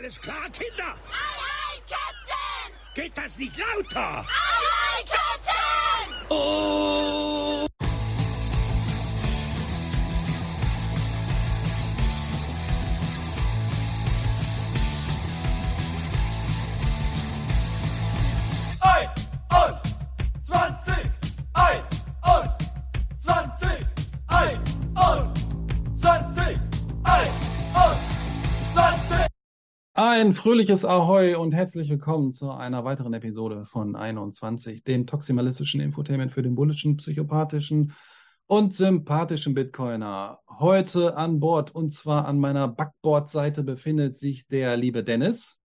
Alles klar, Kinder? Aye, aye, Captain! Geht das nicht lauter? Aye, aye, Captain! Oh! Ein fröhliches Ahoi und herzlich willkommen zu einer weiteren Episode von 21, dem toximalistischen Infotainment für den bullischen, psychopathischen und sympathischen Bitcoiner. Heute an Bord und zwar an meiner Backbordseite befindet sich der liebe Dennis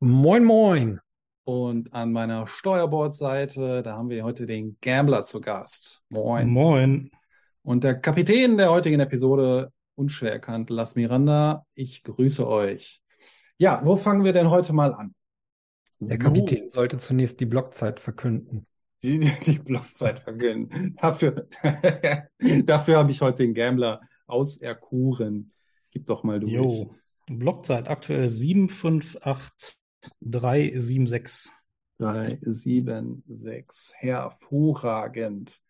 Moin, moin. und an meiner Steuerbordseite, da haben wir heute den Gambler zu Gast. Moin. Moin. Und der Kapitän der heutigen Episode, unschwer erkannt, Las Miranda, ich grüße euch. Ja, wo fangen wir denn heute mal an? Der So. Kapitän sollte zunächst die Blockzeit verkünden. Die, die Blockzeit vergönnen. Dafür, dafür habe ich heute den Gambler auserkoren. Gib doch mal durch. Jo. Blockzeit aktuell 758376. 3, 7, 6. Hervorragend.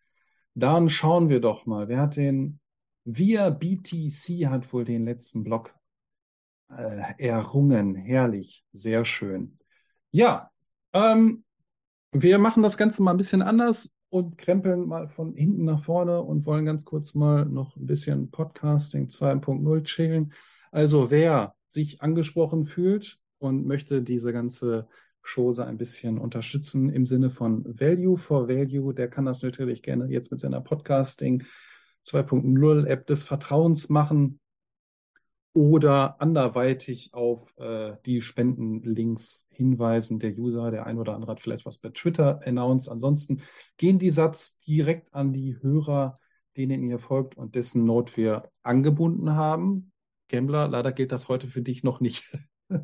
Dann schauen wir doch mal. Wer hat den? Via BTC hat wohl den letzten Block äh, errungen. Herrlich. Sehr schön. Ja, ähm, wir machen das Ganze mal ein bisschen anders und krempeln mal von hinten nach vorne und wollen ganz kurz mal noch ein bisschen Podcasting 2.0 chillen. Also wer sich angesprochen fühlt und möchte diese ganze Chose ein bisschen unterstützen im Sinne von Value for Value, der kann das natürlich gerne jetzt mit seiner Podcasting 2.0 App des Vertrauens machen oder anderweitig auf äh, die Spendenlinks hinweisen. Der User, der ein oder andere hat vielleicht was bei Twitter announced. Ansonsten gehen die Satz direkt an die Hörer, denen ihr folgt und dessen Note wir angebunden haben. Gambler, leider gilt das heute für dich noch nicht.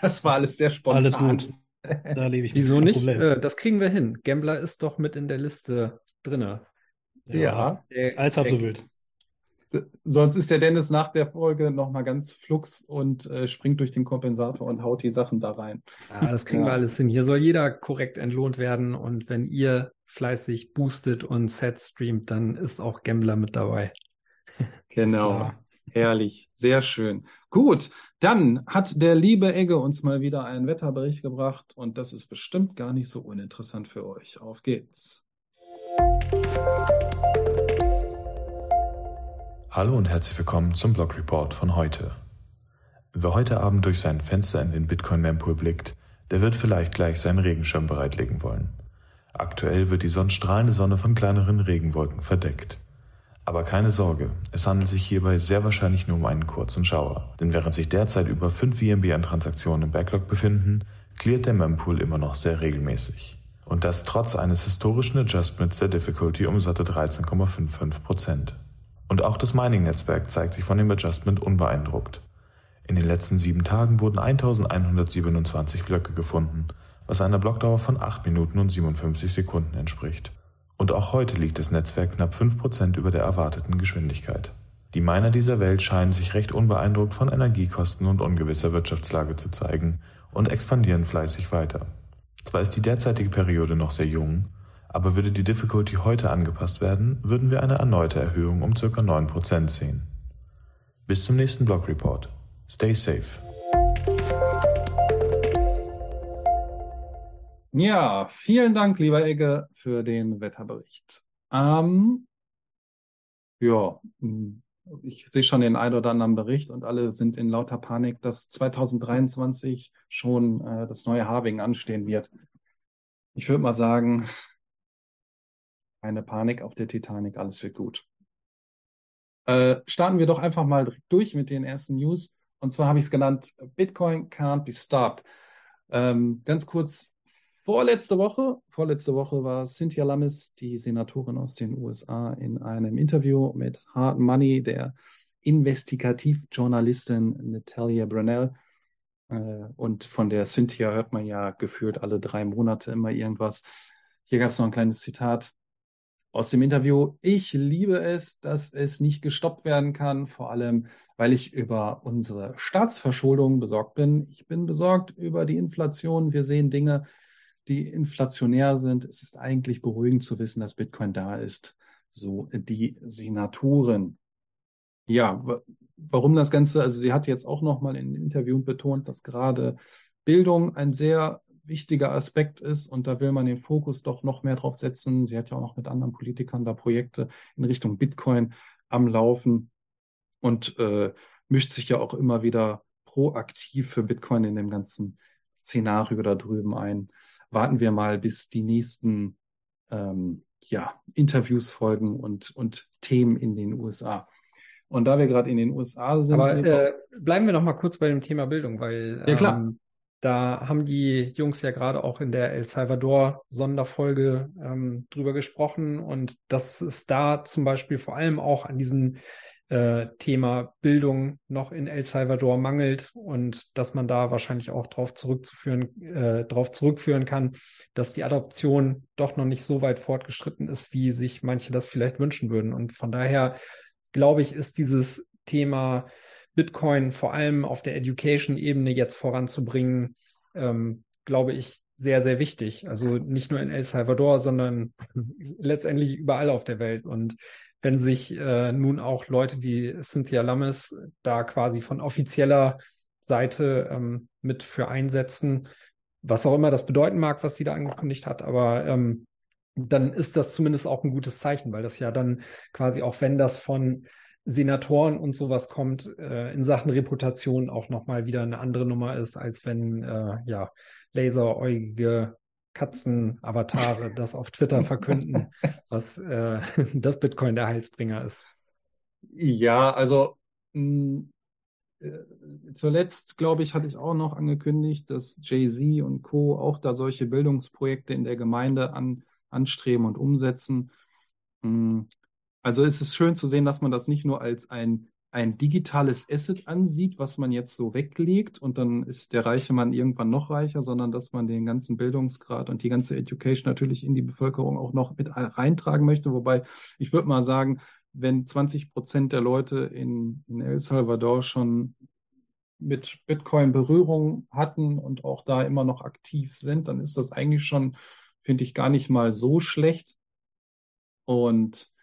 Das war alles sehr spontan. Alles gut. Da lebe ich Wieso nicht? Problem. Äh, das kriegen wir hin. Gambler ist doch mit in der Liste drinne. Ja. Der, Alles halb so wild. Sonst ist der Dennis nach der Folge nochmal ganz flux und äh, springt durch den Kompensator und haut die Sachen da rein. Ja, das kriegen Ja. wir alles hin. Hier soll jeder korrekt entlohnt werden und wenn ihr fleißig boostet und Set streamt, dann ist auch Gambler mit dabei. Genau. Herrlich. Sehr schön. Gut. Dann hat der liebe Egge uns mal wieder einen Wetterbericht gebracht und das ist bestimmt gar nicht so uninteressant für euch. Auf geht's. Hallo und herzlich willkommen zum Blog Report von heute. Wer heute Abend durch sein Fenster in den Bitcoin Mempool blickt, der wird vielleicht gleich seinen Regenschirm bereitlegen wollen. Aktuell wird die sonst strahlende Sonne von kleineren Regenwolken verdeckt. Aber keine Sorge, es handelt sich hierbei sehr wahrscheinlich nur um einen kurzen Schauer. Denn während sich derzeit über 5 VMB an Transaktionen im Backlog befinden, cleart der Mempool immer noch sehr regelmäßig. Und das trotz eines historischen Adjustments der Difficulty um satte 13,55%. Und auch das Mining-Netzwerk zeigt sich von dem Adjustment unbeeindruckt. In den letzten sieben Tagen wurden 1127 Blöcke gefunden, was einer Blockdauer von 8 Minuten und 57 Sekunden entspricht. Und auch heute liegt das Netzwerk knapp 5% über der erwarteten Geschwindigkeit. Die Miner dieser Welt scheinen sich recht unbeeindruckt von Energiekosten und ungewisser Wirtschaftslage zu zeigen und expandieren fleißig weiter. Zwar ist die derzeitige Periode noch sehr jung, aber würde die Difficulty heute angepasst werden, würden wir eine erneute Erhöhung um ca. 9% sehen. Bis zum nächsten Blog Report. Stay safe. Ja, vielen Dank, lieber Egge, für den Wetterbericht. Ähm, ja, mh, ich sehe schon den einen oder anderen Bericht und alle sind in lauter Panik, dass 2023 schon äh, das neue Halving anstehen wird. Ich würde mal sagen, keine Panik auf der Titanic, alles wird gut. Äh, starten wir doch einfach mal durch mit den ersten News. Und zwar habe ich es genannt, Bitcoin can't be stopped. Ähm, ganz kurz, vorletzte Woche, vorletzte Woche war Cynthia Lummis, die Senatorin aus den USA, in einem Interview mit Hard Money, der Investigativjournalistin Natalia Brunell. Äh, und von der Cynthia hört man ja gefühlt alle drei Monate immer irgendwas. Hier gab es noch ein kleines Zitat. Aus dem Interview, ich liebe es, dass es nicht gestoppt werden kann, vor allem, weil ich über unsere Staatsverschuldung besorgt bin. Ich bin besorgt über die Inflation. Wir sehen Dinge, die inflationär sind. Es ist eigentlich beruhigend zu wissen, dass Bitcoin da ist. So die Signaturen. Ja, warum das Ganze? Also sie hat jetzt auch noch mal in Interviews betont, dass gerade Bildung ein sehr wichtiger Aspekt ist und da will man den Fokus doch noch mehr drauf setzen. Sie hat ja auch noch mit anderen Politikern da Projekte in Richtung Bitcoin am Laufen und äh, mischt sich ja auch immer wieder proaktiv für Bitcoin in dem ganzen Szenario da drüben ein. Warten wir mal, bis die nächsten ähm, ja, Interviews folgen und, und Themen in den USA. Und da wir gerade in den USA sind. Aber äh, bleiben wir noch mal kurz bei dem Thema Bildung, weil ja, klar. Ähm, da haben die Jungs ja gerade auch in der El Salvador Sonderfolge ähm, drüber gesprochen und dass es da zum Beispiel vor allem auch an diesem äh, Thema Bildung noch in El Salvador mangelt und dass man da wahrscheinlich auch darauf zurückzuführen, äh, darauf zurückführen kann, dass die Adoption doch noch nicht so weit fortgeschritten ist, wie sich manche das vielleicht wünschen würden. Und von daher glaube ich, ist dieses Thema Bitcoin vor allem auf der Education-Ebene jetzt voranzubringen, ähm, glaube ich, sehr, sehr wichtig. Also nicht nur in El Salvador, sondern letztendlich überall auf der Welt. Und wenn sich äh, nun auch Leute wie Cynthia Lammes da quasi von offizieller Seite ähm, mit für einsetzen, was auch immer das bedeuten mag, was sie da angekündigt hat, aber ähm, dann ist das zumindest auch ein gutes Zeichen, weil das ja dann quasi auch wenn das von Senatoren und sowas kommt, äh, in Sachen Reputation auch nochmal wieder eine andere Nummer ist, als wenn äh, ja laseräugige Katzen-Avatare das auf Twitter verkünden, was äh, das Bitcoin der Heilsbringer ist. Ja, also mh, äh, zuletzt, glaube ich, hatte ich auch noch angekündigt, dass Jay-Z und Co. auch da solche Bildungsprojekte in der Gemeinde an, anstreben und umsetzen. Mh, also es ist schön zu sehen, dass man das nicht nur als ein, ein digitales Asset ansieht, was man jetzt so weglegt und dann ist der reiche Mann irgendwann noch reicher, sondern dass man den ganzen Bildungsgrad und die ganze Education natürlich in die Bevölkerung auch noch mit reintragen möchte. Wobei ich würde mal sagen, wenn 20 Prozent der Leute in, in El Salvador schon mit Bitcoin Berührung hatten und auch da immer noch aktiv sind, dann ist das eigentlich schon, finde ich, gar nicht mal so schlecht. Und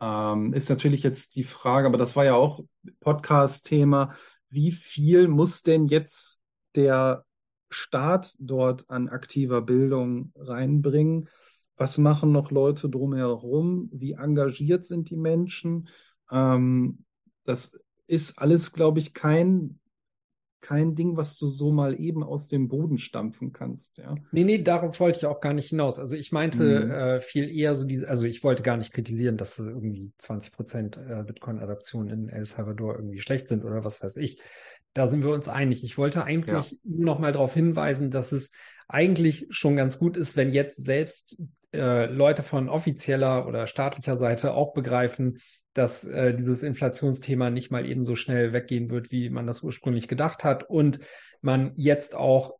ähm, ist natürlich jetzt die Frage, aber das war ja auch Podcast-Thema, wie viel muss denn jetzt der Staat dort an aktiver Bildung reinbringen? Was machen noch Leute drumherum? Wie engagiert sind die Menschen? Ähm, das ist alles, glaube ich, kein kein Ding, was du so mal eben aus dem Boden stampfen kannst, ja. Nee, nee, darauf wollte ich auch gar nicht hinaus. Also ich meinte mhm. äh, viel eher so diese, also ich wollte gar nicht kritisieren, dass irgendwie 20 Prozent äh, Bitcoin-Adaptionen in El Salvador irgendwie schlecht sind oder was weiß ich. Da sind wir uns einig. Ich wollte eigentlich ja. nur noch mal darauf hinweisen, dass es eigentlich schon ganz gut ist, wenn jetzt selbst äh, Leute von offizieller oder staatlicher Seite auch begreifen, dass äh, dieses Inflationsthema nicht mal eben so schnell weggehen wird, wie man das ursprünglich gedacht hat und man jetzt auch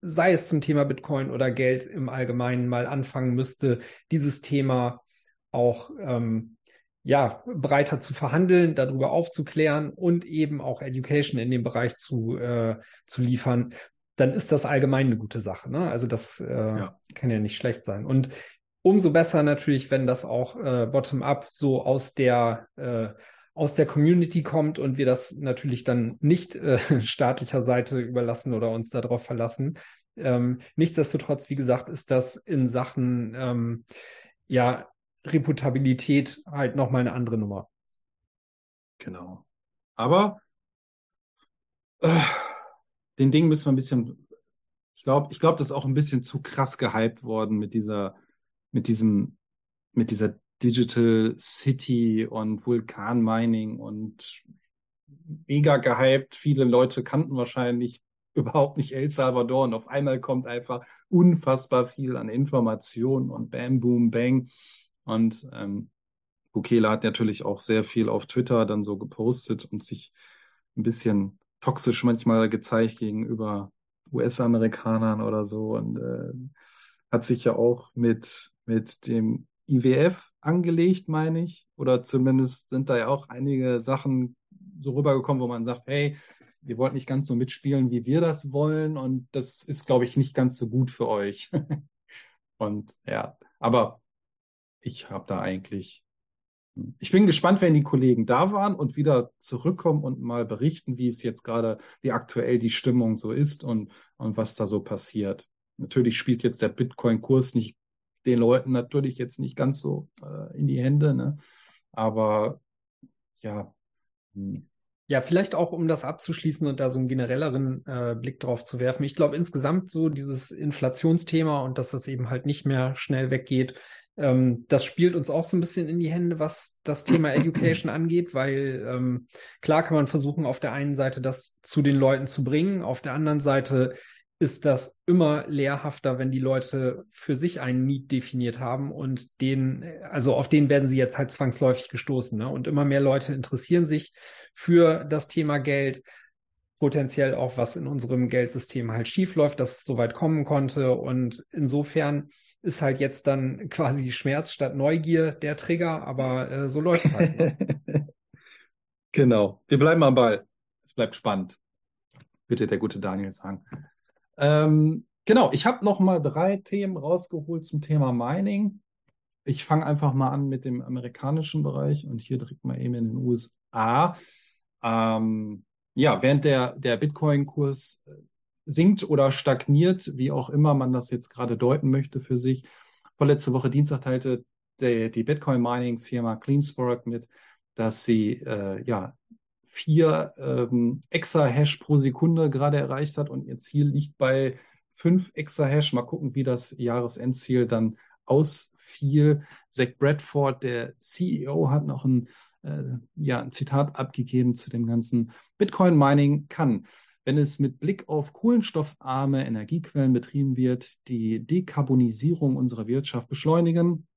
sei es zum Thema Bitcoin oder Geld im Allgemeinen mal anfangen müsste, dieses Thema auch ähm, ja breiter zu verhandeln, darüber aufzuklären und eben auch Education in dem Bereich zu äh, zu liefern, dann ist das allgemein eine gute Sache. Ne? Also das äh, ja. kann ja nicht schlecht sein. Und Umso besser natürlich, wenn das auch äh, bottom-up so aus der äh, aus der Community kommt und wir das natürlich dann nicht äh, staatlicher Seite überlassen oder uns darauf verlassen. Ähm, nichtsdestotrotz, wie gesagt, ist das in Sachen ähm, ja Reputabilität halt nochmal eine andere Nummer. Genau. Aber äh, den Ding müssen wir ein bisschen, ich glaube, ich glaube, das ist auch ein bisschen zu krass gehypt worden mit dieser mit diesem, mit dieser Digital City und Vulkanmining und mega gehypt. Viele Leute kannten wahrscheinlich überhaupt nicht El Salvador und auf einmal kommt einfach unfassbar viel an Informationen und Bam, Boom, Bang. Und ähm, Bukele hat natürlich auch sehr viel auf Twitter dann so gepostet und sich ein bisschen toxisch manchmal gezeigt gegenüber US-Amerikanern oder so und äh, hat sich ja auch mit mit dem IWF angelegt, meine ich. Oder zumindest sind da ja auch einige Sachen so rübergekommen, wo man sagt, hey, ihr wollt nicht ganz so mitspielen, wie wir das wollen. Und das ist, glaube ich, nicht ganz so gut für euch. und ja, aber ich habe da eigentlich ich bin gespannt, wenn die Kollegen da waren und wieder zurückkommen und mal berichten, wie es jetzt gerade, wie aktuell die Stimmung so ist und, und was da so passiert. Natürlich spielt jetzt der Bitcoin-Kurs nicht den Leuten natürlich jetzt nicht ganz so äh, in die Hände, ne? Aber ja. Hm. Ja, vielleicht auch, um das abzuschließen und da so einen generelleren äh, Blick drauf zu werfen. Ich glaube insgesamt so dieses Inflationsthema und dass das eben halt nicht mehr schnell weggeht, ähm, das spielt uns auch so ein bisschen in die Hände, was das Thema Education angeht, weil ähm, klar kann man versuchen, auf der einen Seite das zu den Leuten zu bringen, auf der anderen Seite ist das immer lehrhafter, wenn die Leute für sich einen Need definiert haben und den, also auf den werden sie jetzt halt zwangsläufig gestoßen. Ne? Und immer mehr Leute interessieren sich für das Thema Geld, potenziell auch, was in unserem Geldsystem halt schiefläuft, dass es so weit kommen konnte. Und insofern ist halt jetzt dann quasi Schmerz statt Neugier der Trigger, aber äh, so läuft es halt. Ne? genau. Wir bleiben am Ball. Es bleibt spannend. Bitte der gute Daniel sagen. Ähm, genau, ich habe noch mal drei Themen rausgeholt zum Thema Mining. Ich fange einfach mal an mit dem amerikanischen Bereich und hier direkt mal eben in den USA. Ähm, ja, während der, der Bitcoin-Kurs äh, sinkt oder stagniert, wie auch immer man das jetzt gerade deuten möchte für sich. Vorletzte Woche Dienstag teilte der, die Bitcoin-Mining-Firma CleanSpark mit, dass sie äh, ja vier ähm, Exahash pro Sekunde gerade erreicht hat und ihr Ziel liegt bei fünf Exahash. Mal gucken, wie das Jahresendziel dann ausfiel. Zach Bradford, der CEO, hat noch ein, äh, ja, ein Zitat abgegeben zu dem ganzen Bitcoin-Mining kann wenn es mit Blick auf kohlenstoffarme Energiequellen betrieben wird, die Dekarbonisierung unserer Wirtschaft beschleunigen,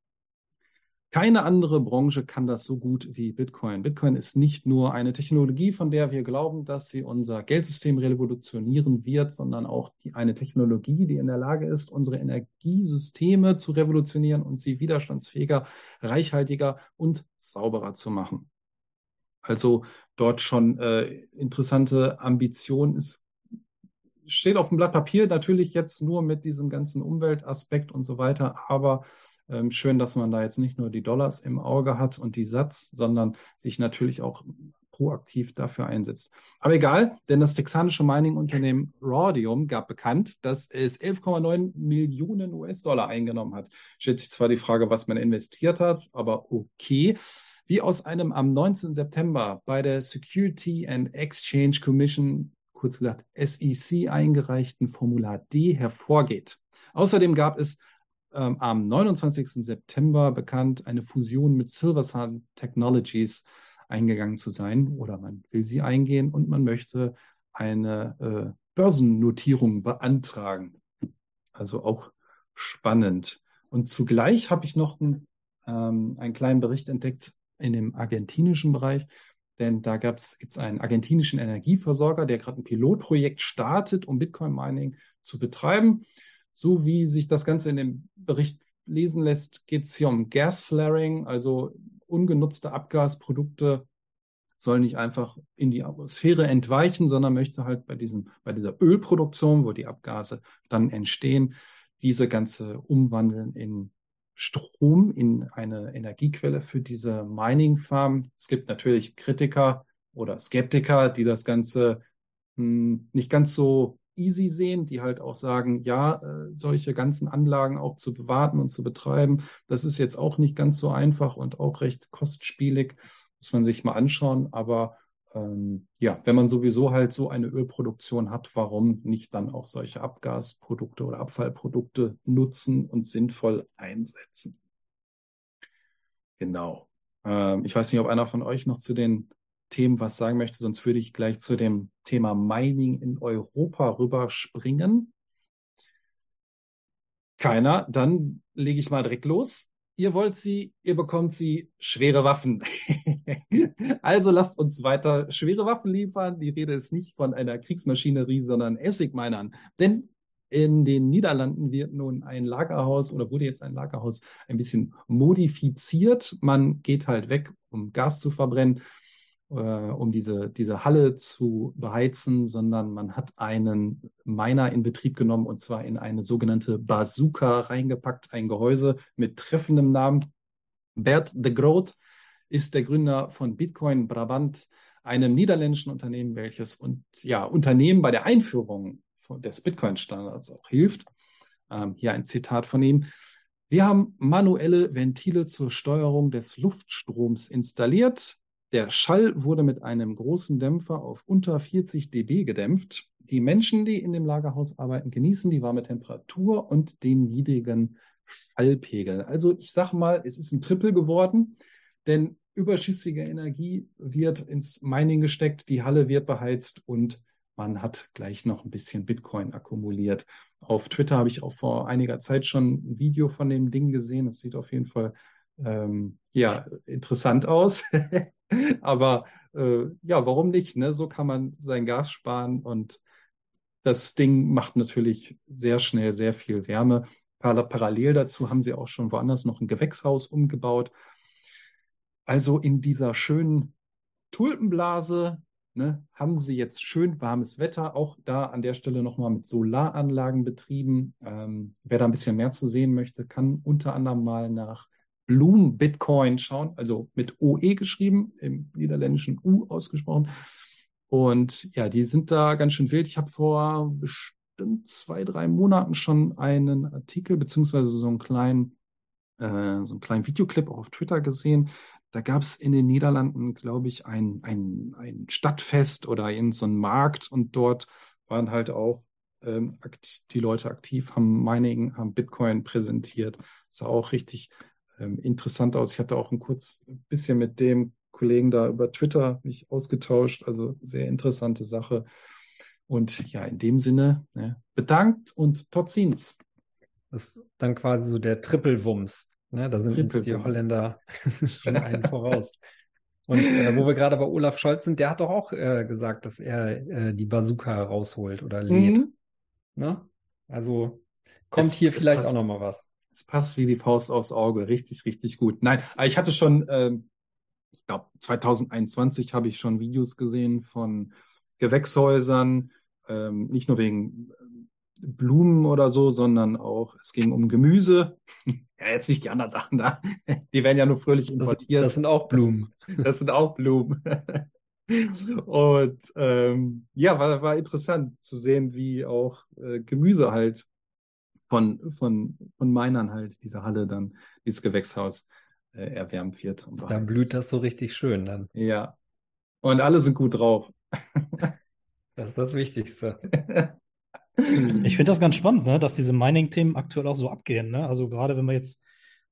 keine andere Branche kann das so gut wie Bitcoin. Bitcoin ist nicht nur eine Technologie, von der wir glauben, dass sie unser Geldsystem revolutionieren wird, sondern auch die, eine Technologie, die in der Lage ist, unsere Energiesysteme zu revolutionieren und sie widerstandsfähiger, reichhaltiger und sauberer zu machen. Also dort schon äh, interessante Ambitionen. Es steht auf dem Blatt Papier natürlich jetzt nur mit diesem ganzen Umweltaspekt und so weiter, aber schön, dass man da jetzt nicht nur die Dollars im Auge hat und die Satz, sondern sich natürlich auch proaktiv dafür einsetzt. Aber egal, denn das texanische Mining-Unternehmen Rhodium gab bekannt, dass es 11,9 Millionen US-Dollar eingenommen hat. Stellt sich zwar die Frage, was man investiert hat, aber okay. Wie aus einem am 19. September bei der Security and Exchange Commission, kurz gesagt SEC, eingereichten Formular D hervorgeht. Außerdem gab es ähm, am 29. September bekannt, eine Fusion mit Silversun Technologies eingegangen zu sein oder man will sie eingehen und man möchte eine äh, Börsennotierung beantragen. Also auch spannend. Und zugleich habe ich noch ein, ähm, einen kleinen Bericht entdeckt in dem argentinischen Bereich, denn da gibt es einen argentinischen Energieversorger, der gerade ein Pilotprojekt startet, um Bitcoin-Mining zu betreiben. So wie sich das Ganze in dem Bericht lesen lässt, geht es hier um Gas-Flaring, also ungenutzte Abgasprodukte sollen nicht einfach in die Atmosphäre entweichen, sondern möchte halt bei diesem, bei dieser Ölproduktion, wo die Abgase dann entstehen, diese ganze umwandeln in Strom, in eine Energiequelle für diese Mining Farm. Es gibt natürlich Kritiker oder Skeptiker, die das Ganze mh, hm, nicht ganz so easy sehen, die halt auch sagen, ja, äh, solche ganzen Anlagen auch zu bewarten und zu betreiben, das ist jetzt auch nicht ganz so einfach und auch recht kostspielig, muss man sich mal anschauen. Aber ähm, ja, wenn man sowieso halt so eine Ölproduktion hat, warum nicht dann auch solche Abgasprodukte oder Abfallprodukte nutzen und sinnvoll einsetzen? Genau. Ähm, ich weiß nicht, ob einer von euch noch zu den Themen was sagen möchte, sonst würde ich gleich zu dem Thema Mining in Europa rüberspringen. Keiner, dann lege ich mal direkt los. Ihr wollt sie, ihr bekommt sie, schwere Waffen. also lasst uns weiter schwere Waffen liefern. Die Rede ist nicht von einer Kriegsmaschinerie, sondern Essigminern. Denn In den Niederlanden wird nun ein Lagerhaus oder wurde jetzt ein Lagerhaus ein bisschen modifiziert. Man geht halt weg, um Gas zu verbrennen, äh, um diese, diese Halle zu beheizen, sondern man hat einen Miner in Betrieb genommen und zwar in eine sogenannte Bazooka reingepackt, ein Gehäuse mit treffendem Namen. Bert de Groot ist der Gründer von Bitcoin Brabant, einem niederländischen Unternehmen, welches und ja Unternehmen bei der Einführung des Bitcoin-Standards auch hilft. Ähm, hier ein Zitat von ihm. Wir haben manuelle Ventile zur Steuerung des Luftstroms installiert. Der Schall wurde mit einem großen Dämpfer auf unter 40 dB gedämpft. Die Menschen, die in dem Lagerhaus arbeiten, genießen die warme Temperatur und den niedrigen Schallpegel. Also ich sage mal, es ist ein Triple geworden, denn überschüssige Energie wird ins Mining gesteckt, die Halle wird beheizt und man hat gleich noch ein bisschen Bitcoin akkumuliert. Auf Twitter habe ich auch vor einiger Zeit schon ein Video von dem Ding gesehen. Das sieht auf jeden Fall ähm, ja, interessant aus. Aber äh, ja, warum nicht? Ne? So kann man sein Gas sparen und das Ding macht natürlich sehr schnell sehr viel Wärme. Parallel dazu haben sie auch schon woanders noch ein Gewächshaus umgebaut. Also in dieser schönen Tulpenblase ne, haben sie jetzt schön warmes Wetter, auch da an der Stelle nochmal mit Solaranlagen betrieben. Ähm, wer da ein bisschen mehr zu sehen möchte, kann unter anderem mal nach Bloom Bitcoin schauen, also mit OE geschrieben, im niederländischen U ausgesprochen. Und ja, die sind da ganz schön wild. Ich habe vor bestimmt zwei, drei Monaten schon einen Artikel beziehungsweise so einen kleinen, äh, so einen kleinen Videoclip auch auf Twitter gesehen. Da gab es in den Niederlanden, glaube ich, ein, ein, ein Stadtfest oder in so einen Markt und dort waren halt auch ähm, die Leute aktiv, haben Mining, haben Bitcoin präsentiert. Sah auch richtig ähm, interessant aus. Ich hatte auch ein kurz bisschen mit dem Kollegen da über Twitter mich ausgetauscht. Also sehr interessante Sache. Und ja, in dem Sinne, ne, bedankt und tot ziens. Das ist dann quasi so der Trippelwumms. Ne? Da sind uns die Holländer schon einen voraus. Und äh, wo wir gerade bei Olaf Scholz sind, der hat doch auch äh, gesagt, dass er äh, die Bazooka rausholt oder lädt. Mhm. Ne? Also kommt es, hier vielleicht auch noch mal was. Es passt wie die Faust aufs Auge. Richtig, richtig gut. Nein, ich hatte schon, äh, ich glaube, 2021 habe ich schon Videos gesehen von Gewächshäusern, ähm, nicht nur wegen äh, Blumen oder so, sondern auch, es ging um Gemüse. ja, jetzt nicht die anderen Sachen da. Die werden ja nur fröhlich importiert. Das, das sind auch Blumen. Das sind auch Blumen. Und ähm, ja, war, war interessant zu sehen, wie auch äh, Gemüse halt von, von, von Minern halt, diese Halle dann, dieses Gewächshaus äh, erwärmt wird. Und dann blüht das so richtig schön dann. Ja. Und alle sind gut drauf. das ist das Wichtigste. Ich finde das ganz spannend, ne, dass diese Mining-Themen aktuell auch so abgehen. Ne? Also gerade wenn wir jetzt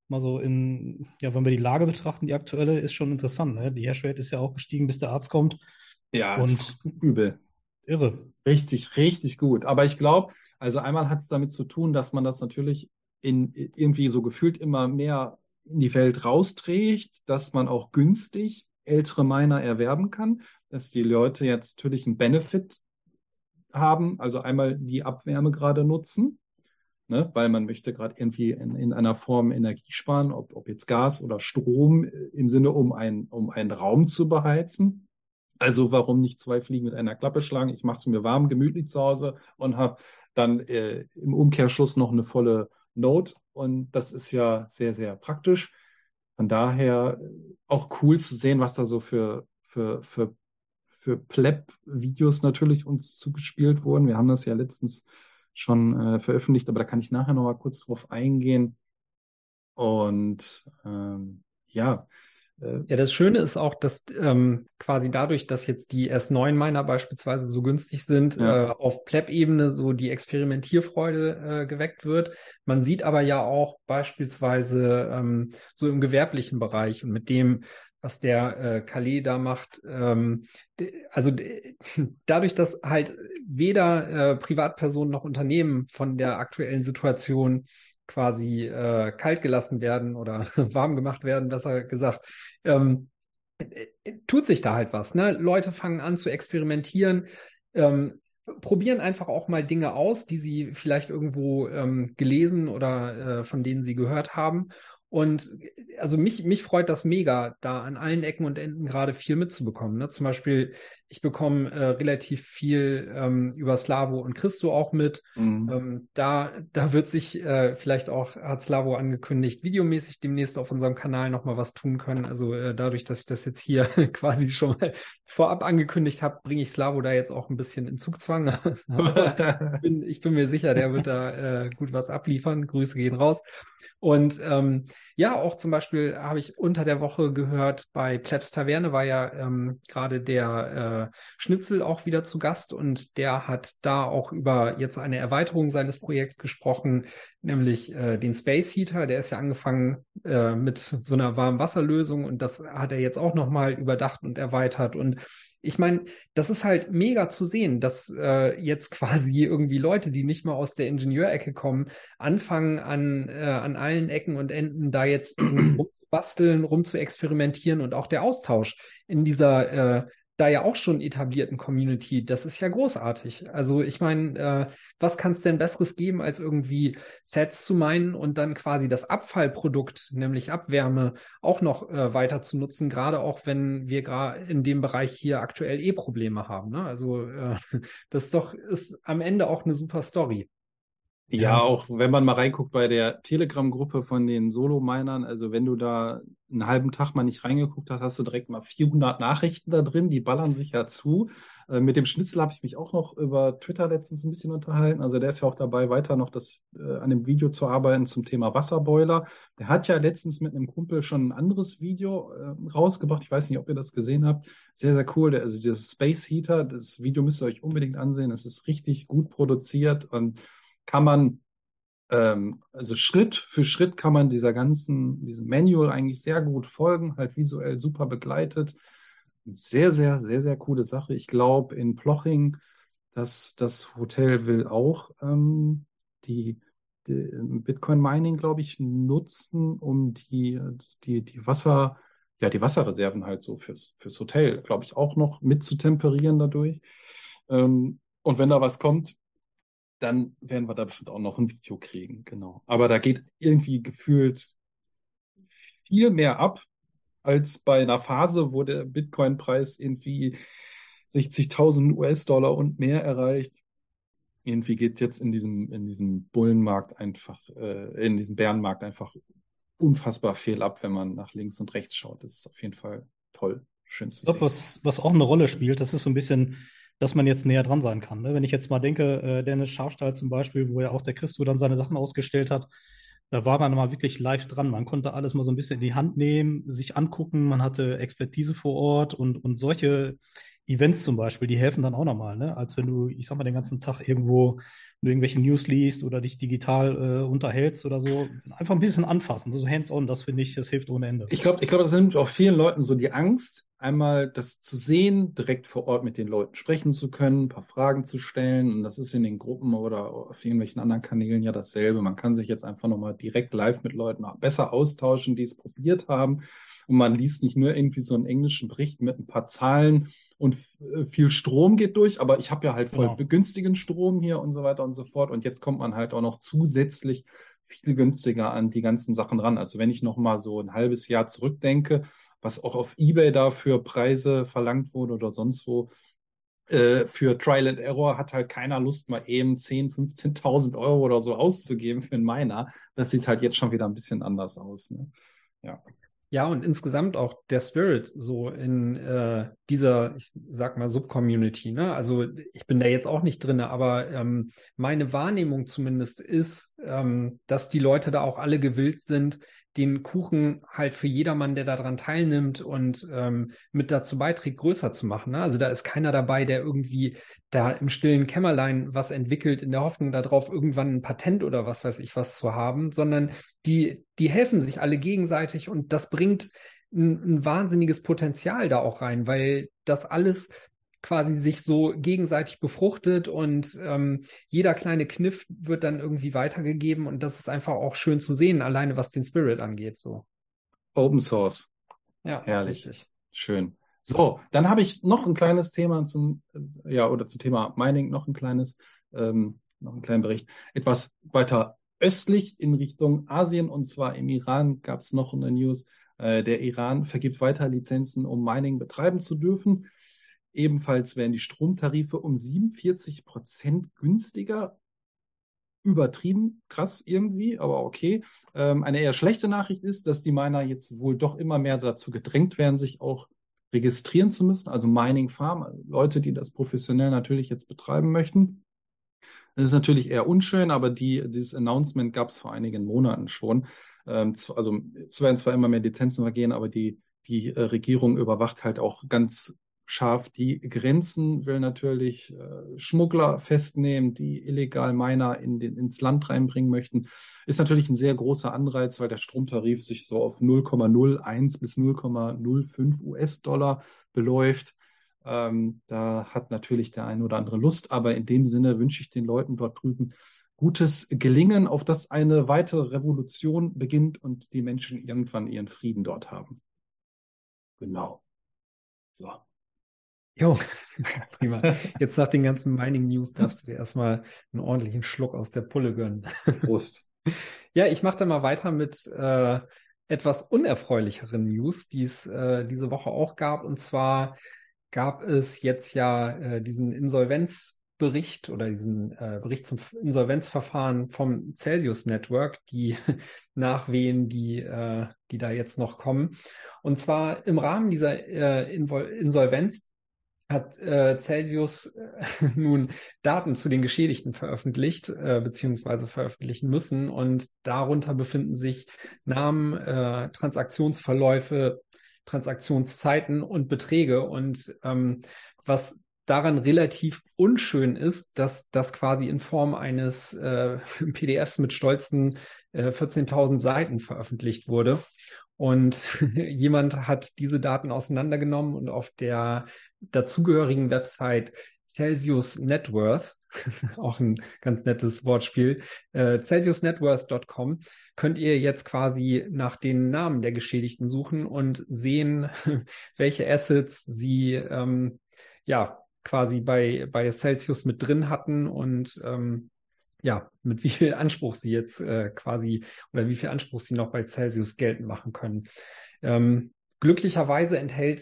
mal so in, ja, wenn wir die Lage betrachten, die aktuelle, ist schon interessant. Ne? Die Hashrate ist ja auch gestiegen, bis der Arzt kommt. Ja, und übel. Irre. Richtig, richtig gut. Aber ich glaube, also einmal hat es damit zu tun, dass man das natürlich in irgendwie so gefühlt immer mehr in die Welt rausträgt, dass man auch günstig ältere Miner erwerben kann, dass die Leute jetzt natürlich einen Benefit haben, also einmal die Abwärme gerade nutzen, ne, weil man möchte gerade irgendwie in, in einer Form Energie sparen, ob, ob jetzt Gas oder Strom im Sinne, um, ein, um einen Raum zu beheizen. Also warum nicht zwei Fliegen mit einer Klappe schlagen? Ich mache es mir warm, gemütlich zu Hause und habe dann äh, im Umkehrschluss noch eine volle Note. Und das ist ja sehr, sehr praktisch. Von daher auch cool zu sehen, was da so für, für, für, für Pleb-Videos natürlich uns zugespielt wurden. Wir haben das ja letztens schon äh, veröffentlicht, aber da kann ich nachher noch mal kurz drauf eingehen. Und ähm, ja, äh, ja, das Schöne ist auch, dass ähm, quasi dadurch, dass jetzt die S9-Miner beispielsweise so günstig sind, ja. äh, auf Pleb-Ebene so die Experimentierfreude äh, geweckt wird. Man sieht aber ja auch beispielsweise ähm, so im gewerblichen Bereich und mit dem, was der äh, Calais da macht, ähm, also dadurch, dass halt weder äh, Privatpersonen noch Unternehmen von der aktuellen Situation quasi äh, kalt gelassen werden oder warm gemacht werden, besser gesagt, ähm, äh, tut sich da halt was. Ne? Leute fangen an zu experimentieren. Ähm, probieren einfach auch mal Dinge aus, die sie vielleicht irgendwo ähm, gelesen oder äh, von denen sie gehört haben. Und also mich, mich freut das mega, da an allen Ecken und Enden gerade viel mitzubekommen. Ne? Zum Beispiel, ich bekomme äh, relativ viel ähm, über Slavo und Christo auch mit. Mhm. Ähm, da, da wird sich äh, vielleicht auch, hat Slavo angekündigt, videomäßig demnächst auf unserem Kanal nochmal was tun können. Also äh, dadurch, dass ich das jetzt hier quasi schon mal vorab angekündigt habe, bringe ich Slavo da jetzt auch ein bisschen in Zugzwang. ich, bin, ich bin mir sicher, der wird da äh, gut was abliefern. Grüße gehen raus. Und ähm, ja, auch zum Beispiel habe ich unter der Woche gehört, bei Plebs Taverne war ja ähm, gerade der äh, Schnitzel auch wieder zu Gast und der hat da auch über jetzt eine Erweiterung seines Projekts gesprochen, nämlich äh, den Space Heater. Der ist ja angefangen äh, mit so einer Warmwasserlösung und das hat er jetzt auch nochmal überdacht und erweitert und ich meine, das ist halt mega zu sehen, dass äh, jetzt quasi irgendwie Leute, die nicht mal aus der Ingenieurecke kommen, anfangen an, äh, an allen Ecken und Enden da jetzt rumzubasteln, rumzuexperimentieren und auch der Austausch in dieser äh, da ja auch schon etablierten Community, das ist ja großartig. Also ich meine, äh, was kann es denn Besseres geben, als irgendwie Sets zu meinen und dann quasi das Abfallprodukt, nämlich Abwärme, auch noch äh, weiter zu nutzen, gerade auch wenn wir gerade in dem Bereich hier aktuell eh Probleme haben. Ne? Also äh, das ist doch ist am Ende auch eine super Story. Ja, auch wenn man mal reinguckt bei der Telegram-Gruppe von den Solo-Minern, also wenn du da einen halben Tag mal nicht reingeguckt hast, hast du direkt mal 400 Nachrichten da drin, die ballern sich ja zu. Äh, mit dem Schnitzel habe ich mich auch noch über Twitter letztens ein bisschen unterhalten. Also der ist ja auch dabei, weiter noch das, äh, an dem Video zu arbeiten zum Thema Wasserboiler. Der hat ja letztens mit einem Kumpel schon ein anderes Video äh, rausgebracht. Ich weiß nicht, ob ihr das gesehen habt. Sehr, sehr cool. Der, also dieses Space Heater, das Video müsst ihr euch unbedingt ansehen. Es ist richtig gut produziert und kann man, ähm, also Schritt für Schritt kann man dieser ganzen, diesem Manual eigentlich sehr gut folgen, halt visuell super begleitet. Sehr, sehr, sehr, sehr coole Sache. Ich glaube, in Ploching, dass das Hotel will auch ähm, die, die Bitcoin Mining, glaube ich, nutzen, um die, die, die Wasser, ja, die Wasserreserven halt so fürs, fürs Hotel, glaube ich, auch noch mitzutemperieren dadurch. Ähm, und wenn da was kommt, dann werden wir da bestimmt auch noch ein Video kriegen, genau. Aber da geht irgendwie gefühlt viel mehr ab als bei einer Phase, wo der Bitcoin-Preis irgendwie 60.000 US-Dollar und mehr erreicht. Irgendwie geht jetzt in diesem, in diesem Bullenmarkt einfach, äh, in diesem Bärenmarkt einfach unfassbar viel ab, wenn man nach links und rechts schaut. Das ist auf jeden Fall toll, schön zu ich glaub, sehen. Was, was auch eine Rolle spielt, das ist so ein bisschen dass man jetzt näher dran sein kann. Ne? Wenn ich jetzt mal denke, äh, Dennis Schafstall zum Beispiel, wo ja auch der Christo dann seine Sachen ausgestellt hat, da war man mal wirklich live dran. Man konnte alles mal so ein bisschen in die Hand nehmen, sich angucken. Man hatte Expertise vor Ort und, und solche Events zum Beispiel, die helfen dann auch nochmal, ne? als wenn du, ich sag mal, den ganzen Tag irgendwo irgendwelche News liest oder dich digital äh, unterhältst oder so. Einfach ein bisschen anfassen, so hands-on, das finde ich, das hilft ohne Ende. Ich glaube, ich glaube, das nimmt auch vielen Leuten so die Angst, einmal das zu sehen, direkt vor Ort mit den Leuten sprechen zu können, ein paar Fragen zu stellen. Und das ist in den Gruppen oder auf irgendwelchen anderen Kanälen ja dasselbe. Man kann sich jetzt einfach nochmal direkt live mit Leuten besser austauschen, die es probiert haben. Und man liest nicht nur irgendwie so einen englischen Bericht mit ein paar Zahlen und äh, viel Strom geht durch, aber ich habe ja halt voll Genau. günstigen Strom hier und so weiter und so fort. Und jetzt kommt man halt auch noch zusätzlich viel günstiger an die ganzen Sachen ran. Also wenn ich noch mal so ein halbes Jahr zurückdenke, was auch auf eBay da für Preise verlangt wurde oder sonst wo, äh, für Trial and Error hat halt keiner Lust, mal eben 10.000, 15.000 Euro oder so auszugeben für einen Miner. Das sieht halt jetzt schon wieder ein bisschen anders aus. Ne? Ja. Ja, und insgesamt auch der Spirit so in äh, dieser, ich sag mal, Subcommunity. Ne? Also ich bin da jetzt auch nicht drin, aber ähm, meine Wahrnehmung zumindest ist, ähm, dass die Leute da auch alle gewillt sind, den Kuchen halt für jedermann, der daran teilnimmt und ähm, mit dazu beiträgt, größer zu machen. Ne? Also da ist keiner dabei, der irgendwie da im stillen Kämmerlein was entwickelt, in der Hoffnung darauf, irgendwann ein Patent oder was weiß ich was zu haben, sondern die, die helfen sich alle gegenseitig und das bringt ein, ein wahnsinniges Potenzial da auch rein, weil das alles quasi sich so gegenseitig befruchtet und ähm, jeder kleine Kniff wird dann irgendwie weitergegeben und das ist einfach auch schön zu sehen, alleine was den Spirit angeht. So. Open Source. Ja, Herrlich. richtig. Schön. So, dann habe ich noch ein kleines Thema zum, äh, ja, oder zum Thema Mining noch ein kleines, ähm, noch einen kleinen Bericht. Etwas weiter östlich in Richtung Asien und zwar im Iran gab es noch eine News. Äh, der Iran vergibt weiter Lizenzen, um Mining betreiben zu dürfen. Ebenfalls werden die Stromtarife um 47 Prozent günstiger. Übertrieben, krass irgendwie, aber okay. Ähm, eine eher schlechte Nachricht ist, dass die Miner jetzt wohl doch immer mehr dazu gedrängt werden, sich auch registrieren zu müssen, also Mining Farm, Leute, die das professionell natürlich jetzt betreiben möchten. Das ist natürlich eher unschön, aber die, dieses Announcement gab es vor einigen Monaten schon. Ähm, also es werden zwar immer mehr Lizenzen vergehen, aber die, die äh, Regierung überwacht halt auch ganz scharf die Grenzen, will natürlich äh, Schmuggler festnehmen, die illegal Miner in den, ins Land reinbringen möchten. Ist natürlich ein sehr großer Anreiz, weil der Stromtarif sich so auf 0,01 bis 0,05 US-Dollar beläuft. Ähm, da hat natürlich der eine oder andere Lust, aber in dem Sinne wünsche ich den Leuten dort drüben gutes Gelingen, auf das eine weitere Revolution beginnt und die Menschen irgendwann ihren Frieden dort haben. Genau. So. Jo, prima. Jetzt nach den ganzen Mining News darfst du dir erstmal einen ordentlichen Schluck aus der Pulle gönnen. Prost. ja, ich mache da mal weiter mit äh, etwas unerfreulicheren News, die es äh, diese Woche auch gab. Und zwar gab es jetzt ja äh, diesen Insolvenzbericht oder diesen äh, Bericht zum Insolvenzverfahren vom Celsius Network, die Nachwehen, die, äh, die da jetzt noch kommen. Und zwar im Rahmen dieser äh, Insolvenz hat äh, Celsius äh, nun Daten zu den Geschädigten veröffentlicht, äh, beziehungsweise veröffentlichen müssen. Und darunter befinden sich Namen, äh, Transaktionsverläufe, Transaktionszeiten und Beträge. Und ähm, was daran relativ unschön ist, dass das quasi in Form eines äh, PDFs mit stolzen äh, 14.000 Seiten veröffentlicht wurde. Und jemand hat diese Daten auseinandergenommen und auf der dazugehörigen Website Celsius Net Worth, auch ein ganz nettes Wortspiel, äh, celsiusnetworth.com, könnt ihr jetzt quasi nach den Namen der Geschädigten suchen und sehen, welche Assets sie ähm, ja quasi bei, bei Celsius mit drin hatten und ähm, ja, mit wie viel Anspruch sie jetzt äh, quasi oder wie viel Anspruch sie noch bei Celsius geltend machen können. Ähm, glücklicherweise enthält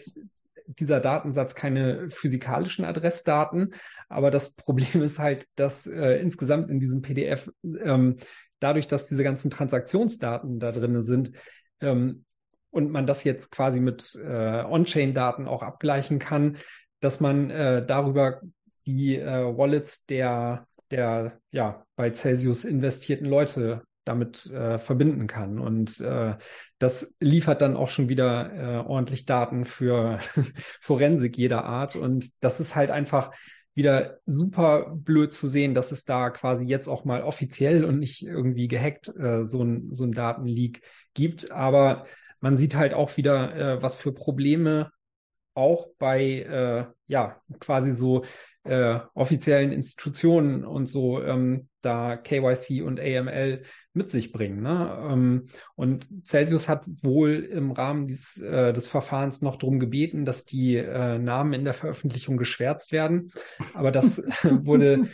dieser Datensatz keine physikalischen Adressdaten, aber das Problem ist halt, dass äh, insgesamt in diesem PDF ähm, dadurch, dass diese ganzen Transaktionsdaten da drin sind ähm, und man das jetzt quasi mit äh, On-Chain-Daten auch abgleichen kann, dass man äh, darüber die äh, Wallets der der ja bei Celsius investierten Leute damit äh, verbinden kann. Und äh, das liefert dann auch schon wieder äh, ordentlich Daten für Forensik jeder Art. Und das ist halt einfach wieder super blöd zu sehen, dass es da quasi jetzt auch mal offiziell und nicht irgendwie gehackt äh, so ein, so ein Datenleak gibt. Aber man sieht halt auch wieder, äh, was für Probleme auch bei äh, ja quasi so äh, offiziellen Institutionen und so ähm, da KYC und AML mit sich bringen. Ne? Ähm, und Celsius hat wohl im Rahmen dies, äh, des Verfahrens noch darum gebeten, dass die äh, Namen in der Veröffentlichung geschwärzt werden. Aber das wurde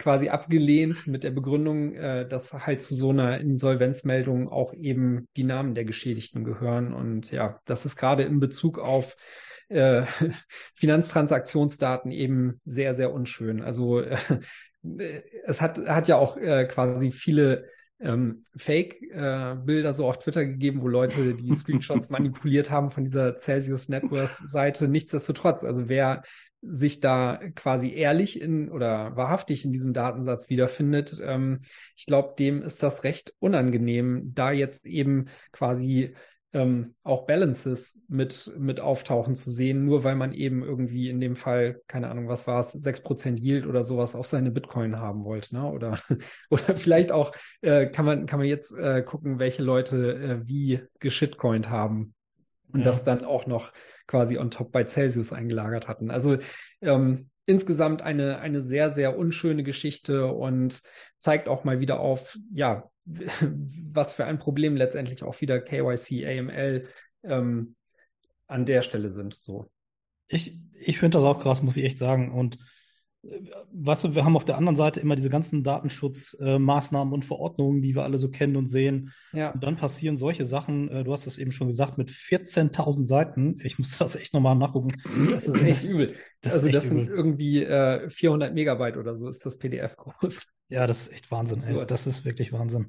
quasi abgelehnt mit der Begründung, äh, dass halt zu so einer Insolvenzmeldung auch eben die Namen der Geschädigten gehören. Und ja, das ist gerade in Bezug auf äh, Finanztransaktionsdaten eben sehr, sehr unschön. Also äh, es hat, hat ja auch äh, quasi viele ähm, Fake-Bilder äh, so auf Twitter gegeben, wo Leute die Screenshots manipuliert haben von dieser Celsius Network Seite. Nichtsdestotrotz, also wer sich da quasi ehrlich in oder wahrhaftig in diesem Datensatz wiederfindet, ähm, ich glaube, dem ist das recht unangenehm, da jetzt eben quasi ähm, auch Balances mit, mit auftauchen zu sehen, nur weil man eben irgendwie in dem Fall, keine Ahnung, was war es, 6% Yield oder sowas auf seine Bitcoin haben wollte, ne? Oder, oder vielleicht auch äh, kann man, kann man jetzt äh, gucken, welche Leute äh, wie geschitcoint haben und ja. das dann auch noch quasi on top bei Celsius eingelagert hatten. Also ähm, insgesamt eine, eine sehr, sehr unschöne Geschichte und zeigt auch mal wieder auf, ja, was für ein Problem letztendlich auch wieder KYC, AML ähm, an der Stelle sind. So. Ich, ich finde das auch krass, muss ich echt sagen. Und weißt du, wir haben auf der anderen Seite immer diese ganzen Datenschutzmaßnahmen und Verordnungen, die wir alle so kennen und sehen. Ja. Und dann passieren solche Sachen, äh, du hast es eben schon gesagt, mit 14.000 Seiten. Ich muss das echt nochmal nachgucken. Das ist echt übel. Das ist also das sind übel. irgendwie äh, 400 Megabyte oder so ist das PDF groß. Ja, das ist echt Wahnsinn. Ey. Das ist wirklich Wahnsinn.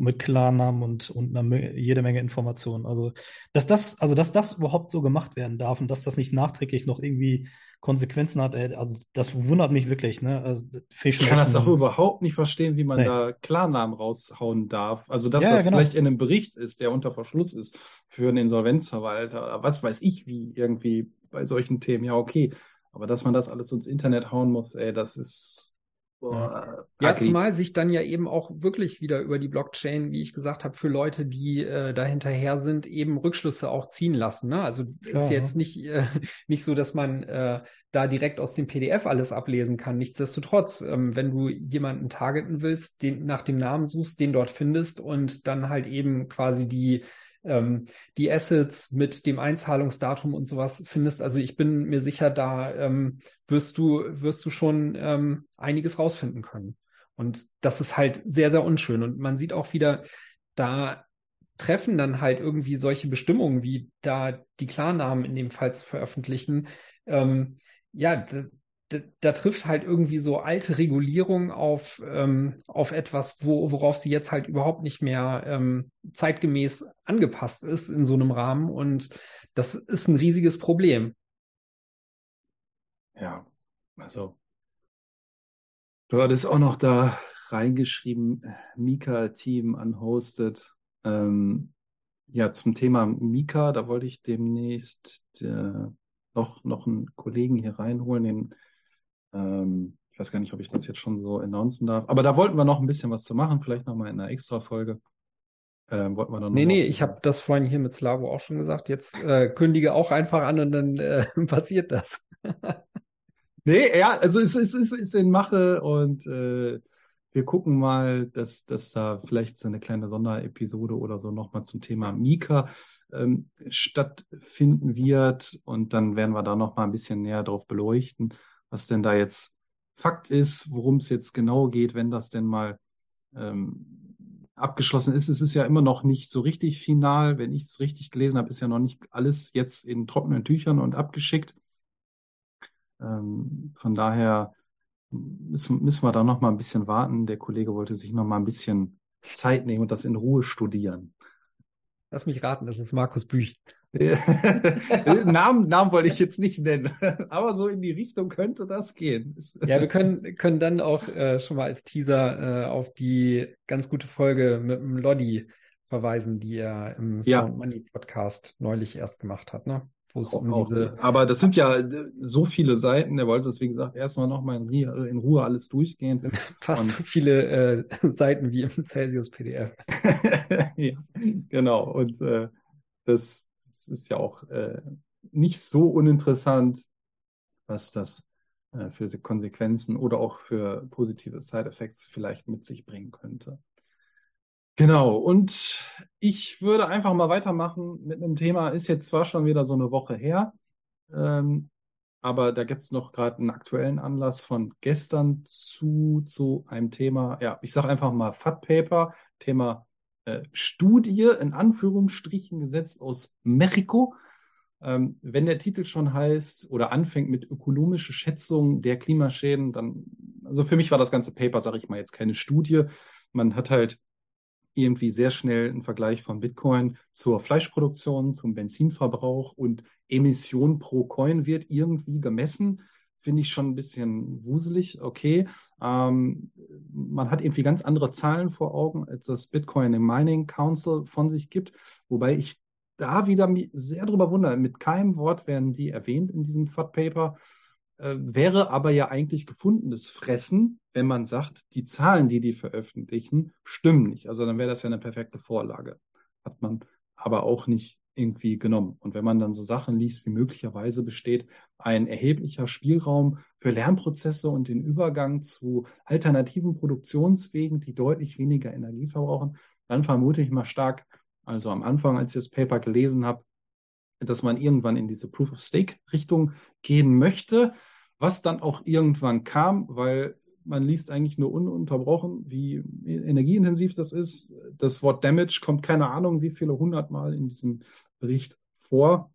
Mit Klarnamen und, und einer, Me- jede Menge Informationen. Also, dass das, also, dass das überhaupt so gemacht werden darf und dass das nicht nachträglich noch irgendwie Konsequenzen hat, ey, also, das wundert mich wirklich, ne? Also, ich Ich kann das auch ein- überhaupt nicht verstehen, wie man Nee. da Klarnamen raushauen darf. Also, dass Ja, ja, das genau. vielleicht in einem Bericht ist, der unter Verschluss ist für einen Insolvenzverwalter oder was weiß ich, wie irgendwie bei solchen Themen. Ja, okay. Aber dass man das alles ins Internet hauen muss, ey, das ist. Ja, ugly. zumal sich dann ja eben auch wirklich wieder über die Blockchain, wie ich gesagt habe, für Leute, die äh, da hinterher sind, eben Rückschlüsse auch ziehen lassen. Ne? Also Klar, ist ja. jetzt nicht, äh, nicht so, dass man äh, da direkt aus dem PDF alles ablesen kann. Nichtsdestotrotz, ähm, wenn du jemanden targeten willst, den nach dem Namen suchst, den dort findest und dann halt eben quasi die ähm, die Assets mit dem Einzahlungsdatum und sowas findest. Also ich bin mir sicher, da ähm, wirst du, wirst du schon ähm, einiges rausfinden können. Und das ist halt sehr, sehr unschön. Und man sieht auch wieder, da treffen dann halt irgendwie solche Bestimmungen, wie da die Klarnamen in dem Fall zu veröffentlichen. Ähm, ja, da, trifft halt irgendwie so alte Regulierung auf, ähm, auf etwas, wo, worauf sie jetzt halt überhaupt nicht mehr ähm, zeitgemäß angepasst ist in so einem Rahmen. Und das ist ein riesiges Problem. Ja, also du hattest auch noch da reingeschrieben, Mika-Team unhosted. Ähm, ja, zum Thema Mika, da wollte ich demnächst äh, noch, noch einen Kollegen hier reinholen, den, ähm, ich weiß gar nicht, ob ich das jetzt schon so announcen darf, aber da wollten wir noch ein bisschen was zu machen, vielleicht nochmal in einer Extra-Folge. Ähm, wollten wir dann Nee, noch nee, ich habe das vorhin hier mit Slavo auch schon gesagt. Jetzt äh, kündige auch einfach an und dann äh, passiert das. Nee, ja, also es ist, es ist in Mache und äh, wir gucken mal, dass, dass da vielleicht so eine kleine Sonderepisode oder so nochmal zum Thema Mika ähm, stattfinden wird. Und dann werden wir da nochmal ein bisschen näher drauf beleuchten, was denn da jetzt Fakt ist, worum es jetzt genau geht, wenn das denn mal ähm, abgeschlossen ist. Es ist ja immer noch nicht so richtig final. Wenn ich es richtig gelesen habe, ist ja noch nicht alles jetzt in trockenen Tüchern und abgeschickt. Ähm, von daher müssen, müssen wir da noch mal ein bisschen warten. Der Kollege wollte sich noch mal ein bisschen Zeit nehmen und das in Ruhe studieren. Lass mich raten, das ist Markus Büch. Namen, Namen wollte ich jetzt nicht nennen, aber so in die Richtung könnte das gehen. Ja, wir können, können dann auch äh, schon mal als Teaser äh, auf die ganz gute Folge mit dem Lodi verweisen, die er im Ja. Sound Money Podcast neulich erst gemacht hat, ne? Wo es um Auch- diese aber das sind ja äh, so viele Seiten. Er wollte es, wie gesagt, erstmal noch mal in, Rie- in Ruhe alles durchgehen. fast und- so viele äh, Seiten wie im Celsius PDF. Ja, genau. Und äh, das, das ist ja auch äh, nicht so uninteressant, was das äh, für Konsequenzen oder auch für positive Side-Effects vielleicht mit sich bringen könnte. Genau. Und ich würde einfach mal weitermachen mit einem Thema. Ist jetzt zwar schon wieder so eine Woche her, ähm, aber da gibt es noch gerade einen aktuellen Anlass von gestern zu, zu einem Thema, ja, ich sage einfach mal Fat Paper, Thema äh, Studie in Anführungsstrichen gesetzt aus Mexiko. Ähm, wenn der Titel schon heißt oder anfängt mit ökonomische Schätzung der Klimaschäden, dann, also für mich war das ganze Paper, sage ich mal, jetzt keine Studie. Man hat halt irgendwie sehr schnell einen Vergleich von Bitcoin zur Fleischproduktion, zum Benzinverbrauch und Emission pro Coin wird irgendwie gemessen. Finde ich schon ein bisschen wuselig. Okay, ähm, man hat irgendwie ganz andere Zahlen vor Augen, als das Bitcoin im Mining Council von sich gibt, wobei ich da wieder sehr drüber wundere. Mit keinem Wort werden die erwähnt in diesem FAT Paper. Äh, wäre aber ja eigentlich gefundenes Fressen, wenn man sagt, die Zahlen, die die veröffentlichen, stimmen nicht. Also dann wäre das ja eine perfekte Vorlage. Hat man aber auch nicht irgendwie genommen. Und wenn man dann so Sachen liest, wie möglicherweise besteht ein erheblicher Spielraum für Lernprozesse und den Übergang zu alternativen Produktionswegen, die deutlich weniger Energie verbrauchen, dann vermute ich mal stark, also am Anfang, als ich das Paper gelesen habe, dass man irgendwann in diese Proof-of-Stake-Richtung gehen möchte, was dann auch irgendwann kam, weil man liest eigentlich nur ununterbrochen, wie energieintensiv das ist. Das Wort Damage kommt keine Ahnung, wie viele hundertmal in diesem Bericht vor.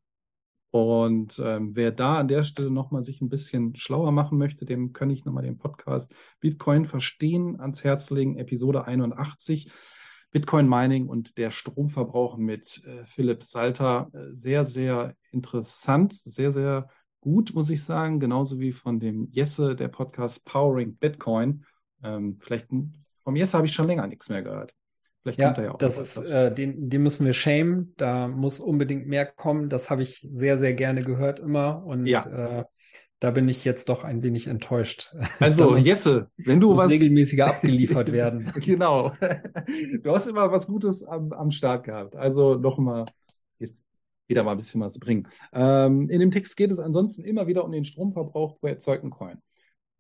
Und ähm, wer da an der Stelle nochmal sich ein bisschen schlauer machen möchte, dem kann ich nochmal den Podcast Bitcoin verstehen ans Herz legen, Episode 81. Bitcoin Mining und der Stromverbrauch mit äh, Philipp Salter. Äh, sehr, sehr interessant, sehr, sehr gut, muss ich sagen. Genauso wie von dem Jesse, der Podcast Powering Bitcoin. Ähm, vielleicht vom Jesse habe ich schon länger nichts mehr gehört. Vielleicht ja, kommt er ja auch das ist, äh, den, den müssen wir schämen. Da muss unbedingt mehr kommen. Das habe ich sehr, sehr gerne gehört immer. Und ja. äh, da bin ich jetzt doch ein wenig enttäuscht. Also, muss, Jesse, wenn du was. regelmäßiger abgeliefert werden. genau. Du hast immer was Gutes am, am Start gehabt. Also nochmal wieder mal ein bisschen was bringen. Ähm, in dem Text geht es ansonsten immer wieder um den Stromverbrauch pro erzeugten Coin.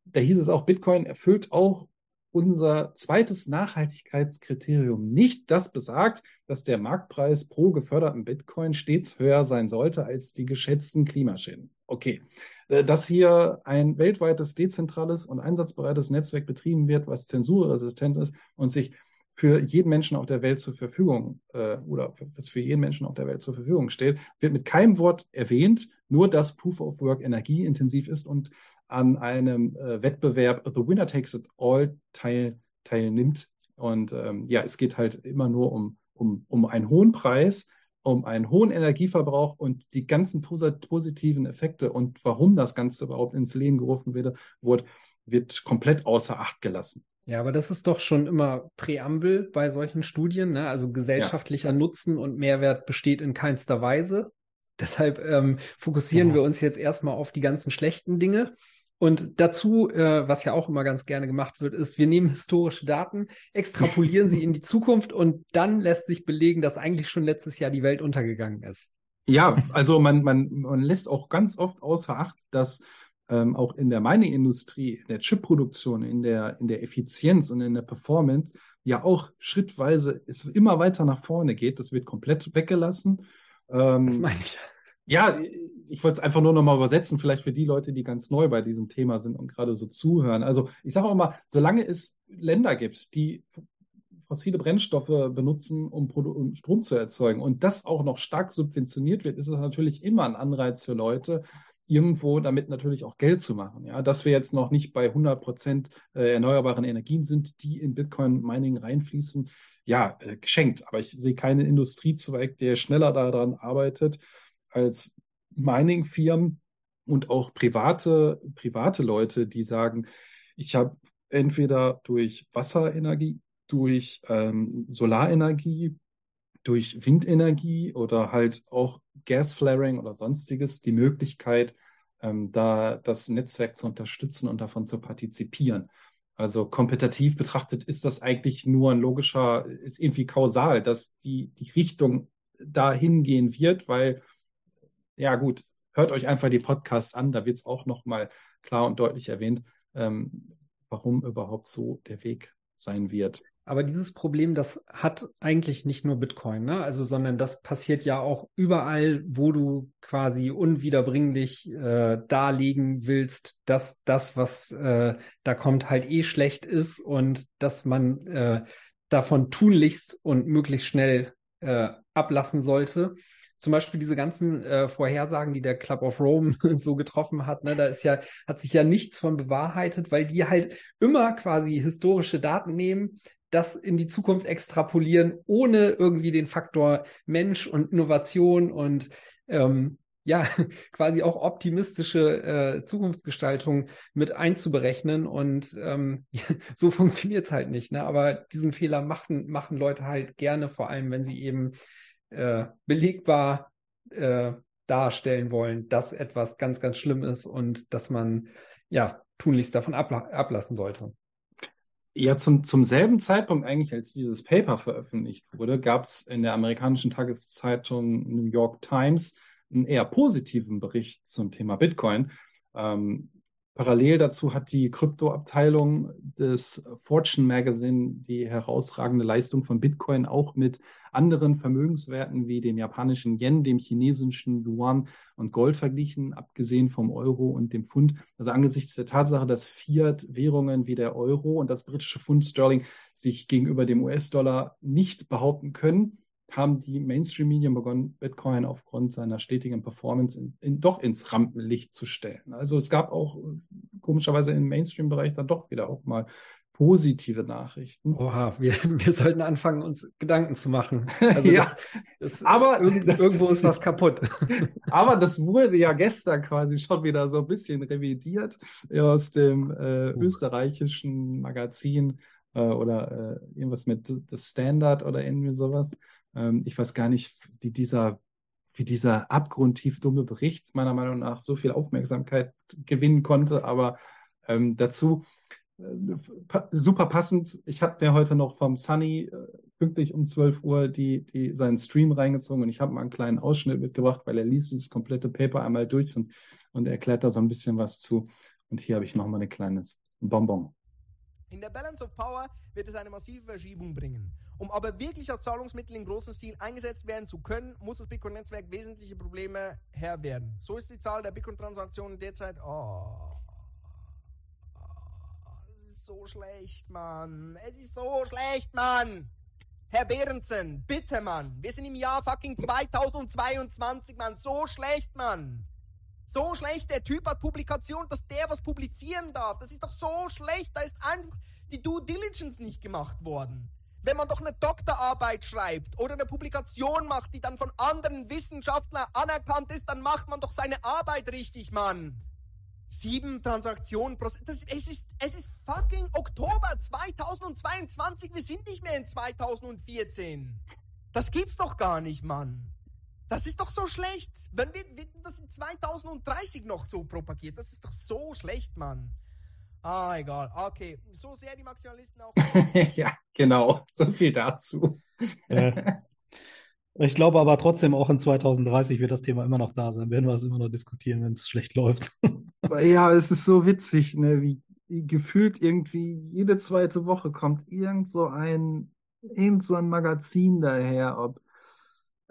Da hieß es auch, Bitcoin erfüllt auch unser zweites Nachhaltigkeitskriterium nicht. Das besagt, dass der Marktpreis pro geförderten Bitcoin stets höher sein sollte als die geschätzten Klimaschäden. Okay, äh, dass hier ein weltweites, dezentrales und einsatzbereites Netzwerk betrieben wird, was zensurresistent ist und sich für jeden Menschen auf der Welt zur Verfügung äh, oder was für jeden Menschen auf der Welt zur Verfügung steht, wird mit keinem Wort erwähnt, nur dass Proof of Work energieintensiv ist und an einem äh, Wettbewerb The Winner Takes It All teil, teilnimmt. Und ähm, ja, es geht halt immer nur um, um, um einen hohen Preis, um einen hohen Energieverbrauch und die ganzen positiven Effekte und warum das Ganze überhaupt ins Leben gerufen wird, wird, wird komplett außer Acht gelassen. Ja, aber das ist doch schon immer Präambel bei solchen Studien. Ne? Also gesellschaftlicher ja. Nutzen und Mehrwert besteht in keinster Weise. Deshalb ähm, fokussieren ja. wir uns jetzt erstmal auf die ganzen schlechten Dinge. Und dazu, äh, was ja auch immer ganz gerne gemacht wird, ist, wir nehmen historische Daten, extrapolieren sie in die Zukunft und dann lässt sich belegen, dass eigentlich schon letztes Jahr die Welt untergegangen ist. Ja, also man, man, man lässt auch ganz oft außer Acht, dass ähm, auch in der Mining-Industrie, in der Chip-Produktion, in der, in der Effizienz und in der Performance ja auch schrittweise es immer weiter nach vorne geht. Das wird komplett weggelassen. Ähm, das meine ich. Ja, ich wollte es einfach nur nochmal übersetzen, vielleicht für die Leute, die ganz neu bei diesem Thema sind und gerade so zuhören. Also ich sage auch immer, solange es Länder gibt, die fossile Brennstoffe benutzen, um, um, Strom zu erzeugen und das auch noch stark subventioniert wird, ist es natürlich immer ein Anreiz für Leute, irgendwo damit natürlich auch Geld zu machen. Ja, dass wir jetzt noch nicht bei 100 Prozent äh, erneuerbaren Energien sind, die in Bitcoin-Mining reinfließen, ja, äh, geschenkt. Aber ich sehe keinen Industriezweig, der schneller daran arbeitet als Mining-Firmen und auch private, private Leute, die sagen, ich habe entweder durch Wasserenergie, durch ähm, Solarenergie, durch Windenergie oder halt auch Gasflaring oder sonstiges die Möglichkeit, ähm, da das Netzwerk zu unterstützen und davon zu partizipieren. Also kompetitiv betrachtet ist das eigentlich nur ein logischer, ist irgendwie kausal, dass die, die Richtung dahin gehen wird, weil ja gut, hört euch einfach die Podcasts an, da wird es auch nochmal klar und deutlich erwähnt, ähm, warum überhaupt so der Weg sein wird. Aber dieses Problem, das hat eigentlich nicht nur Bitcoin, ne? Also, sondern das passiert ja auch überall, wo du quasi unwiederbringlich äh, darlegen willst, dass das, was äh, da kommt, halt eh schlecht ist und dass man äh, davon tunlichst und möglichst schnell äh, ablassen sollte zum Beispiel diese ganzen äh, Vorhersagen, die der Club of Rome so getroffen hat, ne, da ist ja, hat sich ja nichts von bewahrheitet, weil die halt immer quasi historische Daten nehmen, das in die Zukunft extrapolieren, ohne irgendwie den Faktor Mensch und Innovation und ähm, ja, quasi auch optimistische äh, Zukunftsgestaltung mit einzuberechnen. Und ähm, so funktioniert es halt nicht. Ne? Aber diesen Fehler machen, machen Leute halt gerne, vor allem wenn sie eben äh, belegbar äh, darstellen wollen, dass etwas ganz, ganz schlimm ist und dass man ja tunlichst davon abla ablassen sollte. Ja, zum, zum selben Zeitpunkt eigentlich, als dieses Paper veröffentlicht wurde, gab es in der amerikanischen Tageszeitung New York Times einen eher positiven Bericht zum Thema Bitcoin. Ähm, Parallel dazu hat die Kryptoabteilung des Fortune Magazine die herausragende Leistung von Bitcoin auch mit anderen Vermögenswerten wie dem japanischen Yen, dem chinesischen Yuan und Gold verglichen, abgesehen vom Euro und dem Pfund. Also angesichts der Tatsache, dass Fiat-Währungen wie der Euro und das britische Pfund Sterling sich gegenüber dem US-Dollar nicht behaupten können, haben die Mainstream-Medien begonnen, Bitcoin aufgrund seiner stetigen Performance in, in, doch ins Rampenlicht zu stellen. Also es gab auch komischerweise im Mainstream-Bereich dann doch wieder auch mal positive Nachrichten. Oha, wir, wir sollten anfangen, uns Gedanken zu machen. Also ja, das, das, aber irgend, das- irgendwo ist was kaputt. aber das wurde ja gestern quasi schon wieder so ein bisschen revidiert aus dem äh, österreichischen Magazin äh, oder äh, irgendwas mit The Standard oder irgendwie sowas. Ähm, ich weiß gar nicht, wie dieser, wie dieser abgrundtief dumme Bericht meiner Meinung nach so viel Aufmerksamkeit gewinnen konnte, aber ähm, dazu äh, super passend. Ich habe mir heute noch vom Sunny äh, pünktlich um 12 Uhr die, die, seinen Stream reingezogen und ich habe mal einen kleinen Ausschnitt mitgebracht, weil er liest dieses komplette Paper einmal durch und, und erklärt da so ein bisschen was zu. Und hier habe ich noch mal ein kleines Bonbon. In der Balance of Power wird es eine massive Verschiebung bringen. Um aber wirklich als Zahlungsmittel im großen Stil eingesetzt werden zu können, muss das Bitcoin-Netzwerk wesentliche Probleme Herr werden. So ist die Zahl der Bitcoin-Transaktionen derzeit. Oh, es ist so schlecht, Mann. Es ist so schlecht, Mann. Herr Behrensen, bitte, Mann. Wir sind im Jahr fucking 2022, Mann. So schlecht, Mann. So schlecht, der Typ hat Publikation, dass der was publizieren darf. Das ist doch so schlecht. Da ist einfach die Due Diligence nicht gemacht worden. Wenn man doch eine Doktorarbeit schreibt oder eine Publikation macht, die dann von anderen Wissenschaftlern anerkannt ist, dann macht man doch seine Arbeit richtig, Mann. Sieben Transaktionen pro... Das, es, ist, es ist fucking Oktober 2022. Wir sind nicht mehr in 2014. Das gibt's doch gar nicht, Mann. Das ist doch so schlecht. Wenn wir, wir das in 2030 noch so propagiert, das ist doch so schlecht, Mann. Ah, egal. Okay. So sehr die Maximalisten auch. ja, genau. So viel dazu. Äh, ich glaube aber trotzdem, auch in 2030 wird das Thema immer noch da sein. Werden wir es immer noch diskutieren, wenn es schlecht läuft. Ja, es ist so witzig, ne, wie, wie gefühlt irgendwie jede zweite Woche kommt irgend so ein, irgend so ein Magazin daher, ob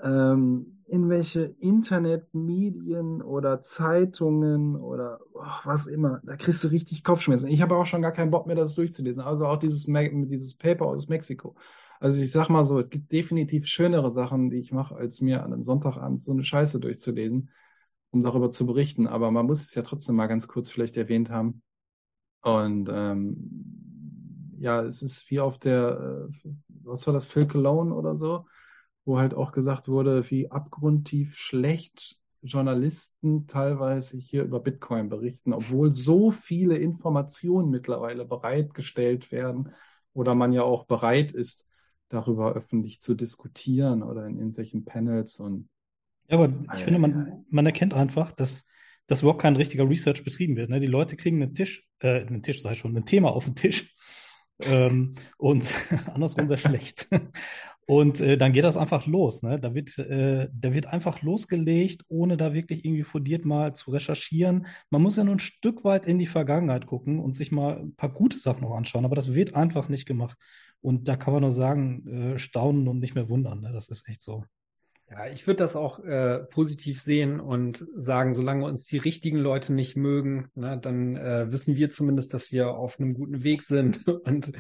ähm, in welche Internetmedien oder Zeitungen oder oh, was immer, da kriegst du richtig Kopfschmerzen. Ich habe auch schon gar keinen Bock mehr, das durchzulesen. Also auch dieses, dieses Paper aus Mexiko. Also ich sag mal so, es gibt definitiv schönere Sachen, die ich mache, als mir an einem Sonntagabend so eine Scheiße durchzulesen, um darüber zu berichten. Aber man muss es ja trotzdem mal ganz kurz vielleicht erwähnt haben. Und ähm, ja, es ist wie auf der, äh, was war das, Phil Cologne oder so, wo halt auch gesagt wurde, wie abgrundtief schlecht Journalisten teilweise hier über Bitcoin berichten, obwohl so viele Informationen mittlerweile bereitgestellt werden oder man ja auch bereit ist, darüber öffentlich zu diskutieren oder in irgendwelchen Panels und Ja, aber ich finde, man, man erkennt einfach, dass, dass überhaupt kein richtiger Research betrieben wird. Ne? Die Leute kriegen einen Tisch, äh, einen Tisch, ich schon, ein Thema auf den Tisch. Ähm, und andersrum wäre schlecht. Und äh, dann geht das einfach los. Ne? Da wird, äh, da wird einfach losgelegt, ohne da wirklich irgendwie fundiert mal zu recherchieren. Man muss ja nur ein Stück weit in die Vergangenheit gucken und sich mal ein paar gute Sachen noch anschauen. Aber das wird einfach nicht gemacht. Und da kann man nur sagen, äh, staunen und nicht mehr wundern. Ne? Das ist echt so. Ja, ich würde das auch äh, positiv sehen und sagen, solange uns die richtigen Leute nicht mögen, ne, dann äh, wissen wir zumindest, dass wir auf einem guten Weg sind und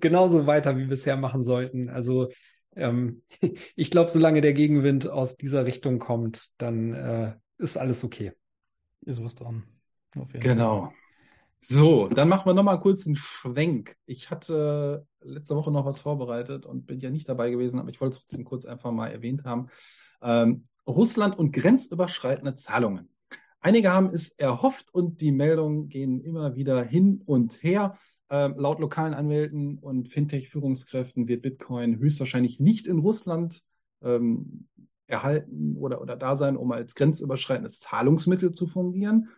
genauso weiter wie bisher machen sollten. Also ähm, ich glaube, solange der Gegenwind aus dieser Richtung kommt, dann äh, ist alles okay. Ist was dran. Auf jeden Genau. So, dann machen wir nochmal kurz einen Schwenk. Ich hatte letzte Woche noch was vorbereitet und bin ja nicht dabei gewesen, aber ich wollte es trotzdem kurz einfach mal erwähnt haben. Ähm, Russland und grenzüberschreitende Zahlungen. Einige haben es erhofft und die Meldungen gehen immer wieder hin und her. Ähm, laut lokalen Anwälten und Fintech-Führungskräften wird Bitcoin höchstwahrscheinlich nicht in Russland ähm, erhalten oder, oder da sein, um als grenzüberschreitendes Zahlungsmittel zu fungieren.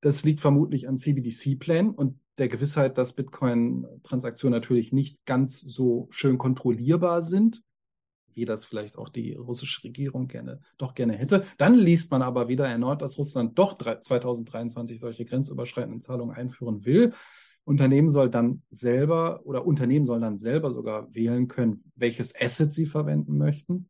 Das liegt vermutlich an CBDC-Plänen und der Gewissheit, dass Bitcoin-Transaktionen natürlich nicht ganz so schön kontrollierbar sind wie das vielleicht auch die russische Regierung gerne, doch gerne hätte. Dann liest man aber wieder erneut, dass Russland doch 2023 solche grenzüberschreitenden Zahlungen einführen will. Unternehmen soll dann selber oder Unternehmen sollen dann selber sogar wählen können, welches Asset sie verwenden möchten.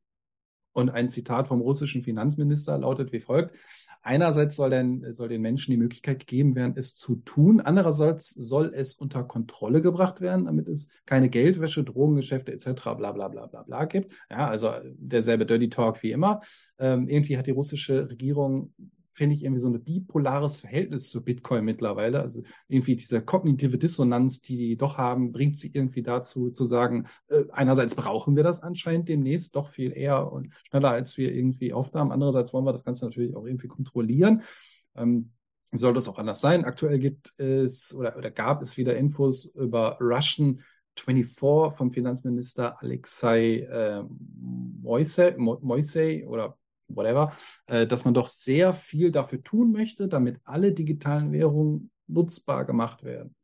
Und ein Zitat vom russischen Finanzminister lautet wie folgt. Einerseits soll, denn, soll den Menschen die Möglichkeit gegeben werden, es zu tun. Andererseits soll es unter Kontrolle gebracht werden, damit es keine Geldwäsche, Drogengeschäfte etc. bla bla bla bla bla gibt. Ja, also derselbe Dirty Talk wie immer. Ähm, irgendwie hat die russische Regierung finde ich, irgendwie so ein bipolares Verhältnis zu Bitcoin mittlerweile. Also irgendwie diese kognitive Dissonanz, die die doch haben, bringt sie irgendwie dazu zu sagen, äh, einerseits brauchen wir das anscheinend demnächst doch viel eher und schneller, als wir irgendwie aufnahmen. Andererseits wollen wir das Ganze natürlich auch irgendwie kontrollieren. Ähm, soll das auch anders sein? Aktuell gibt es oder, oder gab es wieder Infos über Russian 24 vom Finanzminister Alexei äh, Moisei, Moisei oder whatever, äh, dass man doch sehr viel dafür tun möchte, damit alle digitalen Währungen nutzbar gemacht werden.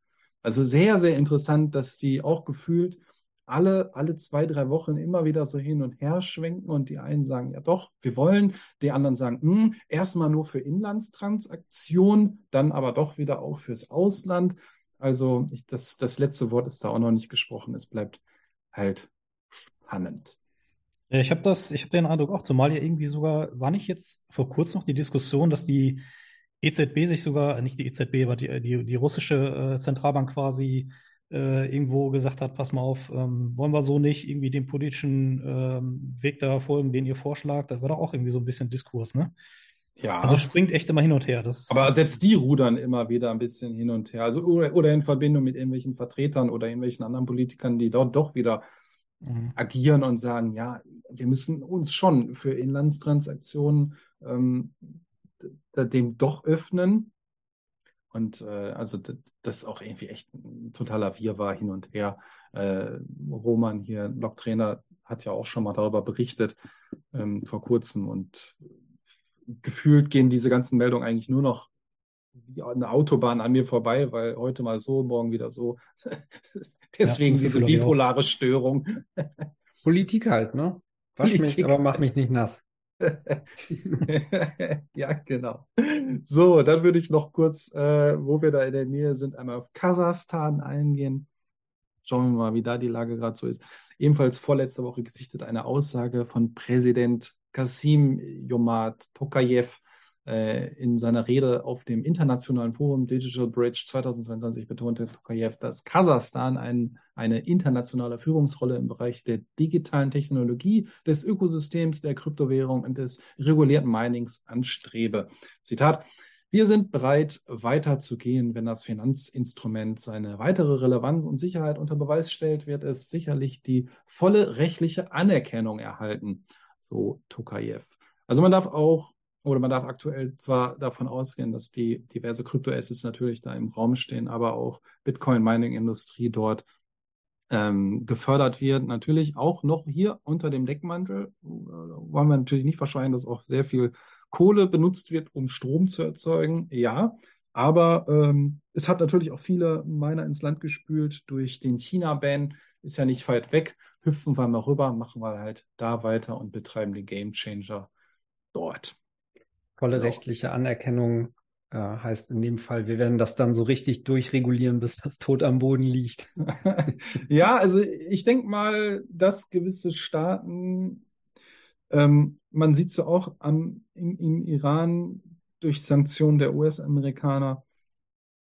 Also sehr, sehr interessant, dass die auch gefühlt alle, alle zwei, drei Wochen immer wieder so hin und her schwenken und die einen sagen, ja doch, wir wollen, die anderen sagen, hm, erstmal nur für Inlandstransaktionen, dann aber doch wieder auch fürs Ausland. Also ich, das, das letzte Wort ist da auch noch nicht gesprochen. Es bleibt halt spannend. Ja, ich habe das, ich habe den Eindruck auch, zumal ja irgendwie sogar, war nicht jetzt vor kurzem noch die Diskussion, dass die EZB sich sogar, nicht die EZB, aber die, die, die russische äh, Zentralbank quasi äh, irgendwo gesagt hat, pass mal auf, ähm, wollen wir so nicht irgendwie dem politischen ähm, Weg da folgen, den ihr vorschlagt. Da war doch auch irgendwie so ein bisschen Diskurs, ne? Ja. Also springt echt immer hin und her. Aber selbst die rudern immer wieder ein bisschen hin und her. Also oder, oder in Verbindung mit irgendwelchen Vertretern oder irgendwelchen anderen Politikern, die dort doch wieder mhm. agieren und sagen, ja, wir müssen uns schon für Inlandstransaktionen ähm, dem doch öffnen. Und äh, also das, ist auch irgendwie echt ein totaler Wirrwarr hin und her. Äh, Roman hier, Blogtrainer, hat ja auch schon mal darüber berichtet ähm, vor kurzem und gefühlt gehen diese ganzen Meldungen eigentlich nur noch wie eine Autobahn an mir vorbei, weil heute mal so, morgen wieder so. Deswegen ja, diese bipolare Störung. Politik halt, ne? Wasch Politik mich, aber mach mich nicht nass. ja, genau. So, dann würde ich noch kurz, äh, wo wir da in der Nähe sind, einmal auf Kasachstan eingehen. Schauen wir mal, wie da die Lage gerade so ist. Ebenfalls vorletzte Woche gesichtet eine Aussage von Präsident Kasim Jomart Tokayev, in seiner Rede auf dem internationalen Forum Digital Bridge 2022 betonte Tokayev, dass Kasachstan ein, eine internationale Führungsrolle im Bereich der digitalen Technologie, des Ökosystems, der Kryptowährung und des regulierten Minings anstrebe. Zitat. Wir sind bereit, weiterzugehen, wenn das Finanzinstrument seine weitere Relevanz und Sicherheit unter Beweis stellt, wird es sicherlich die volle rechtliche Anerkennung erhalten, so Tokayev. Also man darf auch oder man darf aktuell zwar davon ausgehen, dass die diverse Kryptoassets natürlich da im Raum stehen, aber auch Bitcoin-Mining-Industrie dort ähm, gefördert wird. Natürlich auch noch hier unter dem Deckmantel äh, wollen wir natürlich nicht verschweigen, dass auch sehr viel Kohle benutzt wird, um Strom zu erzeugen. Ja, aber ähm, es hat natürlich auch viele Miner ins Land gespült durch den China-Ban. Ist ja nicht weit weg. Hüpfen wir mal rüber, machen wir halt da weiter und betreiben den Game Changer dort. Volle genau. rechtliche Anerkennung äh, heißt in dem Fall, wir werden das dann so richtig durchregulieren, bis das tot am Boden liegt. ja, also ich denke mal, dass gewisse Staaten, ähm, man sieht es ja auch am, im, im, Iran durch Sanktionen der US-Amerikaner,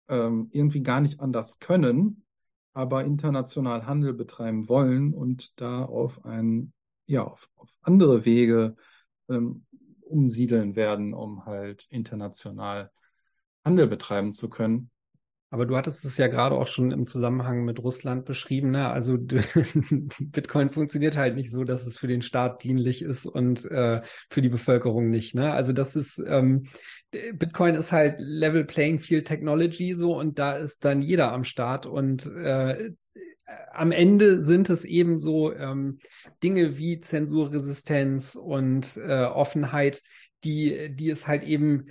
ähm, irgendwie gar nicht anders können, aber international Handel betreiben wollen und da auf ein, ja, auf, auf andere Wege ähm, umsiedeln werden, um halt international Handel betreiben zu können. Aber du hattest es ja gerade auch schon im Zusammenhang mit Russland beschrieben. Ne? Also Bitcoin funktioniert halt nicht so, dass es für den Staat dienlich ist und äh, für die Bevölkerung nicht. Ne? Also das ist ähm, Bitcoin ist halt Level Playing Field Technology so und da ist dann jeder am Start und äh, am Ende sind es eben so ähm, Dinge wie Zensurresistenz und äh, Offenheit, die, die es halt eben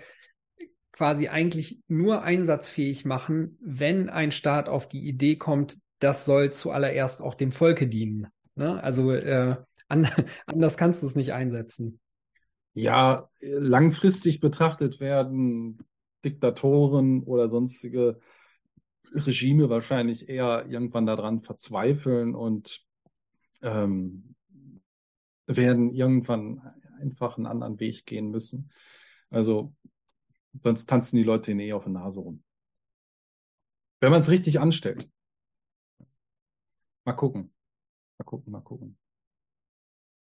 quasi eigentlich nur einsatzfähig machen, wenn ein Staat auf die Idee kommt, das soll zuallererst auch dem Volke dienen. Ne? Also äh, An, anders kannst du es nicht einsetzen. Ja, langfristig betrachtet werden Diktatoren oder sonstige Regime wahrscheinlich eher irgendwann daran verzweifeln und ähm, werden irgendwann einfach einen anderen Weg gehen müssen. Also sonst tanzen die Leute in eh auf der Nase rum. Wenn man es richtig anstellt. Mal gucken. Mal gucken, mal gucken.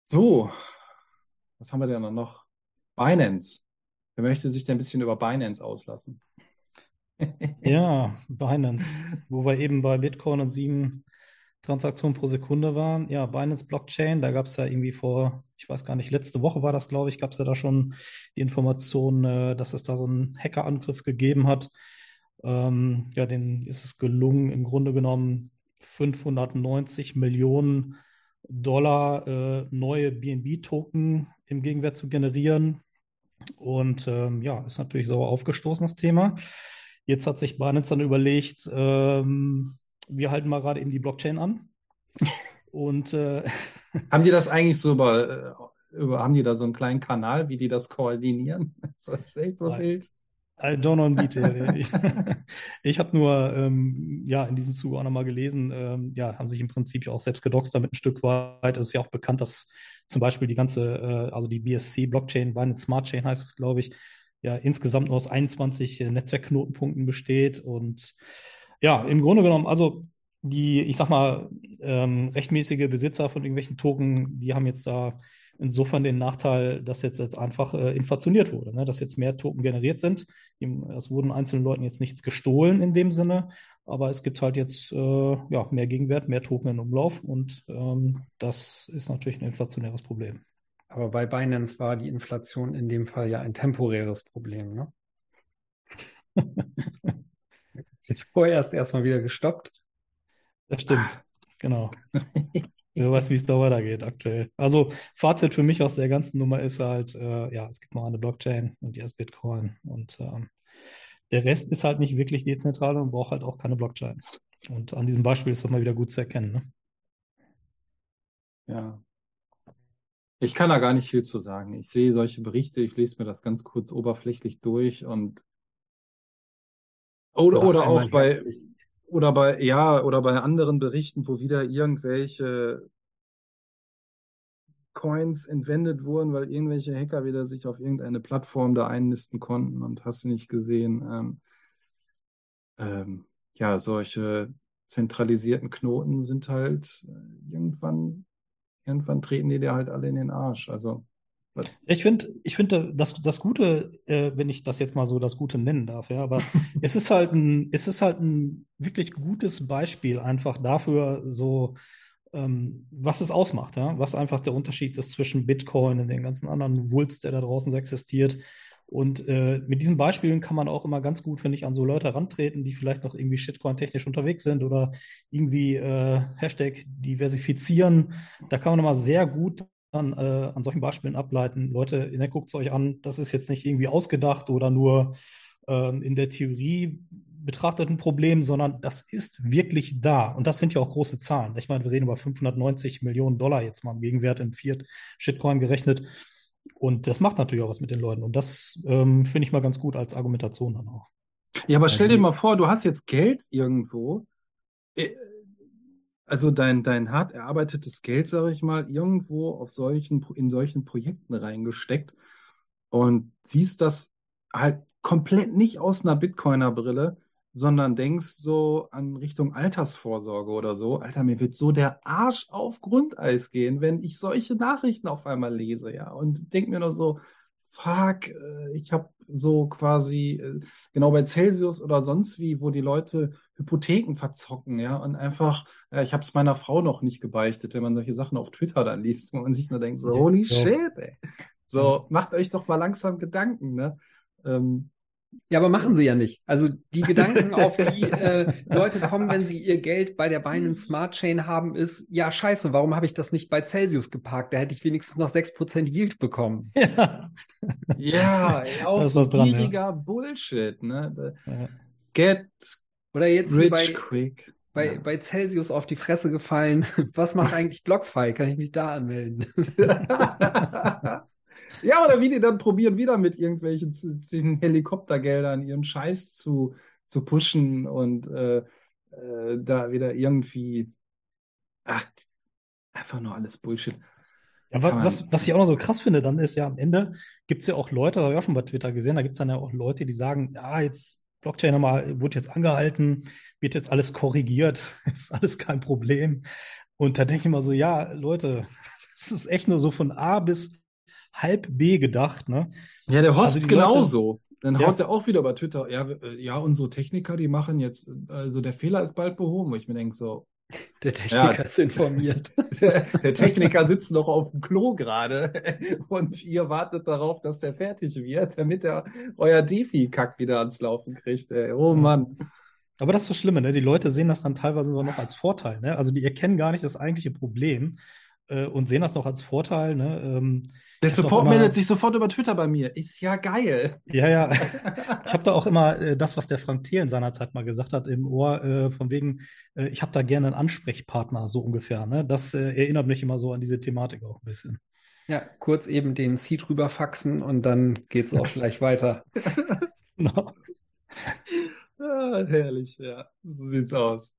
So, was haben wir denn noch? Binance. Wer möchte sich denn ein bisschen über Binance auslassen? Ja, Binance, wo wir eben bei Bitcoin und sieben Transaktionen pro Sekunde waren. Ja, Binance Blockchain, da gab es ja irgendwie vor, ich weiß gar nicht, letzte Woche war das, glaube ich, gab es ja da schon die Information, äh, dass es da so einen Hackerangriff gegeben hat. Ähm, ja, denen ist es gelungen, im Grunde genommen 590 Millionen Dollar äh, neue BNB-Token im Gegenwert zu generieren. Und ähm, ja, ist natürlich sauer aufgestoßen, das Thema. Jetzt hat sich Binance dann überlegt, ähm, wir halten mal gerade eben die Blockchain an. Und äh, Haben die das eigentlich so über, äh, über, haben die da so einen kleinen Kanal, wie die das koordinieren? Das ist echt so wild. I don't know in detail. Ich, ich habe nur ähm, ja in diesem Zuge auch nochmal gelesen, ähm, ja, haben sich im Prinzip ja auch selbst gedoxt damit ein Stück weit. Es ist ja auch bekannt, dass zum Beispiel die ganze, äh, also die BSC-Blockchain, Binance Smart Chain heißt es, glaube ich, ja insgesamt nur aus 21 äh, Netzwerkknotenpunkten besteht. Und ja, im Grunde genommen, also die, ich sag mal, ähm, rechtmäßige Besitzer von irgendwelchen Token, die haben jetzt da insofern den Nachteil, dass jetzt, jetzt einfach äh, inflationiert wurde, ne? dass jetzt mehr Token generiert sind. Es wurden einzelnen Leuten jetzt nichts gestohlen in dem Sinne, aber es gibt halt jetzt äh, ja, mehr Gegenwert, mehr Token in Umlauf und ähm, das ist natürlich ein inflationäres Problem. Aber bei Binance war die Inflation in dem Fall ja ein temporäres Problem, ne? Ist jetzt vorerst erstmal wieder gestoppt. Das stimmt, genau. Du weißt, wie es da weitergeht aktuell. Also Fazit für mich aus der ganzen Nummer ist halt, äh, ja, es gibt mal eine Blockchain und die heißt Bitcoin und ähm, der Rest ist halt nicht wirklich dezentral und braucht halt auch keine Blockchain. Und an diesem Beispiel ist das mal wieder gut zu erkennen. Ne? Ja. Ich kann da gar nicht viel zu sagen. Ich sehe solche Berichte, ich lese mir das ganz kurz oberflächlich durch und oder, Ach, oder auch bei, herzlich. oder bei, ja, oder bei anderen Berichten, wo wieder irgendwelche Coins entwendet wurden, weil irgendwelche Hacker wieder sich auf irgendeine Plattform da einnisten konnten und hast du nicht gesehen. Ähm, ähm, ja, solche zentralisierten Knoten sind halt äh, irgendwann, irgendwann treten die dir halt alle in den Arsch. Also, Ich finde, ich finde das, das Gute, äh, wenn ich das jetzt mal so das Gute nennen darf, ja, aber es ist halt ein, es ist halt ein wirklich gutes Beispiel einfach dafür, so ähm, was es ausmacht, ja, was einfach der Unterschied ist zwischen Bitcoin und den ganzen anderen Wulst, der da draußen so existiert. Und äh, mit diesen Beispielen kann man auch immer ganz gut, finde ich, an so Leute herantreten, die vielleicht noch irgendwie Shitcoin-technisch unterwegs sind oder irgendwie äh, Hashtag diversifizieren. Da kann man immer sehr gut dann äh, an solchen Beispielen ableiten. Leute, ne, guckt es euch an, das ist jetzt nicht irgendwie ausgedacht oder nur ähm, in der Theorie betrachtet ein Problem, sondern das ist wirklich da. Und das sind ja auch große Zahlen. Ich meine, wir reden über 590 Millionen Dollar jetzt mal im Gegenwert in Fiat Shitcoin gerechnet. Und das macht natürlich auch was mit den Leuten. Und das ähm, finde ich mal ganz gut als Argumentation dann auch. ja, aber stell dir mal vor, du hast jetzt Geld irgendwo, äh, also dein, dein hart erarbeitetes Geld, sage ich mal, irgendwo auf solchen, in solchen Projekten reingesteckt und siehst das halt komplett nicht aus einer Bitcoiner-Brille, sondern denkst so an Richtung Altersvorsorge oder so. Alter, mir wird so der Arsch auf Grundeis gehen, wenn ich solche Nachrichten auf einmal lese, ja. Und denk mir nur so, fuck, äh, ich habe so quasi, äh, genau bei Celsius oder sonst wie, wo die Leute Hypotheken verzocken, ja, und einfach, äh, ich habe es meiner Frau noch nicht gebeichtet, wenn man solche Sachen auf Twitter dann liest, wo man sich nur denkt, so, holy ja. shit, ey. So, macht euch doch mal langsam Gedanken, ne? Ähm, Ja, aber machen sie ja nicht. Also die Gedanken, auf die äh, Leute kommen, wenn sie ihr Geld bei der Binance Smart Chain haben, ist, ja, scheiße, warum habe ich das nicht bei Celsius geparkt? Da hätte ich wenigstens noch 6% Yield bekommen. Ja. ja, ey, auch so dran, ja. gieriger Bullshit, ne? Ja. Get Oder jetzt rich bei, quick. bei, Ja. bei Celsius auf die Fresse gefallen. Was macht eigentlich BlockFi? Kann ich mich da anmelden? Ja, oder wie die dann probieren, wieder mit irgendwelchen Helikoptergeldern ihren Scheiß zu, zu pushen und äh, äh, da wieder irgendwie, ach, einfach nur alles Bullshit. Ja, was, was ich auch noch so krass finde, dann ist ja am Ende gibt es ja auch Leute, das habe ich auch schon bei Twitter gesehen, da gibt es dann ja auch Leute, die sagen, ja, jetzt Blockchain nochmal, wurde jetzt angehalten, wird jetzt alles korrigiert, ist alles kein Problem. Und da denke ich immer so, ja, Leute, das ist echt nur so von A bis halb B gedacht, ne? Ja, der Horst Also genauso. Dann Ja. haut er auch wieder bei Twitter, ja, äh, ja, unsere Techniker, die machen jetzt, äh, also der Fehler ist bald behoben. Ich mir denke, so, Der Techniker ist informiert. der, der Techniker sitzt noch auf dem Klo gerade und ihr wartet darauf, dass der fertig wird, damit er euer Defi-Kack wieder ans Laufen kriegt. Ey. Oh Mann. Aber das ist das Schlimme, ne? Die Leute sehen das dann teilweise sogar noch als Vorteil, ne? Also die erkennen gar nicht das eigentliche Problem äh, und sehen das noch als Vorteil, ne? Ähm, Der Support immer- meldet sich sofort über Twitter bei mir. Ist ja geil. Ja, ja. Ich habe da auch immer äh, das, was der Frank Thelen seinerzeit mal gesagt hat, im Ohr, äh, von wegen, äh, ich habe da gerne einen Ansprechpartner, so ungefähr. Ne? Das äh, erinnert mich immer so an diese Thematik auch ein bisschen. Ja, kurz eben den Seed rüberfaxen und dann geht's auch gleich weiter. Genau. Ah, herrlich, ja. So sieht's aus.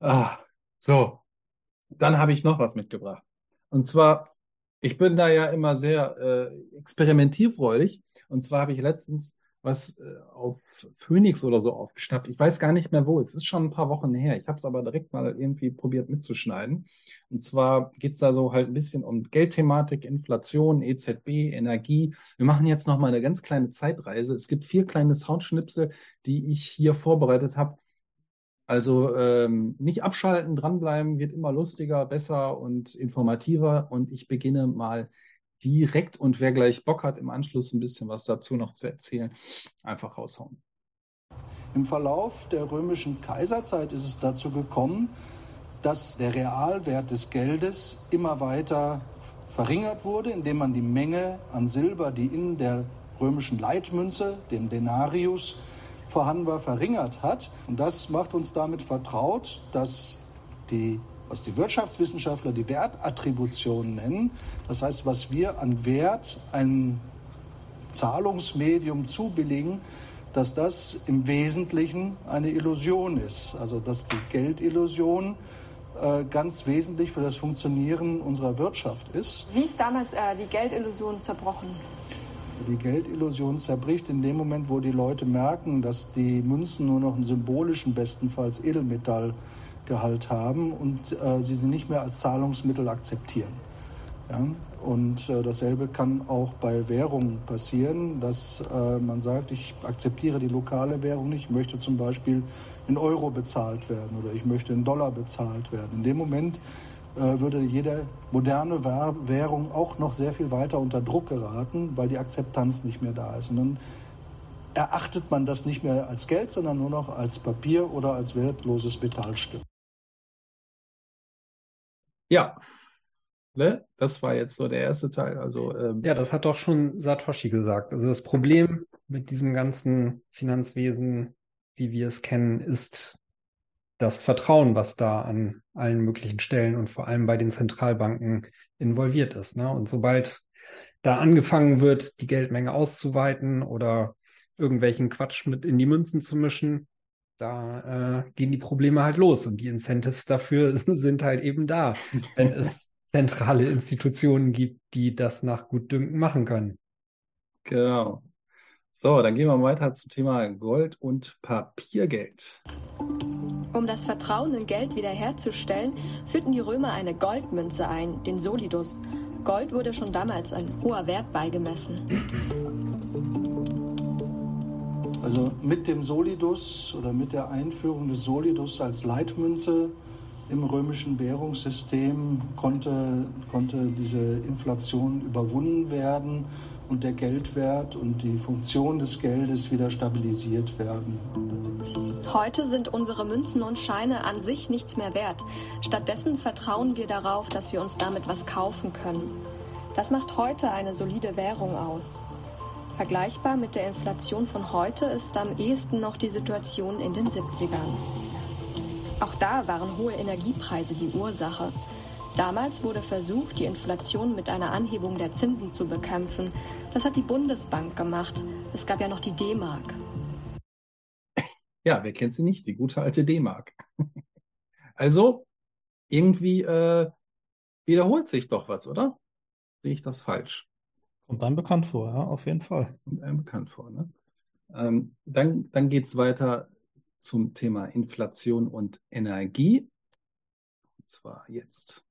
Ah, so. Dann habe ich noch was mitgebracht. Und zwar, ich bin da ja immer sehr äh, experimentierfreudig. Und zwar habe ich letztens was äh, auf Phoenix oder so aufgeschnappt. Ich weiß gar nicht mehr wo. Es ist schon ein paar Wochen her. Ich habe es aber direkt mal irgendwie probiert mitzuschneiden. Und zwar geht's da so halt ein bisschen um Geldthematik, Inflation, EZB, Energie. Wir machen jetzt noch mal eine ganz kleine Zeitreise. Es gibt vier kleine Soundschnipsel, die ich hier vorbereitet habe. Also ähm, nicht abschalten, dranbleiben, wird immer lustiger, besser und informativer. Und ich beginne mal direkt und wer gleich Bock hat, im Anschluss ein bisschen was dazu noch zu erzählen, einfach raushauen. Im Verlauf der römischen Kaiserzeit ist es dazu gekommen, dass der Realwert des Geldes immer weiter verringert wurde, indem man die Menge an Silber, die in der römischen Leitmünze, dem Denarius, vorhanden war, verringert hat. Und das macht uns damit vertraut, dass die, was die Wirtschaftswissenschaftler die Wertattribution nennen, das heißt, was wir an Wert einem Zahlungsmedium zubilligen, dass das im Wesentlichen eine Illusion ist. Also dass die Geldillusion äh, ganz wesentlich für das Funktionieren unserer Wirtschaft ist. Wie ist damals äh, die Geldillusion zerbrochen? Die Geldillusion zerbricht in dem Moment, wo die Leute merken, dass die Münzen nur noch einen symbolischen, bestenfalls Edelmetallgehalt haben und äh, sie sie nicht mehr als Zahlungsmittel akzeptieren. Ja? Und äh, dasselbe kann auch bei Währungen passieren, dass äh, man sagt, ich akzeptiere die lokale Währung nicht, ich möchte zum Beispiel in Euro bezahlt werden oder ich möchte in Dollar bezahlt werden. In dem Moment würde jede moderne Währ- Währung auch noch sehr viel weiter unter Druck geraten, weil die Akzeptanz nicht mehr da ist. Und dann erachtet man das nicht mehr als Geld, sondern nur noch als Papier oder als wertloses Metallstück. Ja, ne? Das war jetzt so der erste Teil. Also ähm, Ja, das hat doch schon Satoshi gesagt. Also das Problem mit diesem ganzen Finanzwesen, wie wir es kennen, ist das Vertrauen, was da an allen möglichen Stellen und vor allem bei den Zentralbanken involviert ist. Ne? Und sobald da angefangen wird, die Geldmenge auszuweiten oder irgendwelchen Quatsch mit in die Münzen zu mischen, da äh, gehen die Probleme halt los. Und die Incentives dafür sind halt eben da, wenn es zentrale Institutionen gibt, die das nach Gutdünken machen können. genau. So, dann gehen wir weiter zum Thema Gold und Papiergeld. Um das Vertrauen in Geld wiederherzustellen, führten die Römer eine Goldmünze ein, den Solidus. Gold wurde schon damals ein hoher Wert beigemessen. Also mit dem Solidus oder mit der Einführung des Solidus als Leitmünze im römischen Währungssystem konnte, konnte diese Inflation überwunden werden und der Geldwert und die Funktion des Geldes wieder stabilisiert werden. Heute sind unsere Münzen und Scheine an sich nichts mehr wert. Stattdessen vertrauen wir darauf, dass wir uns damit was kaufen können. Das macht heute eine solide Währung aus. Vergleichbar mit der Inflation von heute ist am ehesten noch die Situation in den 70ern. Auch da waren hohe Energiepreise die Ursache. Damals wurde versucht, die Inflation mit einer Anhebung der Zinsen zu bekämpfen. Das hat die Bundesbank gemacht. Es gab ja noch die D-Mark. Ja, wer kennt sie nicht? Die gute alte D-Mark. Also, irgendwie äh, wiederholt sich doch was, oder? Sehe ich das falsch? Kommt einem bekannt vor, ja, auf jeden Fall. Kommt einem bekannt vor, ne? Ähm, dann dann geht es weiter zum Thema Inflation und Energie. Und zwar jetzt.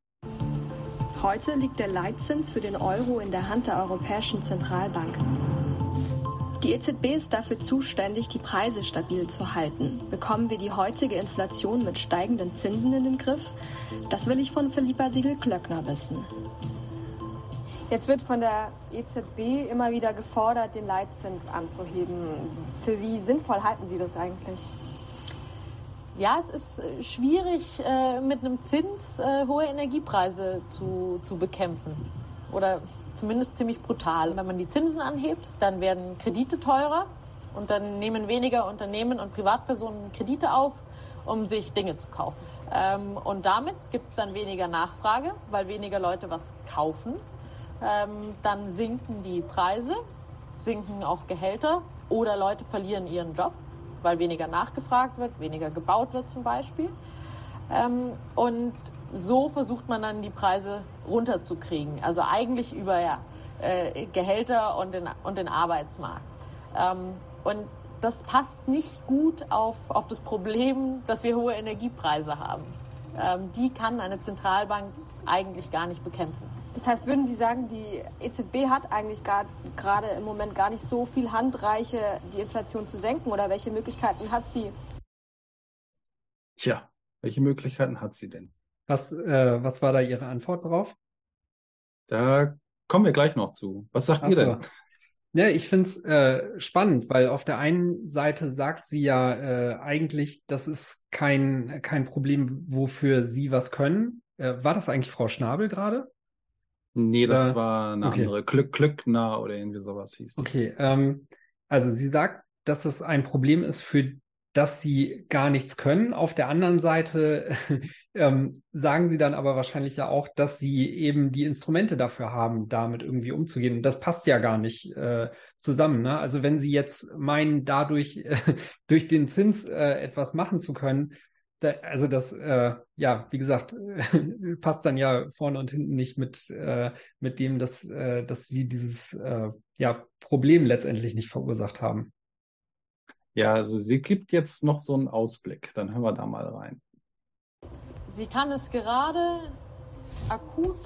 Heute liegt der Leitzins für den Euro in der Hand der Europäischen Zentralbank. Die EZB ist dafür zuständig, die Preise stabil zu halten. Bekommen wir die heutige Inflation mit steigenden Zinsen in den Griff? Das will ich von Philippa Siegel-Klöckner wissen. Jetzt wird von der EZB immer wieder gefordert, den Leitzins anzuheben. Für wie sinnvoll halten Sie das eigentlich? Ja, es ist äh, schwierig, äh, mit einem Zins äh, hohe Energiepreise zu, zu bekämpfen. Oder zumindest ziemlich brutal. Wenn man die Zinsen anhebt, dann werden Kredite teurer und dann nehmen weniger Unternehmen und Privatpersonen Kredite auf, um sich Dinge zu kaufen. Ähm, und damit gibt es dann weniger Nachfrage, weil weniger Leute was kaufen. Ähm, dann sinken die Preise, sinken auch Gehälter oder Leute verlieren ihren Job weil weniger nachgefragt wird, weniger gebaut wird zum Beispiel. Ähm, und so versucht man dann die Preise runterzukriegen. Also eigentlich über ja, äh, Gehälter und den, und den Arbeitsmarkt. Ähm, und das passt nicht gut auf, auf das Problem, dass wir hohe Energiepreise haben. Ähm, die kann eine Zentralbank eigentlich gar nicht bekämpfen. Das heißt, würden Sie sagen, die EZB hat eigentlich gerade im Moment gar nicht so viel Handreiche, die Inflation zu senken oder welche Möglichkeiten hat sie? Tja, welche Möglichkeiten hat sie denn? Was, äh, was war da Ihre Antwort drauf? Da kommen wir gleich noch zu. Was sagt Ach ihr so. denn? Ja, ich finde es äh, spannend, weil auf der einen Seite sagt sie ja äh, eigentlich, das ist kein, kein Problem, wofür sie was können. Äh, war das eigentlich Frau Schnabel gerade? Nee, das Äh, war eine okay. andere. Glück, Glückner oder irgendwie sowas hieß die. Okay, ähm, also sie sagt, dass es ein Problem ist, für das sie gar nichts können. Auf der anderen Seite ähm, sagen sie dann aber wahrscheinlich ja auch, dass sie eben die Instrumente dafür haben, damit irgendwie umzugehen. Und das passt ja gar nicht äh, zusammen. Ne? Also wenn sie jetzt meinen, dadurch äh, durch den Zins äh, etwas machen zu können, da, also das, äh, ja, wie gesagt, passt dann ja vorne und hinten nicht mit, äh, mit dem, dass, äh, dass sie dieses ja, Problem letztendlich nicht verursacht haben. Ja, also sie gibt jetzt noch so einen Ausblick. Dann hören wir da mal rein. Sie kann es gerade akut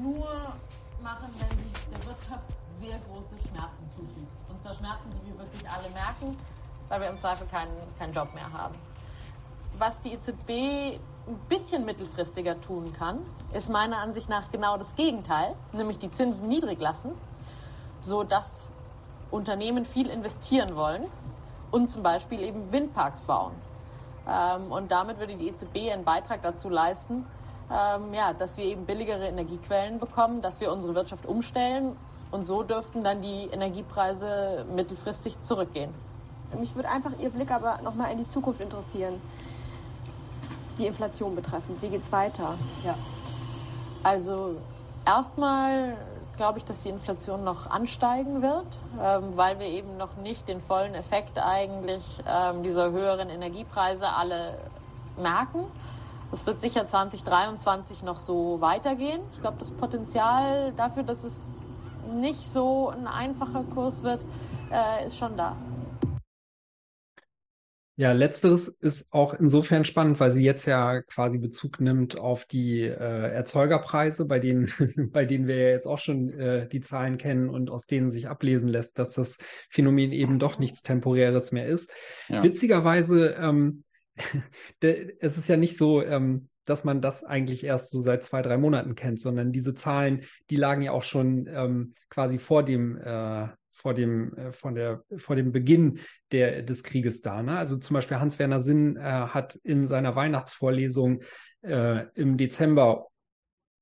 nur machen, wenn sie der Wirtschaft sehr große Schmerzen zufügt. Und zwar Schmerzen, die wir wirklich alle merken, weil wir im Zweifel keinen, keinen Job mehr haben. Was die EZB ein bisschen mittelfristiger tun kann, ist meiner Ansicht nach genau das Gegenteil, nämlich die Zinsen niedrig lassen, sodass Unternehmen viel investieren wollen und zum Beispiel eben Windparks bauen. Ähm, und damit würde die EZB einen Beitrag dazu leisten, ähm, ja, dass wir eben billigere Energiequellen bekommen, dass wir unsere Wirtschaft umstellen und so dürften dann die Energiepreise mittelfristig zurückgehen. Mich würde einfach Ihr Blick aber nochmal in die Zukunft interessieren. Die Inflation betreffend. Wie geht's weiter? Ja. Also erstmal glaube ich, dass die Inflation noch ansteigen wird, ähm, weil wir eben noch nicht den vollen Effekt eigentlich ähm, dieser höheren Energiepreise alle merken. Das wird sicher 2023 noch so weitergehen. Ich glaube, das Potenzial dafür, dass es nicht so ein einfacher Kurs wird, äh, ist schon da. Ja, letzteres ist auch insofern spannend, weil sie jetzt ja quasi Bezug nimmt auf die äh, Erzeugerpreise, bei denen, bei denen wir ja jetzt auch schon äh, die Zahlen kennen und aus denen sich ablesen lässt, dass das Phänomen eben doch nichts Temporäres mehr ist. Ja. Witzigerweise, ähm, de- es ist ja nicht so, ähm, dass man das eigentlich erst so seit zwei, drei Monaten kennt, sondern diese Zahlen, die lagen ja auch schon ähm, quasi vor dem äh, vor dem, äh, von der, vor dem Beginn der, des Krieges da. Ne? Also zum Beispiel Hans-Werner Sinn äh, hat in seiner Weihnachtsvorlesung äh, im Dezember,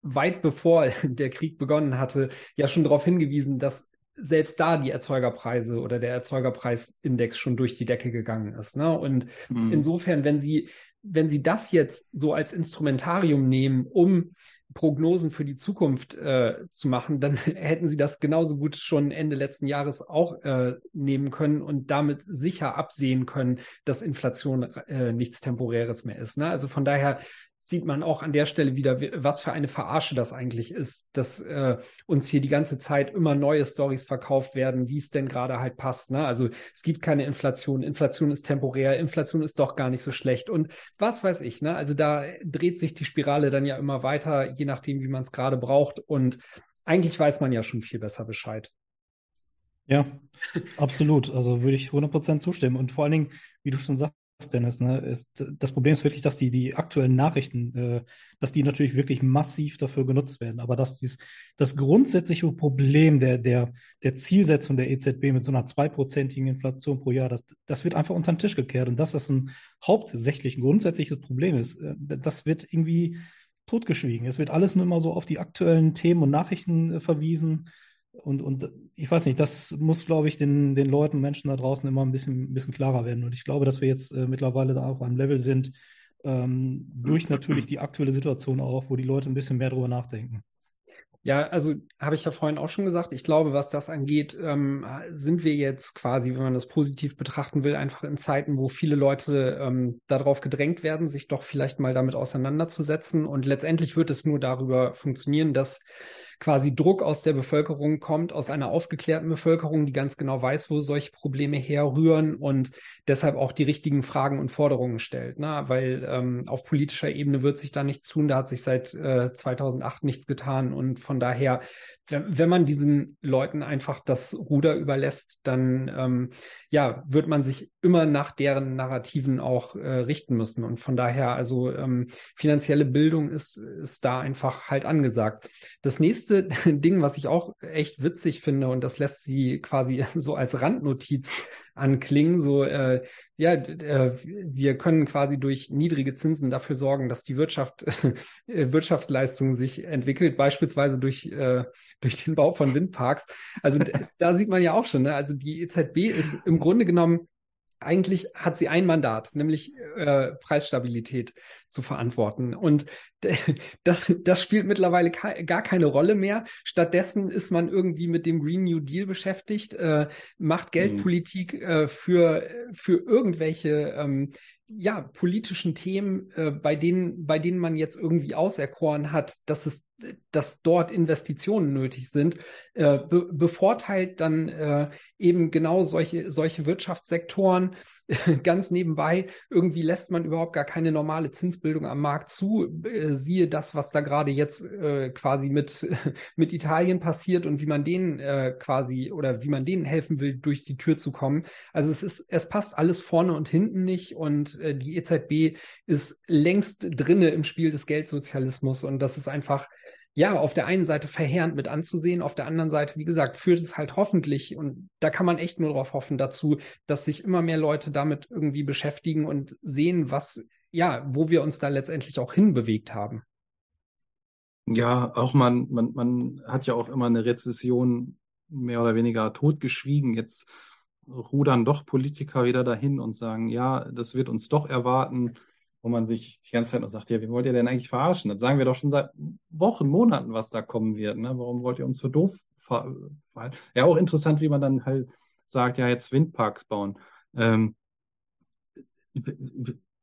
weit bevor der Krieg begonnen hatte, ja schon darauf hingewiesen, dass selbst da die Erzeugerpreise oder der Erzeugerpreisindex schon durch die Decke gegangen ist. Ne? Und Mhm. insofern, wenn Sie wenn Sie das jetzt so als Instrumentarium nehmen, um Prognosen für die Zukunft äh, zu machen, dann hätten sie das genauso gut schon Ende letzten Jahres auch äh, nehmen können und damit sicher absehen können, dass Inflation äh, nichts Temporäres mehr ist. Ne? Also von daher sieht man auch an der Stelle wieder, was für eine Verarsche das eigentlich ist, dass äh, uns hier die ganze Zeit immer neue Stories verkauft werden, wie es denn gerade halt passt. Ne? Also es gibt keine Inflation, Inflation ist temporär, Inflation ist doch gar nicht so schlecht und was weiß ich. Ne? Also da dreht sich die Spirale dann ja immer weiter, je nachdem, wie man es gerade braucht und eigentlich weiß man ja schon viel besser Bescheid. Ja, absolut. Also würde ich 100% zustimmen. Und vor allen Dingen, wie du schon sagst, Dennis, ne, ist, das Problem ist wirklich, dass die, die aktuellen Nachrichten, äh, dass die natürlich wirklich massiv dafür genutzt werden. Aber dass dies, das grundsätzliche Problem der, der, der Zielsetzung der EZB mit so einer zweiprozentigen Inflation pro Jahr, das, das wird einfach unter den Tisch gekehrt. Und dass das ein hauptsächlich ein grundsätzliches Problem ist, äh, das wird irgendwie totgeschwiegen. Es wird alles nur immer so auf die aktuellen Themen und Nachrichten äh, verwiesen. Und, und ich weiß nicht, das muss, glaube ich, den, den Leuten, Menschen da draußen immer ein bisschen, ein bisschen klarer werden. Und ich glaube, dass wir jetzt äh, mittlerweile da auch am Level sind, ähm, durch natürlich die aktuelle Situation auch, wo die Leute ein bisschen mehr drüber nachdenken. Ja, also habe ich ja vorhin auch schon gesagt, ich glaube, was das angeht, ähm, sind wir jetzt quasi, wenn man das positiv betrachten will, einfach in Zeiten, wo viele Leute ähm, darauf gedrängt werden, sich doch vielleicht mal damit auseinanderzusetzen. Und letztendlich wird es nur darüber funktionieren, dass quasi Druck aus der Bevölkerung kommt, aus einer aufgeklärten Bevölkerung, die ganz genau weiß, wo solche Probleme herrühren und deshalb auch die richtigen Fragen und Forderungen stellt. Ne? Weil ähm, auf politischer Ebene wird sich da nichts tun, da hat sich seit äh, 2008 nichts getan und von daher wenn man diesen Leuten einfach das Ruder überlässt, dann ähm, ja, wird man sich immer nach deren Narrativen auch äh, richten müssen. Und von daher, also ähm, finanzielle Bildung ist, ist da einfach halt angesagt. Das nächste Ding, was ich auch echt witzig finde, und das lässt sie quasi so als Randnotiz anklingen. So, äh, ja, äh, wir können quasi durch niedrige Zinsen dafür sorgen, dass die Wirtschaft, äh, Wirtschaftsleistung sich entwickelt, beispielsweise durch, äh, durch den Bau von Windparks. Also da sieht man ja auch schon, ne? also die EZB ist im Grunde genommen eigentlich hat sie ein Mandat, nämlich äh, Preisstabilität zu verantworten. Und das, das spielt mittlerweile gar keine Rolle mehr. Stattdessen ist man irgendwie mit dem Green New Deal beschäftigt, äh, macht mhm. Geldpolitik äh, für, für irgendwelche ähm, ja, politischen Themen, äh, bei denen, bei denen man jetzt irgendwie auserkoren hat, dass es, dass dort Investitionen nötig sind, äh, be bevorteilt dann äh, eben genau solche, solche Wirtschaftssektoren, ganz nebenbei, irgendwie lässt man überhaupt gar keine normale Zinsbildung am Markt zu. Äh, siehe das, was da gerade jetzt äh, quasi mit, mit Italien passiert und wie man denen äh, quasi oder wie man denen helfen will, durch die Tür zu kommen. Also es ist, es passt alles vorne und hinten nicht und äh, die EZB ist längst drinne im Spiel des Geldsozialismus und das ist einfach ja, auf der einen Seite verheerend mit anzusehen, auf der anderen Seite, wie gesagt, führt es halt hoffentlich, und da kann man echt nur darauf hoffen, dazu, dass sich immer mehr Leute damit irgendwie beschäftigen und sehen, was, ja, wo wir uns da letztendlich auch hinbewegt haben. Ja, auch man, man, man hat ja auch immer eine Rezession mehr oder weniger totgeschwiegen. Jetzt rudern doch Politiker wieder dahin und sagen, ja, das wird uns doch erwarten wo man sich die ganze Zeit noch sagt, ja, wie wollt ihr denn eigentlich verarschen? Das sagen wir doch schon seit Wochen, Monaten, was da kommen wird. Ne? Warum wollt ihr uns für doof verhalten? Ja, auch interessant, wie man dann halt sagt, ja, jetzt Windparks bauen. Ähm,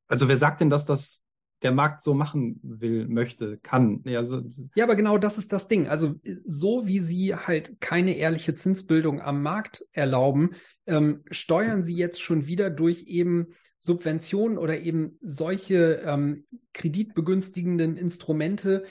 also wer sagt denn, dass das der Markt so machen will, möchte, kann. Ja, so, ja, aber genau das ist das Ding. Also so wie sie halt keine ehrliche Zinsbildung am Markt erlauben, ähm, steuern sie jetzt schon wieder durch eben Subventionen oder eben solche ähm, kreditbegünstigenden Instrumente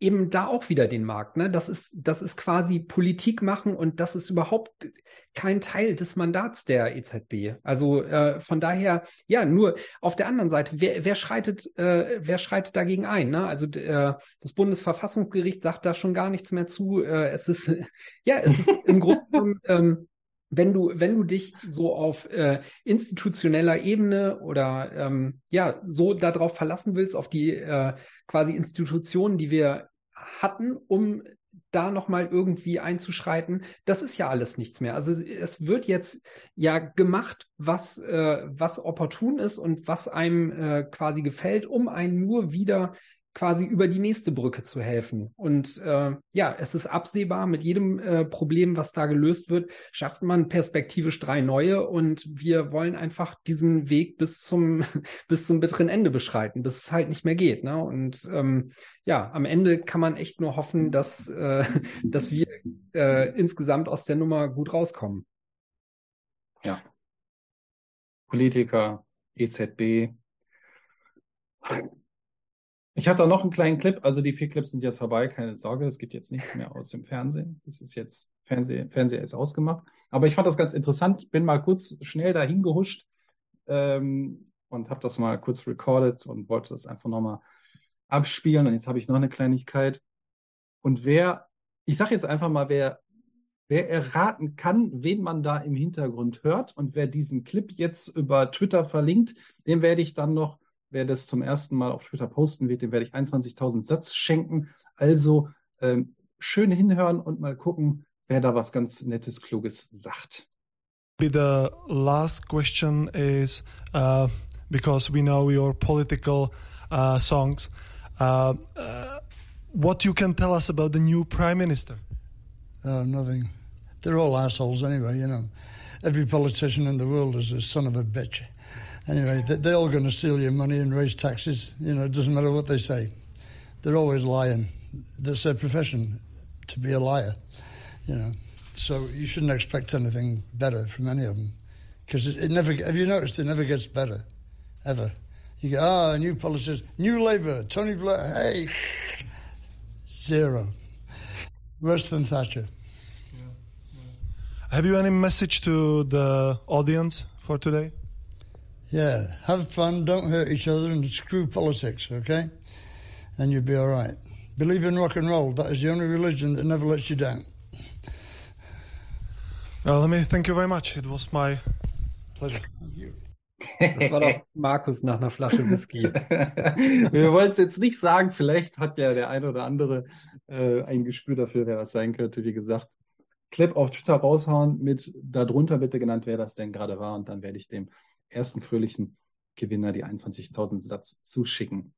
eben da auch wieder den Markt. Ne? Das ist, das ist quasi Politik machen und das ist überhaupt kein Teil des Mandats der EZB. Also äh, von daher, ja, nur auf der anderen Seite, wer, wer schreitet, äh, wer schreitet dagegen ein? Ne? Also äh, das Bundesverfassungsgericht sagt da schon gar nichts mehr zu. Äh, es ist, ja, es ist im Grunde ähm, wenn du, wenn du dich so auf äh, institutioneller Ebene oder ähm, ja, so darauf verlassen willst, auf die äh, quasi Institutionen, die wir hatten, um da nochmal irgendwie einzuschreiten, das ist ja alles nichts mehr. Also es wird jetzt ja gemacht, was, äh, was opportun ist und was einem äh, quasi gefällt, um einen nur wieder quasi über die nächste Brücke zu helfen. Und äh, ja, es ist absehbar, mit jedem äh, Problem, was da gelöst wird, schafft man perspektivisch drei neue und wir wollen einfach diesen Weg bis zum, bis zum bitteren Ende beschreiten, bis es halt nicht mehr geht. Ne? Und ähm, ja, am Ende kann man echt nur hoffen, dass, äh, dass wir äh, insgesamt aus der Nummer gut rauskommen. Ja. Politiker, EZB, ich hatte noch einen kleinen Clip, also die vier Clips sind jetzt vorbei, keine Sorge, es gibt jetzt nichts mehr aus dem Fernsehen. Das ist jetzt, Fernseh, Fernseher ist ausgemacht. Aber ich fand das ganz interessant, bin mal kurz schnell dahin gehuscht ähm, und habe das mal kurz recorded und wollte das einfach nochmal abspielen. Und jetzt habe ich noch eine Kleinigkeit. Und wer, ich sage jetzt einfach mal, wer, wer erraten kann, wen man da im Hintergrund hört und wer diesen Clip jetzt über Twitter verlinkt, den werde ich dann noch wer das zum ersten Mal auf Twitter posten wird, dem werde ich 21.000 Satz schenken. Also ähm, schön hinhören und mal gucken, wer da was ganz Nettes, Kluges sagt. The last question is uh, because we know your political uh, songs. Uh, uh, what you can tell us about the new prime minister? Uh, nothing. They're all assholes anyway, you know. Every politician in the world is a son of a bitch. Anyway, they're all going to steal your money and raise taxes. You know, it doesn't matter what they say. They're always lying. That's their profession, to be a liar. You know, so you shouldn't expect anything better from any of them, because it, it, never. Have you noticed it never gets better, ever? You go, ah, new politicians, new Labour, Tony Blair. Hey, zero. Worse than Thatcher. Have you any message to the audience for today? Yeah, have fun, don't hurt each other, and screw politics, okay? And you'll be all right. Believe in rock and roll. That is the only religion that never lets you down. Well, let me thank you very much. It was my pleasure. Das war doch Markus nach einer Flasche Whisky. Wir wollen es jetzt nicht sagen, vielleicht hat ja der eine oder andere äh, ein Gespür dafür, wer das sein könnte. Wie gesagt, Clip auf Twitter raushauen mit darunter bitte genannt, wer das denn gerade war und dann werde ich dem ersten fröhlichen Gewinner die 21.000 Satz zuschicken.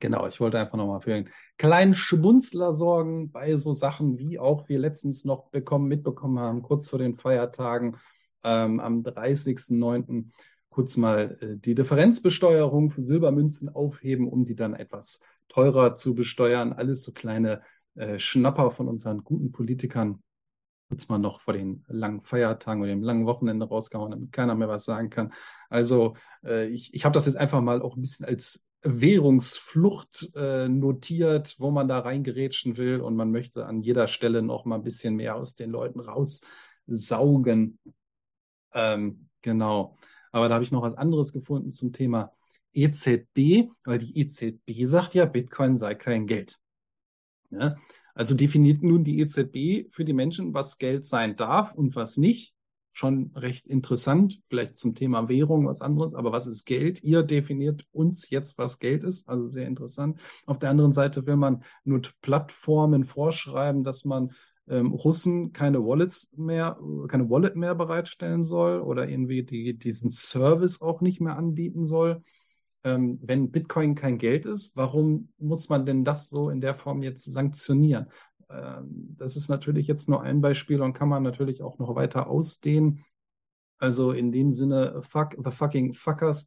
Genau, ich wollte einfach nochmal für einen kleinen Schmunzler sorgen bei so Sachen, wie auch wir letztens noch bekommen, mitbekommen haben, kurz vor den Feiertagen ähm, am 30.09. kurz mal äh, die Differenzbesteuerung für Silbermünzen aufheben, um die dann etwas teurer zu besteuern. Alles so kleine äh, Schnapper von unseren guten Politikern, mal noch vor den langen Feiertagen oder dem langen Wochenende rausgehauen, damit keiner mehr was sagen kann. Also äh, ich, ich habe das jetzt einfach mal auch ein bisschen als Währungsflucht äh, notiert, wo man da reingerätschen will und man möchte an jeder Stelle noch mal ein bisschen mehr aus den Leuten raussaugen. Ähm, genau. Aber da habe ich noch was anderes gefunden zum Thema EZB, weil die EZB sagt ja, Bitcoin sei kein Geld. Ja? Also definiert nun die EZB für die Menschen, was Geld sein darf und was nicht. Schon recht interessant, vielleicht zum Thema Währung was anderes, aber was ist Geld? Ihr definiert uns jetzt, was Geld ist, also sehr interessant. Auf der anderen Seite will man nur Plattformen vorschreiben, dass man ähm, Russen keine Wallets mehr, keine Wallet mehr bereitstellen soll oder irgendwie die, diesen Service auch nicht mehr anbieten soll ähm, wenn Bitcoin kein Geld ist, warum muss man denn das so in der Form jetzt sanktionieren? Ähm, das ist natürlich jetzt nur ein Beispiel und kann man natürlich auch noch weiter ausdehnen. Also in dem Sinne, fuck the fucking fuckers.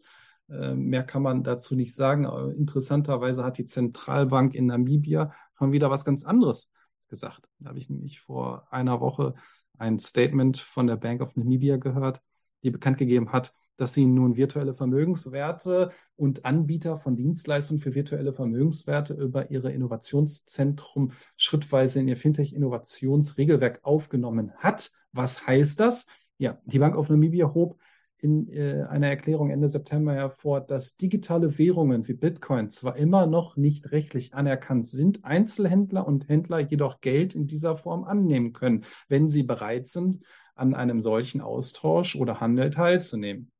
Äh, mehr kann man dazu nicht sagen. Aber interessanterweise hat die Zentralbank in Namibia schon wieder was ganz anderes gesagt. Da habe ich nämlich vor einer Woche ein Statement von der Bank of Namibia gehört, die bekannt gegeben hat, dass sie nun virtuelle Vermögenswerte und Anbieter von Dienstleistungen für virtuelle Vermögenswerte über ihre Innovationszentrum schrittweise in ihr Fintech-Innovationsregelwerk aufgenommen hat. Was heißt das? Ja, die Bank of Namibia hob in äh, einer Erklärung Ende September hervor, dass digitale Währungen wie Bitcoin zwar immer noch nicht rechtlich anerkannt sind, Einzelhändler und Händler jedoch Geld in dieser Form annehmen können, wenn sie bereit sind, an einem solchen Austausch oder Handel teilzunehmen.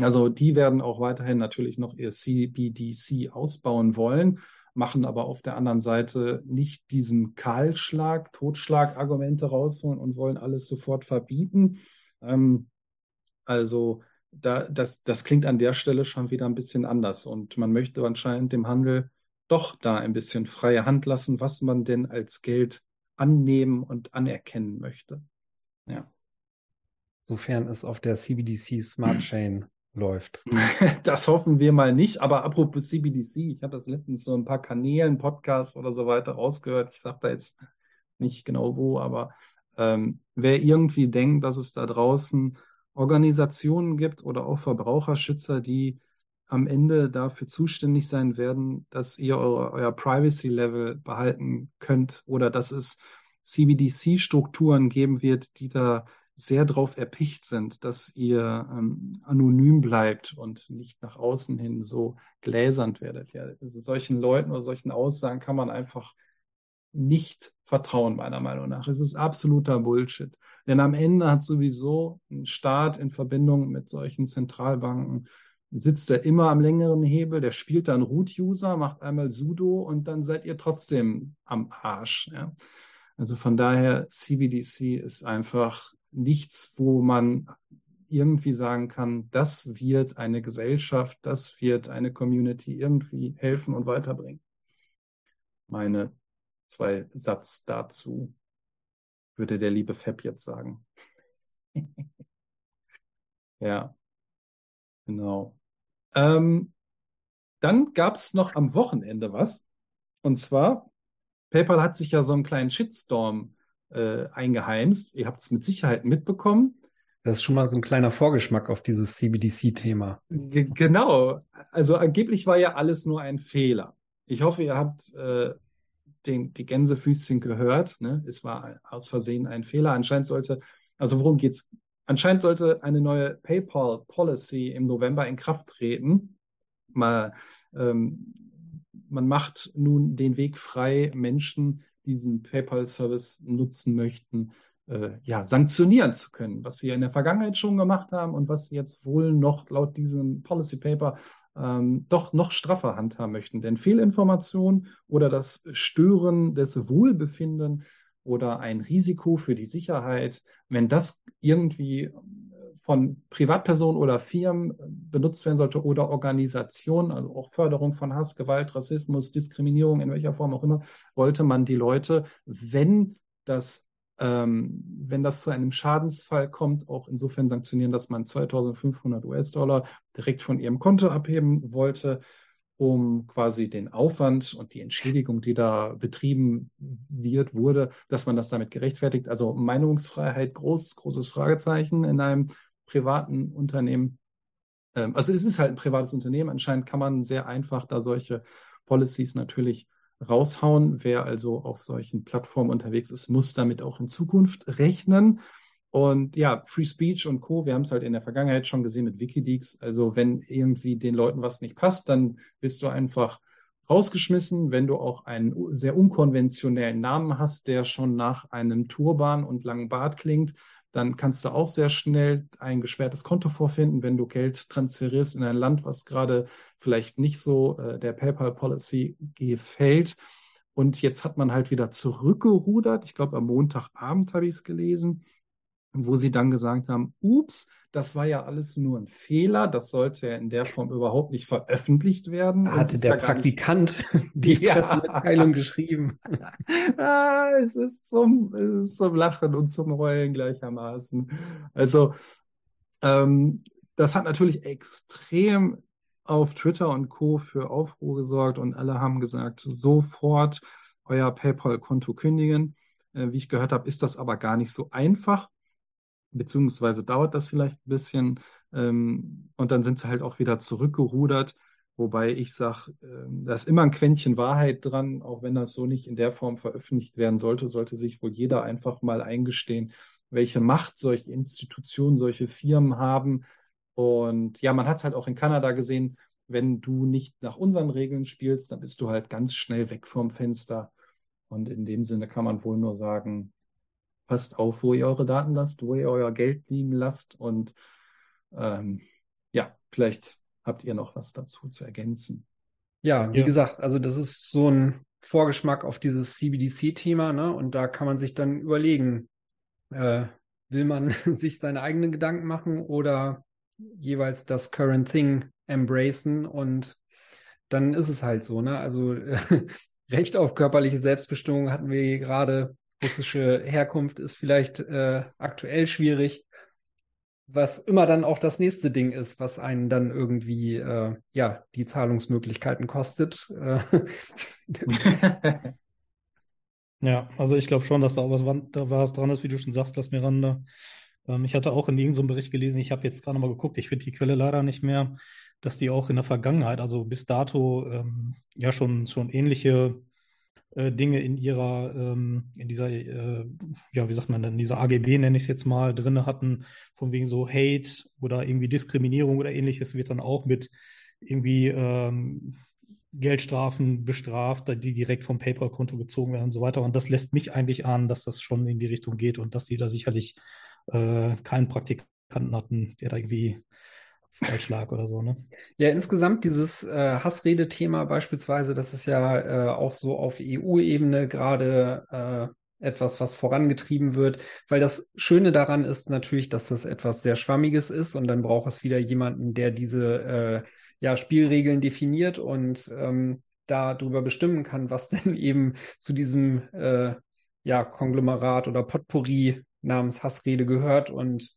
Also die werden auch weiterhin natürlich noch ihr CBDC ausbauen wollen. machen aber auf der anderen Seite nicht diesen Kahlschlag, Totschlagargumente rausholen und wollen alles sofort verbieten. Ähm, also da, das, das klingt an der Stelle schon wieder ein bisschen anders und man möchte anscheinend dem Handel doch da ein bisschen freie Hand lassen, was man denn als Geld annehmen und anerkennen möchte. Ja. Sofern es auf der CBDC Smart Chain läuft. Das hoffen wir mal nicht. Aber apropos CBDC, ich habe das letztens so ein paar Kanälen, Podcasts oder so weiter rausgehört. Ich sage da jetzt nicht genau wo, aber ähm, wer irgendwie denkt, dass es da draußen Organisationen gibt oder auch Verbraucherschützer, die am Ende dafür zuständig sein werden, dass ihr eure, euer Privacy-Level behalten könnt oder dass es CBDC-Strukturen geben wird, die da sehr darauf erpicht sind, dass ihr ähm, anonym bleibt und nicht nach außen hin so gläsernd werdet. Ja, also solchen Leuten oder solchen Aussagen kann man einfach nicht vertrauen, meiner Meinung nach. Es ist absoluter Bullshit. Denn am Ende hat sowieso ein Staat in Verbindung mit solchen Zentralbanken sitzt er immer am längeren Hebel, der spielt dann Root-User, macht einmal sudo und dann seid ihr trotzdem am Arsch. Ja. Also von daher, CBDC ist einfach nichts, wo man irgendwie sagen kann, das wird eine Gesellschaft, das wird eine Community irgendwie helfen und weiterbringen. Meine zwei Satz dazu, würde der liebe Fab jetzt sagen. ja, genau. Ähm, dann gab es noch am Wochenende was. Und zwar, PayPal hat sich ja so einen kleinen Shitstorm äh, eingeheimst. Ihr habt es mit Sicherheit mitbekommen. Das ist schon mal so ein kleiner Vorgeschmack auf dieses CBDC-Thema. Genau. Also angeblich war ja alles nur ein Fehler. Ich hoffe, ihr habt äh, den, die Gänsefüßchen gehört. Ne? Es war aus Versehen ein Fehler. Anscheinend sollte, also worum geht's? Anscheinend sollte eine neue PayPal-Policy im November in Kraft treten. Mal, ähm, man macht nun den Weg frei, Menschen, diesen PayPal-Service nutzen möchten, äh, ja, sanktionieren zu können, was sie in der Vergangenheit schon gemacht haben und was sie jetzt wohl noch laut diesem Policy Paper ähm, doch noch straffer handhaben möchten. Denn Fehlinformation oder das Stören des Wohlbefinden oder ein Risiko für die Sicherheit, wenn das irgendwie von Privatpersonen oder Firmen benutzt werden sollte oder Organisationen, also auch Förderung von Hass, Gewalt, Rassismus, Diskriminierung, in welcher Form auch immer, wollte man die Leute, wenn das ähm, wenn das zu einem Schadensfall kommt, auch insofern sanktionieren, dass man 2500 US-Dollar direkt von ihrem Konto abheben wollte, um quasi den Aufwand und die Entschädigung, die da betrieben wird, wurde, dass man das damit gerechtfertigt. Also Meinungsfreiheit, groß, großes Fragezeichen in einem privaten Unternehmen. Ähm, also es ist halt ein privates Unternehmen. Anscheinend kann man sehr einfach da solche Policies natürlich raushauen. Wer also auf solchen Plattformen unterwegs ist, muss damit auch in Zukunft rechnen. Und ja, Free Speech und Co., wir haben es halt in der Vergangenheit schon gesehen mit Wikileaks. Also wenn irgendwie den Leuten was nicht passt, dann bist du einfach rausgeschmissen. Wenn du auch einen sehr unkonventionellen Namen hast, der schon nach einem Turban und langen Bart klingt, dann kannst du auch sehr schnell ein gesperrtes Konto vorfinden, wenn du Geld transferierst in ein Land, was gerade vielleicht nicht so äh, der PayPal-Policy gefällt. Und jetzt hat man halt wieder zurückgerudert. Ich glaube, am Montagabend habe ich es gelesen, wo sie dann gesagt haben, ups, das war ja alles nur ein Fehler, das sollte ja in der Form überhaupt nicht veröffentlicht werden. Hatte der Praktikant die ja. Pressemitteilung geschrieben? ah, es, ist zum, es ist zum Lachen und zum Heulen gleichermaßen. Also, ähm, das hat natürlich extrem auf Twitter und Co. für Aufruhr gesorgt und alle haben gesagt, sofort euer PayPal-Konto kündigen. Äh, wie ich gehört habe, ist das aber gar nicht so einfach beziehungsweise dauert das vielleicht ein bisschen ähm, und dann sind sie halt auch wieder zurückgerudert. Wobei ich sage, äh, da ist immer ein Quäntchen Wahrheit dran, auch wenn das so nicht in der Form veröffentlicht werden sollte, sollte sich wohl jeder einfach mal eingestehen, welche Macht solche Institutionen, solche Firmen haben. Und ja, man hat es halt auch in Kanada gesehen, wenn du nicht nach unseren Regeln spielst, dann bist du halt ganz schnell weg vom Fenster. Und in dem Sinne kann man wohl nur sagen, passt auf, wo ihr eure Daten lasst, wo ihr euer Geld liegen lasst und ähm, ja, vielleicht habt ihr noch was dazu zu ergänzen. Ja, wie Ja. gesagt, also das ist so ein Vorgeschmack auf dieses CBDC-Thema, ne? Und da kann man sich dann überlegen, äh, will man sich seine eigenen Gedanken machen oder jeweils das Current Thing embracen und dann ist es halt so, ne? Also äh, Recht auf körperliche Selbstbestimmung hatten wir hier gerade. Russische Herkunft ist vielleicht äh, aktuell schwierig. Was immer dann auch das nächste Ding ist, was einen dann irgendwie äh, ja die Zahlungsmöglichkeiten kostet. Äh, Ja, also ich glaube schon, dass da auch was, da was dran ist, wie du schon sagst, Las Miranda. Ähm, ich hatte auch in irgendeinem Bericht gelesen, ich habe jetzt gerade mal geguckt, ich finde die Quelle leider nicht mehr, dass die auch in der Vergangenheit, also bis dato, ähm, ja schon, schon ähnliche äh, Dinge in ihrer, ähm, in dieser, äh, ja, wie sagt man in dieser AGB nenne ich es jetzt mal, drinne hatten, von wegen so Hate oder irgendwie Diskriminierung oder ähnliches wird dann auch mit irgendwie ähm, Geldstrafen bestraft, die direkt vom PayPal-Konto gezogen werden und so weiter. Und das lässt mich eigentlich ahnen, dass das schon in die Richtung geht und dass sie da sicherlich äh, keinen Praktikanten hatten, der da irgendwie falsch lag oder so, ne? Ja, insgesamt dieses äh, Hassrede-Thema beispielsweise, das ist ja äh, auch so auf EU-Ebene gerade äh, etwas, was vorangetrieben wird, weil das Schöne daran ist natürlich, dass das etwas sehr Schwammiges ist und dann braucht es wieder jemanden, der diese äh, ja, Spielregeln definiert und ähm, darüber bestimmen kann, was denn eben zu diesem äh, ja, Konglomerat oder Potpourri namens Hassrede gehört und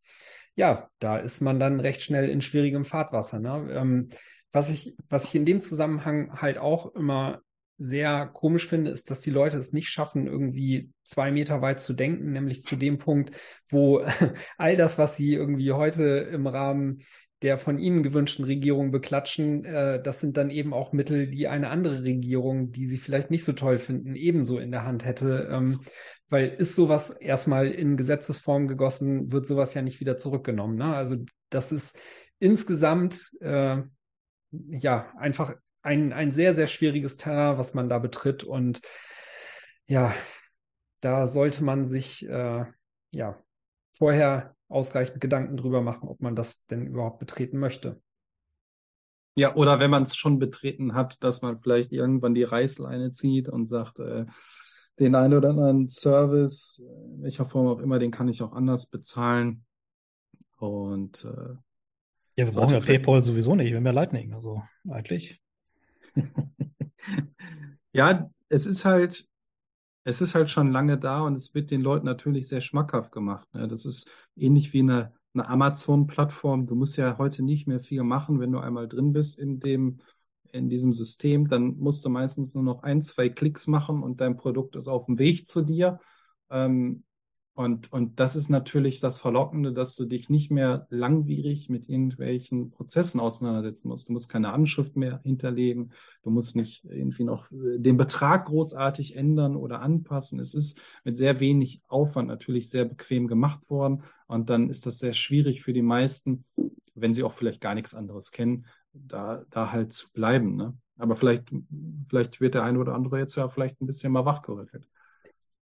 ja, da ist man dann recht schnell in schwierigem Fahrtwasser. Ne? Ähm, was ich, was ich in dem Zusammenhang halt auch immer sehr komisch finde, ist, dass die Leute es nicht schaffen, irgendwie zwei Meter weit zu denken, nämlich zu dem Punkt, wo all das, was sie irgendwie heute im Rahmen der von ihnen gewünschten Regierung beklatschen, äh, das sind dann eben auch Mittel, die eine andere Regierung, die sie vielleicht nicht so toll finden, ebenso in der Hand hätte. Ähm, weil ist sowas erstmal in Gesetzesform gegossen, wird sowas ja nicht wieder zurückgenommen. Ne? Also das ist insgesamt äh, ja einfach ein, ein sehr, sehr schwieriges Terrain, was man da betritt. Und ja, da sollte man sich äh, ja vorher ausreichend Gedanken drüber machen, ob man das denn überhaupt betreten möchte. Ja, oder wenn man es schon betreten hat, dass man vielleicht irgendwann die Reißleine zieht und sagt, äh, den einen oder anderen Service, in welcher Form auch immer, den kann ich auch anders bezahlen. Und äh, Ja, wir brauchen ja PayPal sowieso nicht, wir haben ja Lightning, also eigentlich. ja, es ist halt, es ist halt schon lange da und es wird den Leuten natürlich sehr schmackhaft gemacht. Ne? Das ist ähnlich wie eine, eine Amazon-Plattform. Du musst ja heute nicht mehr viel machen, wenn du einmal drin bist in dem, in diesem System. Dann musst du meistens nur noch ein, zwei Klicks machen und dein Produkt ist auf dem Weg zu dir. Ähm, und, und das ist natürlich das Verlockende, dass du dich nicht mehr langwierig mit irgendwelchen Prozessen auseinandersetzen musst. Du musst keine Anschrift mehr hinterlegen. Du musst nicht irgendwie noch äh, den Betrag großartig ändern oder anpassen. Es ist mit sehr wenig Aufwand natürlich sehr bequem gemacht worden. Und dann ist das sehr schwierig für die meisten, wenn sie auch vielleicht gar nichts anderes kennen, da, da halt zu bleiben. Ne? Aber vielleicht, vielleicht wird der eine oder andere jetzt ja vielleicht ein bisschen mal wachgerüttelt.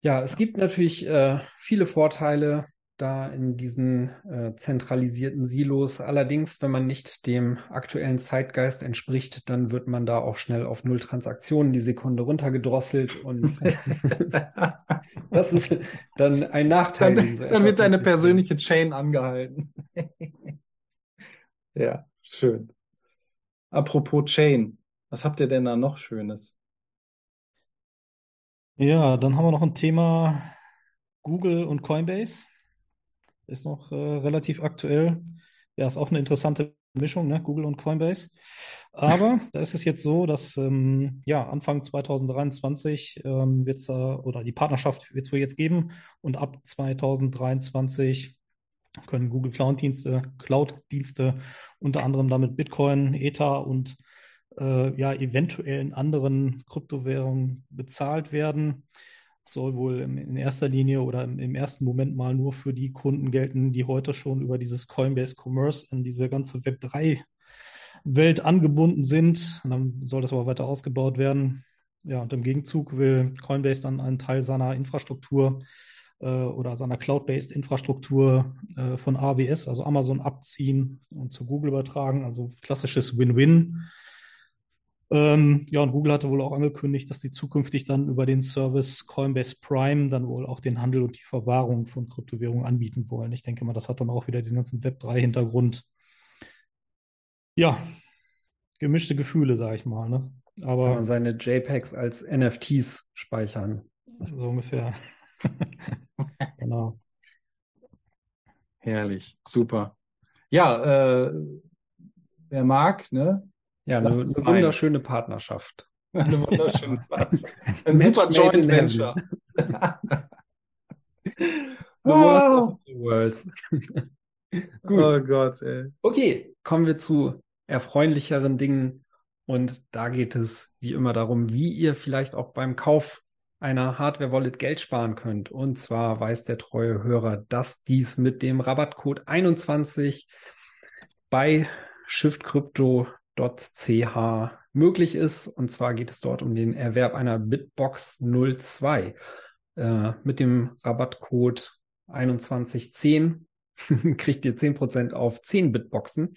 Ja, es gibt natürlich äh, viele Vorteile da in diesen äh, zentralisierten Silos. Allerdings, wenn man nicht dem aktuellen Zeitgeist entspricht, dann wird man da auch schnell auf null Transaktionen die Sekunde runtergedrosselt und das ist dann ein Nachteil. Dann, so dann wird deine persönliche Chain angehalten. ja, schön. Apropos Chain, was habt ihr denn da noch Schönes? Ja, dann haben wir noch ein Thema Google und Coinbase. Ist noch äh, relativ aktuell. Ja, ist auch eine interessante Mischung, ne? Google und Coinbase. Aber da ist es jetzt so, dass ähm, ja, Anfang 2023 ähm, wird es äh, oder die Partnerschaft wird es wohl jetzt geben und ab 2023 können Google Cloud-Dienste, Cloud-Dienste unter anderem damit Bitcoin, Ether und äh, ja, eventuell in anderen Kryptowährungen bezahlt werden. Soll wohl in erster Linie oder im, ersten Moment mal nur für die Kunden gelten, die heute schon über dieses Coinbase Commerce in diese ganze Web3-Welt angebunden sind. Und dann soll das aber weiter ausgebaut werden. Ja, und im Gegenzug will Coinbase dann einen Teil seiner Infrastruktur oder seiner Cloud-based Infrastruktur äh, von AWS, also Amazon, abziehen und zu Google übertragen. Also klassisches Win-Win. Ähm, ja, und Google hatte wohl auch angekündigt, dass sie zukünftig dann über den Service Coinbase Prime dann wohl auch den Handel und die Verwahrung von Kryptowährungen anbieten wollen. Ich denke mal, das hat dann auch wieder diesen ganzen Kann Web3-Hintergrund. Ja, gemischte Gefühle, sag ich mal. Ne? Aber man seine JPEGs als NFTs speichern. so ungefähr. Genau. Herrlich, super. Ja, äh, wer mag, ne? Ja, eine, eine wunderschöne Partnerschaft. Eine wunderschöne Partnerschaft. Ein super Joint. Venture. The worst of the worlds. Gut. Oh Gott, ey. Okay, kommen wir zu erfreulicheren Dingen. Und da geht es wie immer darum, wie ihr vielleicht auch beim Kauf einer Hardware-Wallet Geld sparen könnt. Und zwar weiß der treue Hörer, dass dies mit dem Rabattcode 21 bei shiftcrypto.ch möglich ist. Und zwar geht es dort um den Erwerb einer Bitbox 02. Äh, mit dem Rabattcode 2110 kriegt ihr 10% auf 10 Bitboxen.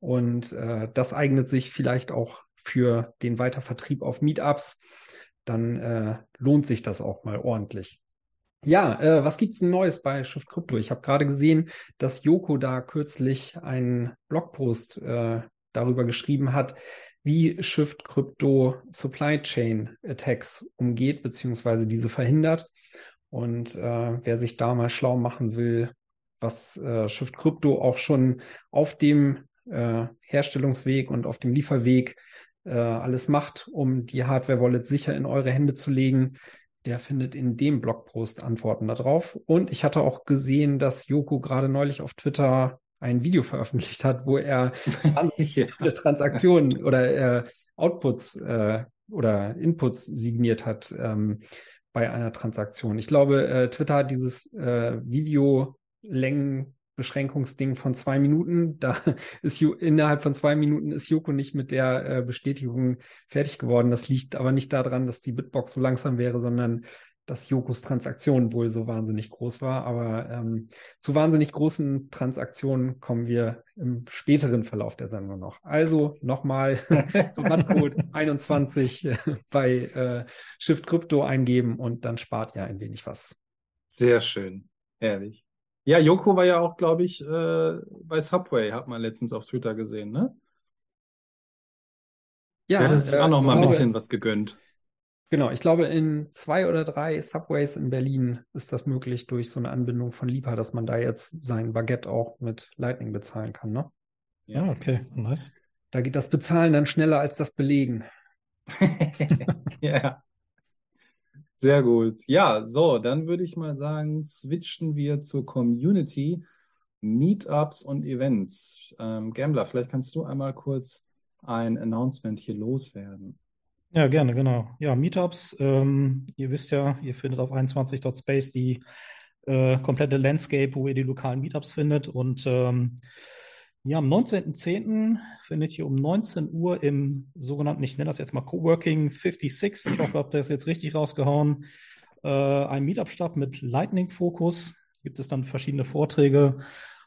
Und äh, das eignet sich vielleicht auch für den Weitervertrieb auf Meetups. Dann äh, lohnt sich das auch mal ordentlich. Ja, äh, was gibt's Neues bei Shift Crypto? Ich habe gerade gesehen, dass Joko da kürzlich einen Blogpost äh, darüber geschrieben hat, wie Shift Crypto Supply Chain Attacks umgeht, beziehungsweise diese verhindert. Und äh, wer sich da mal schlau machen will, was äh, Shift Crypto auch schon auf dem äh, Herstellungsweg und auf dem Lieferweg äh, alles macht, um die Hardware-Wallet sicher in eure Hände zu legen, der findet in dem Blogpost Antworten darauf. Und ich hatte auch gesehen, dass Joko gerade neulich auf Twitter ein Video veröffentlicht hat, wo er viele Transaktionen oder äh, Outputs äh, oder Inputs signiert hat ähm, bei einer Transaktion. Ich glaube, äh, Twitter hat dieses äh, Videolängenbeschränkungsding von zwei Minuten. Da ist innerhalb von zwei Minuten ist Joko nicht mit der äh, Bestätigung fertig geworden. Das liegt aber nicht daran, dass die Bitbox so langsam wäre, sondern dass Jokos Transaktion wohl so wahnsinnig groß war. Aber ähm, zu wahnsinnig großen Transaktionen kommen wir im späteren Verlauf der Sendung noch. Also nochmal Rabattcode 21 bei äh, Shift Crypto eingeben und dann spart ihr ein wenig was. Sehr schön. Herrlich. Ja, Joko war ja auch, glaube ich, äh, bei Subway, hat man letztens auf Twitter gesehen, ne? Ja, Der hat sich äh, auch noch mal ein glaube- bisschen was gegönnt. Genau, ich glaube, in zwei oder drei Subways in Berlin ist das möglich durch so eine Anbindung von Lipa, dass man da jetzt sein Baguette auch mit Lightning bezahlen kann, ne? Ja, okay, nice. Da geht das Bezahlen dann schneller als das Belegen. Ja. Sehr gut. Ja, so, dann würde ich mal sagen, switchen wir zur Community, Meetups und Events. Ähm, Gambler, vielleicht kannst du einmal kurz ein Announcement hier loswerden. Ja, gerne, genau. Ja, Meetups, ähm, ihr wisst ja, ihr findet auf 21.space die äh, komplette Landscape, wo ihr die lokalen Meetups findet. Und ähm, ja, am 19.10. findet ihr um 19 Uhr im sogenannten, ich nenne das jetzt mal Coworking 56, ich hoffe, ich habe das jetzt richtig rausgehauen, äh, ein Meetup statt mit Lightning-Fokus. Gibt es dann verschiedene Vorträge,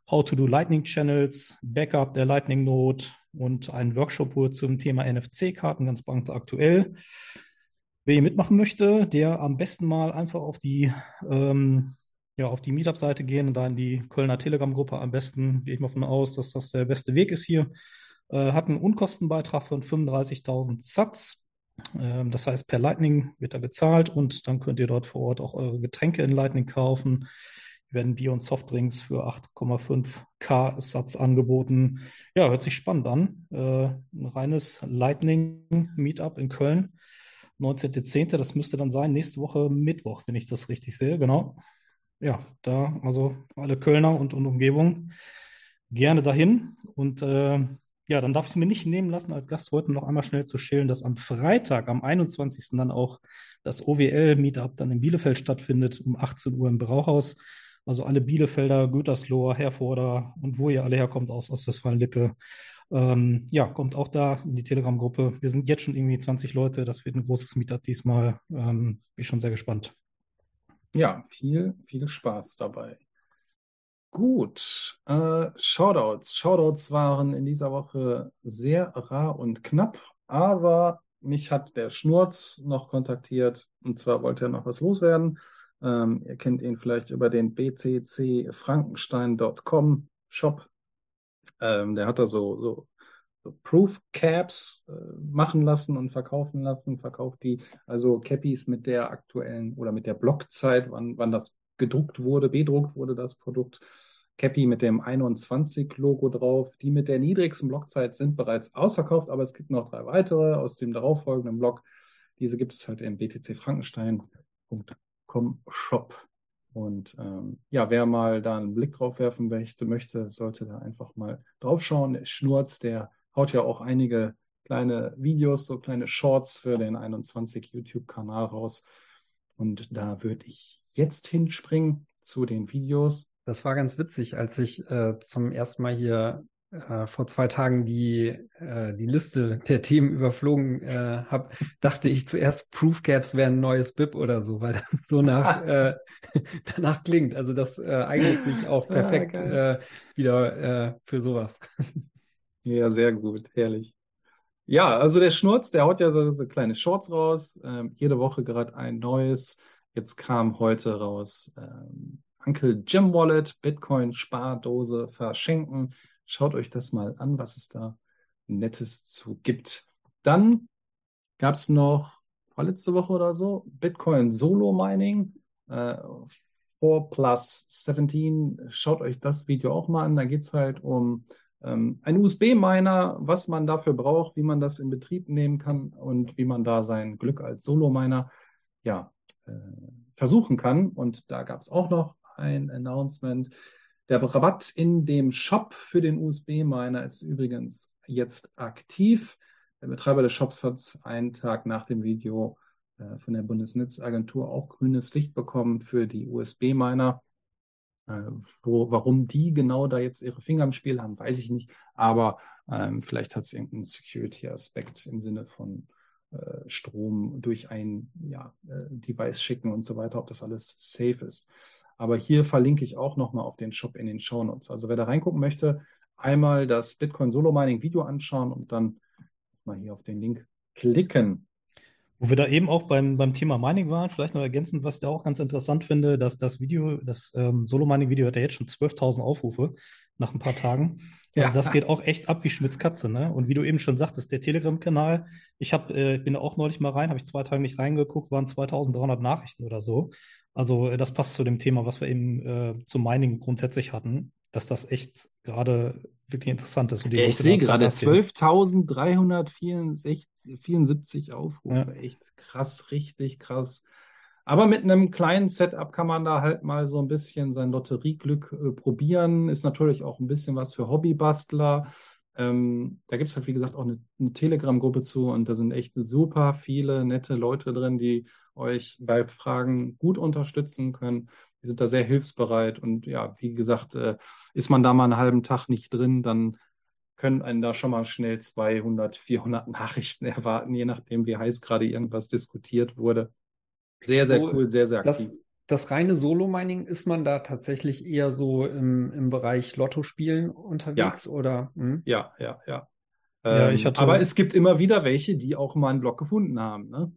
How to do Lightning Channels, Backup der Lightning Node und einen Workshop wohl zum Thema NFC-Karten, ganz brandaktuell. Wer hier mitmachen möchte, der am besten mal einfach auf die, ähm, ja, auf die Meetup-Seite gehen und da in die Kölner Telegram-Gruppe am besten, gehe ich mal von aus, dass das der beste Weg ist hier. Äh, hat einen Unkostenbeitrag von 35.000 Satz. Ähm, das heißt, per Lightning wird er bezahlt und dann könnt ihr dort vor Ort auch eure Getränke in Lightning kaufen. Hier werden Bier und Softdrinks für 8,5K Satz angeboten. Ja, hört sich spannend an. Äh, ein reines Lightning-Meetup in Köln. 19.10., das müsste dann sein, nächste Woche Mittwoch, wenn ich das richtig sehe, genau. Ja, da, also alle Kölner und, und Umgebung gerne dahin. Und äh, ja, dann darf ich es mir nicht nehmen lassen, als Gast heute noch einmal schnell zu schälen, dass am Freitag, am 21. dann auch das OWL-Meetup dann in Bielefeld stattfindet, um 18 Uhr im Brauhaus. Also alle Bielefelder, Gütersloher, Herforder und wo ihr alle herkommt aus Ostwestfalen-Lippe. Ähm, ja, kommt auch da in die Telegram-Gruppe. Wir sind jetzt schon irgendwie 20 Leute. Das wird ein großes Meetup diesmal. Ähm, bin schon sehr gespannt. Ja, viel, viel Spaß dabei. Gut, äh, Shoutouts. Shoutouts waren in dieser Woche sehr rar und knapp. aber mich hat der Schnurz noch kontaktiert und zwar wollte er noch was loswerden. Ähm, ihr kennt ihn vielleicht über den bccfrankenstein.com Shop. Ähm, der hat da so, so, so Proof Caps äh, machen lassen und verkaufen lassen, verkauft die, also Cappies mit der aktuellen oder mit der Blockzeit, wann, wann das gedruckt wurde, bedruckt wurde, das Produkt. Cappy mit dem 21-Logo drauf. Die mit der niedrigsten Blockzeit sind bereits ausverkauft, aber es gibt noch drei weitere aus dem darauffolgenden Block. Diese gibt es halt im btcfrankenstein.com Shop. Und ähm, ja, wer mal da einen Blick drauf werfen möchte, sollte da einfach mal drauf schauen. Schnurz, der haut ja auch einige kleine Videos, so kleine Shorts für den 21 YouTube-Kanal raus. Und da würde ich jetzt hinspringen zu den Videos. Das war ganz witzig, als ich äh, zum ersten Mal hier äh, vor zwei Tagen die, äh, die Liste der Themen überflogen äh, habe, dachte ich zuerst, Proof Gaps wäre ein neues BIP oder so, weil das so nach, äh, danach klingt. Also das äh, eignet sich auch Ah, perfekt geil. äh, wieder äh, für sowas. Ja, sehr gut, herrlich. Ja, also der Schnurz, der haut ja so, so kleine Shorts raus. Ähm, jede Woche gerade ein neues. Jetzt kam heute raus ähm, Uncle Jim Wallet, Bitcoin Spardose verschenken. Schaut euch das mal an, was es da Nettes zu gibt. Dann gab es noch vorletzte Woche oder so Bitcoin Solo Mining. Äh, 4 plus 17. Schaut euch das Video auch mal an. Da geht es halt um ein USB-Miner, was man dafür braucht, wie man das in Betrieb nehmen kann und wie man da sein Glück als Solo-Miner ja, äh, versuchen kann. Und da gab es auch noch ein Announcement. Der Rabatt in dem Shop für den USB-Miner ist übrigens jetzt aktiv. Der Betreiber des Shops hat einen Tag nach dem Video äh, von der Bundesnetzagentur auch grünes Licht bekommen für die USB-Miner. Äh, wo, warum die genau da jetzt ihre Finger im Spiel haben, weiß ich nicht. Aber ähm, vielleicht hat es irgendeinen Security-Aspekt im Sinne von äh, Strom durch ein ja, äh, Device schicken und so weiter, ob das alles safe ist. Aber hier verlinke ich auch nochmal auf den Shop in den Show Notes. Also wer da reingucken möchte, einmal das Bitcoin Solo Mining Video anschauen und dann mal hier auf den Link klicken. Wo wir da eben auch beim, beim Thema Mining waren, vielleicht noch ergänzend, was ich da auch ganz interessant finde, dass das Video, das ähm, Solo-Mining-Video hat ja jetzt schon 12.000 Aufrufe nach ein paar Tagen. Also Ja. das geht auch echt ab wie Schmitz Katze, ne? Und wie du eben schon sagtest, der Telegram-Kanal, ich hab, äh, bin da auch neulich mal rein, habe ich zwei Tage nicht reingeguckt, waren 2.300 Nachrichten oder so. Also äh, das passt zu dem Thema, was wir eben äh, zum Mining grundsätzlich hatten, dass das echt gerade wirklich interessant ist. Ich sehe gerade Zahlungen 12.374 Aufrufe. Ja. Echt krass, richtig krass. Aber mit einem kleinen Setup kann man da halt mal so ein bisschen sein Lotterieglück äh, probieren. Ist natürlich auch ein bisschen was für Hobbybastler. Ähm, da gibt es halt, wie gesagt, auch eine, eine Telegram-Gruppe zu und da sind echt super viele nette Leute drin, die euch bei Fragen gut unterstützen können. Die sind da sehr hilfsbereit und ja, wie gesagt, äh, ist man da mal einen halben Tag nicht drin, dann können einen da schon mal schnell 200, 400 Nachrichten erwarten, je nachdem, wie heiß gerade irgendwas diskutiert wurde. Sehr, sehr So, cool, sehr, sehr aktiv. Das, das reine Solo-Mining, ist man da tatsächlich eher so im, im Bereich Lottospielen unterwegs oder? Hm? Ja, ja, ja. Ja, Ähm, ich hatte- aber es gibt immer wieder welche, die auch mal einen Block gefunden haben. Ne?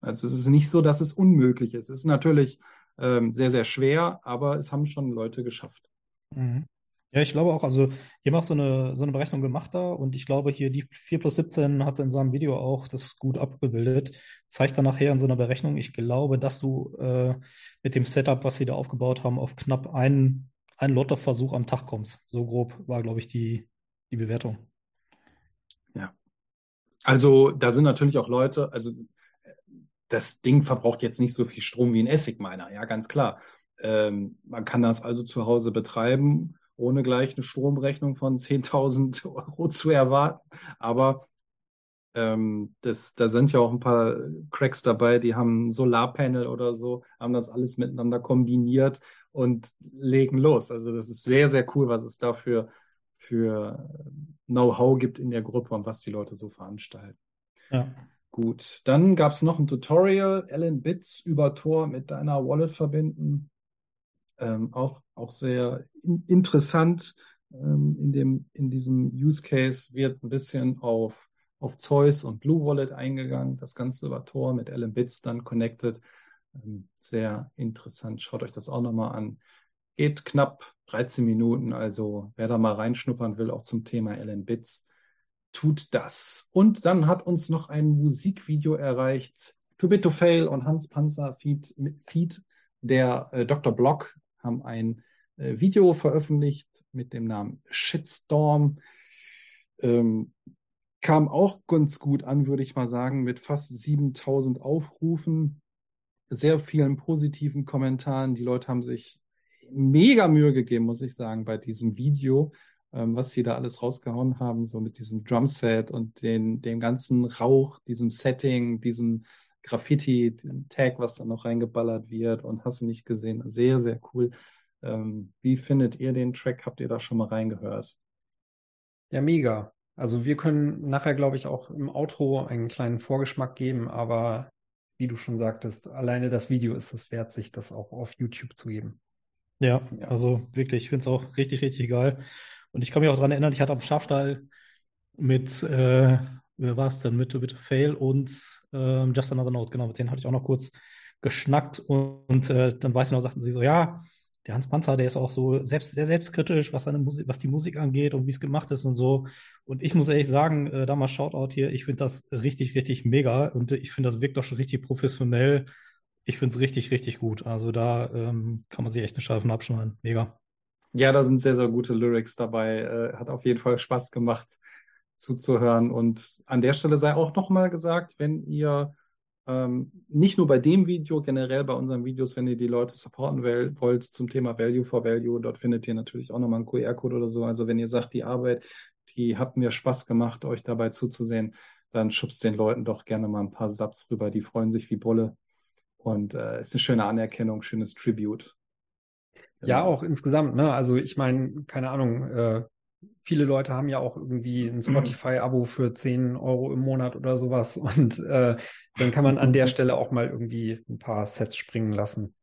Also es ist nicht so, dass es unmöglich ist. Es ist natürlich ähm, sehr, sehr schwer, aber es haben schon Leute geschafft. Mhm. Ja, ich glaube auch, also hier haben auch so eine, so eine Berechnung gemacht da und ich glaube hier die 4 plus 17 hat in seinem Video auch das gut abgebildet. Zeigt dann nachher in so einer Berechnung, ich glaube, dass du äh, mit dem Setup, was sie da aufgebaut haben, auf knapp einen, einen Lottoversuch am Tag kommst. So grob war, glaube ich, die, die Bewertung. Ja. Also da sind natürlich auch Leute, also das Ding verbraucht jetzt nicht so viel Strom wie ein Essigminer, ja, ganz klar. Ähm, man kann das also zu Hause betreiben, ohne gleich eine Stromrechnung von 10.000 Euro zu erwarten. Aber ähm, das, da sind ja auch ein paar Cracks dabei, die haben ein Solarpanel oder so, haben das alles miteinander kombiniert und legen los. Also das ist sehr, sehr cool, was es dafür für Know-how gibt in der Gruppe und was die Leute so veranstalten. Ja. Gut, dann gab es noch ein Tutorial, Allen Bits über Tor mit deiner Wallet verbinden. Ähm, auch, auch sehr in, interessant. Ähm, in dem, in diesem Use Case wird ein bisschen auf auf Zeus und Blue Wallet eingegangen. Das Ganze über Tor mit LM Bits dann connected. Ähm, sehr interessant. Schaut euch das auch nochmal an. Geht knapp 13 Minuten. Also wer da mal reinschnuppern will, auch zum Thema LM Bits, tut das. Und dann hat uns noch ein Musikvideo erreicht. Too Bit to Fail und Hans Panzer Feed, Feed der äh, Dr. Block haben ein äh, Video veröffentlicht mit dem Namen Shitstorm. Ähm, kam auch ganz gut an, würde ich mal sagen, mit fast 7000 Aufrufen, sehr vielen positiven Kommentaren. Die Leute haben sich mega Mühe gegeben, muss ich sagen, bei diesem Video, ähm, was sie da alles rausgehauen haben, so mit diesem Drumset und den, dem ganzen Rauch, diesem Setting, diesem Graffiti, dem Tag, was da noch reingeballert wird und hast du nicht gesehen. Sehr, sehr cool. Ähm, wie findet ihr den Track? Habt ihr da schon mal reingehört? Ja, mega. Also wir können nachher, glaube ich, auch im Outro einen kleinen Vorgeschmack geben, aber wie du schon sagtest, alleine das Video ist es wert, sich das auch auf YouTube zu geben. Ja, also wirklich, ich finde es auch richtig, richtig geil. Und ich kann mich auch daran erinnern, ich hatte am Schafstall mit, äh, wer war es denn, mit Bitte Fail und äh, Just Another Note, genau, mit denen hatte ich auch noch kurz geschnackt und, und äh, dann weiß ich noch, sagten sie so, ja, der Hans Panzer, der ist auch so selbst, sehr selbstkritisch, was, seine Musik, was die Musik angeht und wie es gemacht ist und so. Und ich muss ehrlich sagen, äh, da mal Shoutout hier, ich finde das richtig, richtig mega und ich finde, das wirkt doch schon richtig professionell. Ich finde es richtig, richtig gut. Also da ähm, kann man sich echt eine Scheibe abschneiden. Mega. Ja, da sind sehr, sehr gute Lyrics dabei. Äh, hat auf jeden Fall Spaß gemacht zuzuhören. Und an der Stelle sei auch nochmal gesagt, wenn ihr ähm, nicht nur bei dem Video, generell bei unseren Videos, wenn ihr die Leute supporten wollt zum Thema Value for Value, dort findet ihr natürlich auch nochmal einen QR-Code oder so. Also wenn ihr sagt, die Arbeit, die hat mir Spaß gemacht, euch dabei zuzusehen, dann schubst den Leuten doch gerne mal ein paar Satz rüber. Die freuen sich wie Bolle. Und äh, ist eine schöne Anerkennung, schönes Tribute. Ja, auch insgesamt, ne? Also ich meine, keine Ahnung, äh, viele Leute haben ja auch irgendwie ein Spotify-Abo für 10 Euro im Monat oder sowas. Und äh, dann kann man an der Stelle auch mal irgendwie ein paar Sets springen lassen.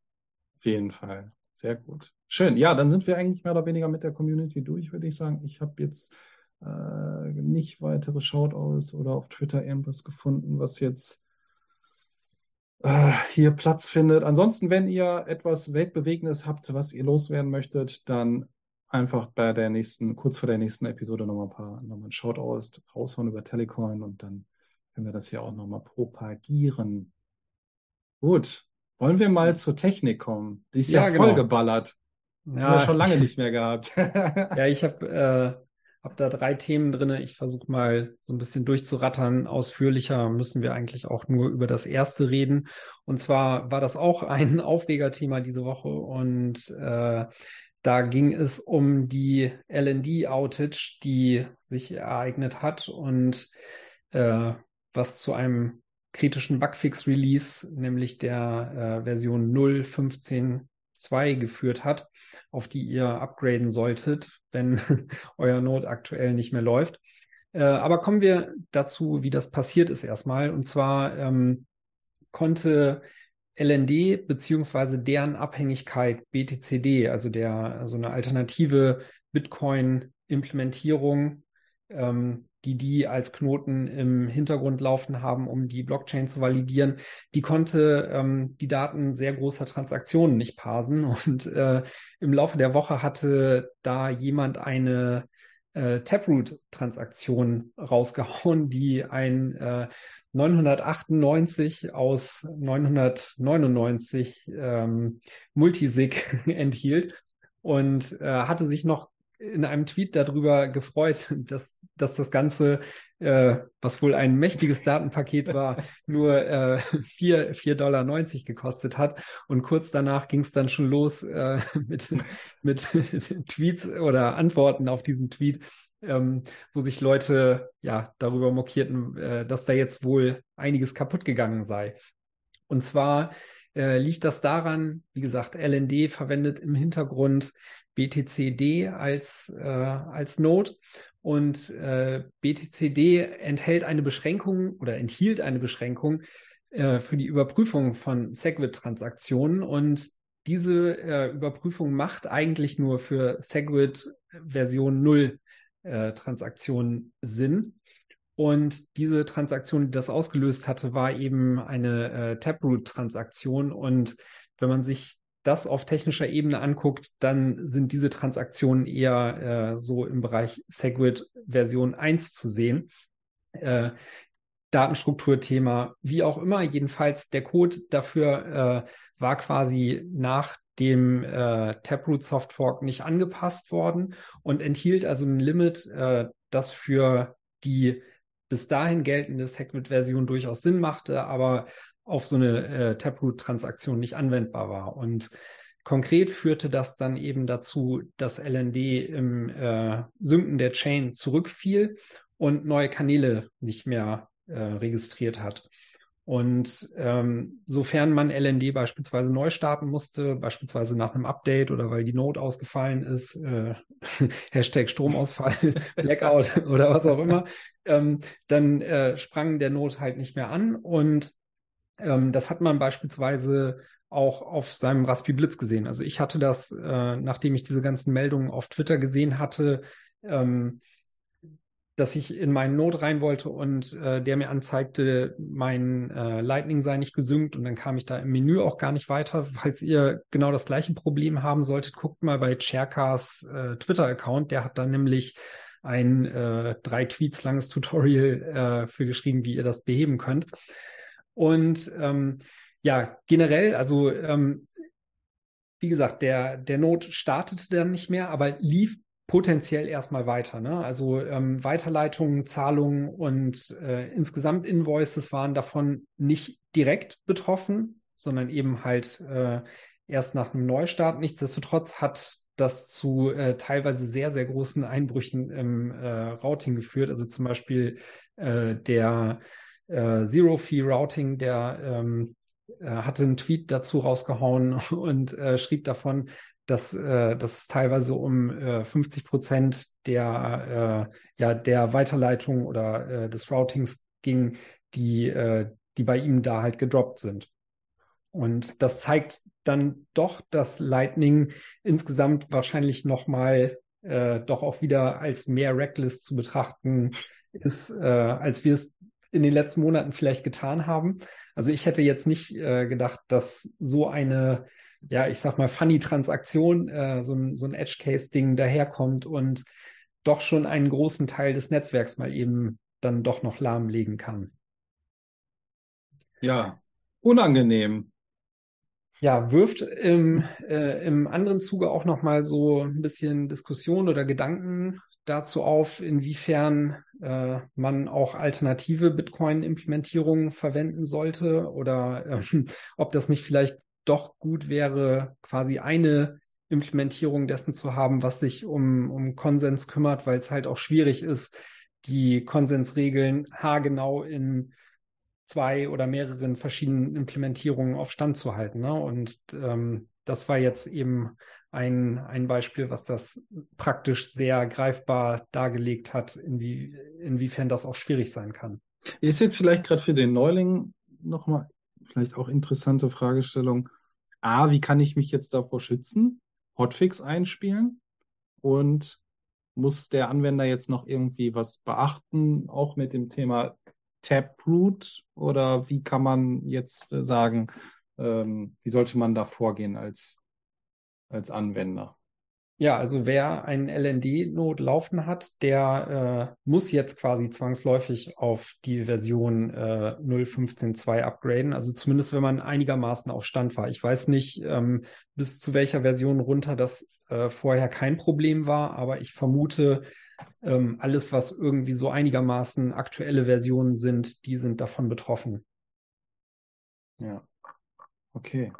Auf jeden Fall. Sehr gut. Schön. Ja, dann sind wir eigentlich mehr oder weniger mit der Community durch, würde ich sagen. Ich habe jetzt äh, nicht weitere Shoutouts oder auf Twitter irgendwas gefunden, was jetzt äh, hier Platz findet. Ansonsten, wenn ihr etwas Weltbewegendes habt, was ihr loswerden möchtet, dann einfach bei der nächsten, kurz vor der nächsten Episode nochmal ein paar, nochmal ein Shoutout raushauen über Telecoin und dann können wir das hier auch nochmal propagieren. Gut. Wollen wir mal zur Technik kommen? Die ist ja, ja genau. vollgeballert. Ja, Haben wir schon lange nicht mehr gehabt. ja, ich habe äh, hab da drei Themen drin. Ich versuche mal so ein bisschen durchzurattern. Ausführlicher müssen wir eigentlich auch nur über das erste reden. Und zwar war das auch ein Aufregerthema diese Woche und äh, da ging es um die LND-Outage, die sich ereignet hat und äh, was zu einem kritischen Bugfix-Release, nämlich der äh, Version 0.15.2 geführt hat, auf die ihr upgraden solltet, wenn euer Node aktuell nicht mehr läuft. Äh, aber kommen wir dazu, wie das passiert ist erstmal. Und zwar ähm, konnte LND beziehungsweise deren Abhängigkeit BTCD, also der also eine alternative Bitcoin-Implementierung, ähm, die die als Knoten im Hintergrund laufen haben, um die Blockchain zu validieren, die konnte ähm, die Daten sehr großer Transaktionen nicht parsen. Und äh, im Laufe der Woche hatte da jemand eine äh, Taproot-Transaktion rausgehauen, die ein äh, 998 aus 999 ähm, Multisig enthielt und äh, hatte sich noch in einem Tweet darüber gefreut, dass, dass das Ganze, äh, was wohl ein mächtiges Datenpaket war, nur äh, 4,90 Dollar gekostet hat. Und kurz danach ging es dann schon los äh, mit, mit Tweets oder Antworten auf diesen Tweet, ähm, wo sich Leute ja darüber mokierten, äh, dass da jetzt wohl einiges kaputt gegangen sei. Und zwar äh, liegt das daran, wie gesagt, LND verwendet im Hintergrund BTCD als, äh, als Node und äh, BTCD enthält eine Beschränkung oder enthielt eine Beschränkung äh, für die Überprüfung von Segwit-Transaktionen und diese äh, Überprüfung macht eigentlich nur für Segwit Version 0 äh, Transaktionen Sinn. Und diese Transaktion, die das ausgelöst hatte, war eben eine äh, Taproot-Transaktion. Und wenn man sich das auf technischer Ebene anguckt, dann sind diese Transaktionen eher äh, so im Bereich Segwit Version 1 zu sehen. Äh, Datenstrukturthema, wie auch immer. Jedenfalls der Code dafür äh, war quasi nach dem äh, Taproot Soft Fork nicht angepasst worden und enthielt also ein Limit, äh, das für die bis dahin geltende Segwit-Version durchaus Sinn machte, aber auf so eine äh, Taproot-Transaktion nicht anwendbar war. Und konkret führte das dann eben dazu, dass LND im äh, Synken der Chain zurückfiel und neue Kanäle nicht mehr äh, registriert hat. Und ähm, sofern man LND beispielsweise neu starten musste, beispielsweise nach einem Update oder weil die Node ausgefallen ist, äh, Hashtag Stromausfall, Blackout oder was auch immer, ähm, dann äh, sprang der Node halt nicht mehr an. Und ähm, das hat man beispielsweise auch auf seinem Raspi Blitz gesehen. Also ich hatte das, äh, nachdem ich diese ganzen Meldungen auf Twitter gesehen hatte, ähm, dass ich in meinen Node rein wollte und äh, der mir anzeigte, mein äh, Lightning sei nicht gesynkt und dann kam ich da im Menü auch gar nicht weiter. Falls ihr genau das gleiche Problem haben solltet, guckt mal bei Cherkas äh, Twitter-Account. Der hat da nämlich ein äh, drei Tweets langes Tutorial äh, für geschrieben, wie ihr das beheben könnt. Und ähm, ja, generell, also ähm, wie gesagt, der, der Node startete dann nicht mehr, aber lief potenziell erstmal weiter. Ne? Also ähm, Weiterleitungen, Zahlungen und äh, insgesamt Invoices waren davon nicht direkt betroffen, sondern eben halt äh, erst nach einem Neustart. Nichtsdestotrotz hat das zu äh, teilweise sehr, sehr großen Einbrüchen im äh, Routing geführt. Also zum Beispiel äh, der äh, Zero-Fee-Routing, der ähm, äh, hatte einen Tweet dazu rausgehauen und äh, schrieb davon, dass, äh, dass es teilweise um äh, 50 Prozent der, äh, ja, der Weiterleitung oder äh, des Routings ging, die, äh, die bei ihm da halt gedroppt sind. Und das zeigt dann doch, dass Lightning insgesamt wahrscheinlich nochmal äh, doch auch wieder als mehr reckless zu betrachten ist, äh, als wir es in den letzten Monaten vielleicht getan haben. Also ich hätte jetzt nicht äh, gedacht, dass so eine ja, ich sag mal, Funny-Transaktion, äh, so ein, so ein Edge-Case-Ding daherkommt und doch schon einen großen Teil des Netzwerks mal eben dann doch noch lahmlegen kann. Ja, unangenehm. Ja, wirft im, äh, im anderen Zuge auch noch mal so ein bisschen Diskussion oder Gedanken dazu auf, inwiefern äh, man auch alternative Bitcoin-Implementierungen verwenden sollte oder äh, ob das nicht vielleicht doch gut wäre, quasi eine Implementierung dessen zu haben, was sich um, um Konsens kümmert, weil es halt auch schwierig ist, die Konsensregeln haargenau in zwei oder mehreren verschiedenen Implementierungen auf Stand zu halten. Ne? Und ähm, das war jetzt eben ein, ein Beispiel, was das praktisch sehr greifbar dargelegt hat, inwie, inwiefern das auch schwierig sein kann. Ist jetzt vielleicht gerade für den Neuling nochmal vielleicht auch interessante Fragestellung. A, wie kann ich mich jetzt davor schützen? Hotfix einspielen und muss der Anwender jetzt noch irgendwie was beachten, auch mit dem Thema Taproot oder wie kann man jetzt äh, sagen, ähm, wie sollte man da vorgehen als, als Anwender? Ja, also wer einen LND-Node laufen hat, der äh, muss jetzt quasi zwangsläufig auf die Version äh, 0.15.2 upgraden. Also zumindest, wenn man einigermaßen auf Stand war. Ich weiß nicht, ähm, bis zu welcher Version runter das äh, vorher kein Problem war, aber ich vermute, ähm, alles, was irgendwie so einigermaßen aktuelle Versionen sind, die sind davon betroffen. Ja. Okay.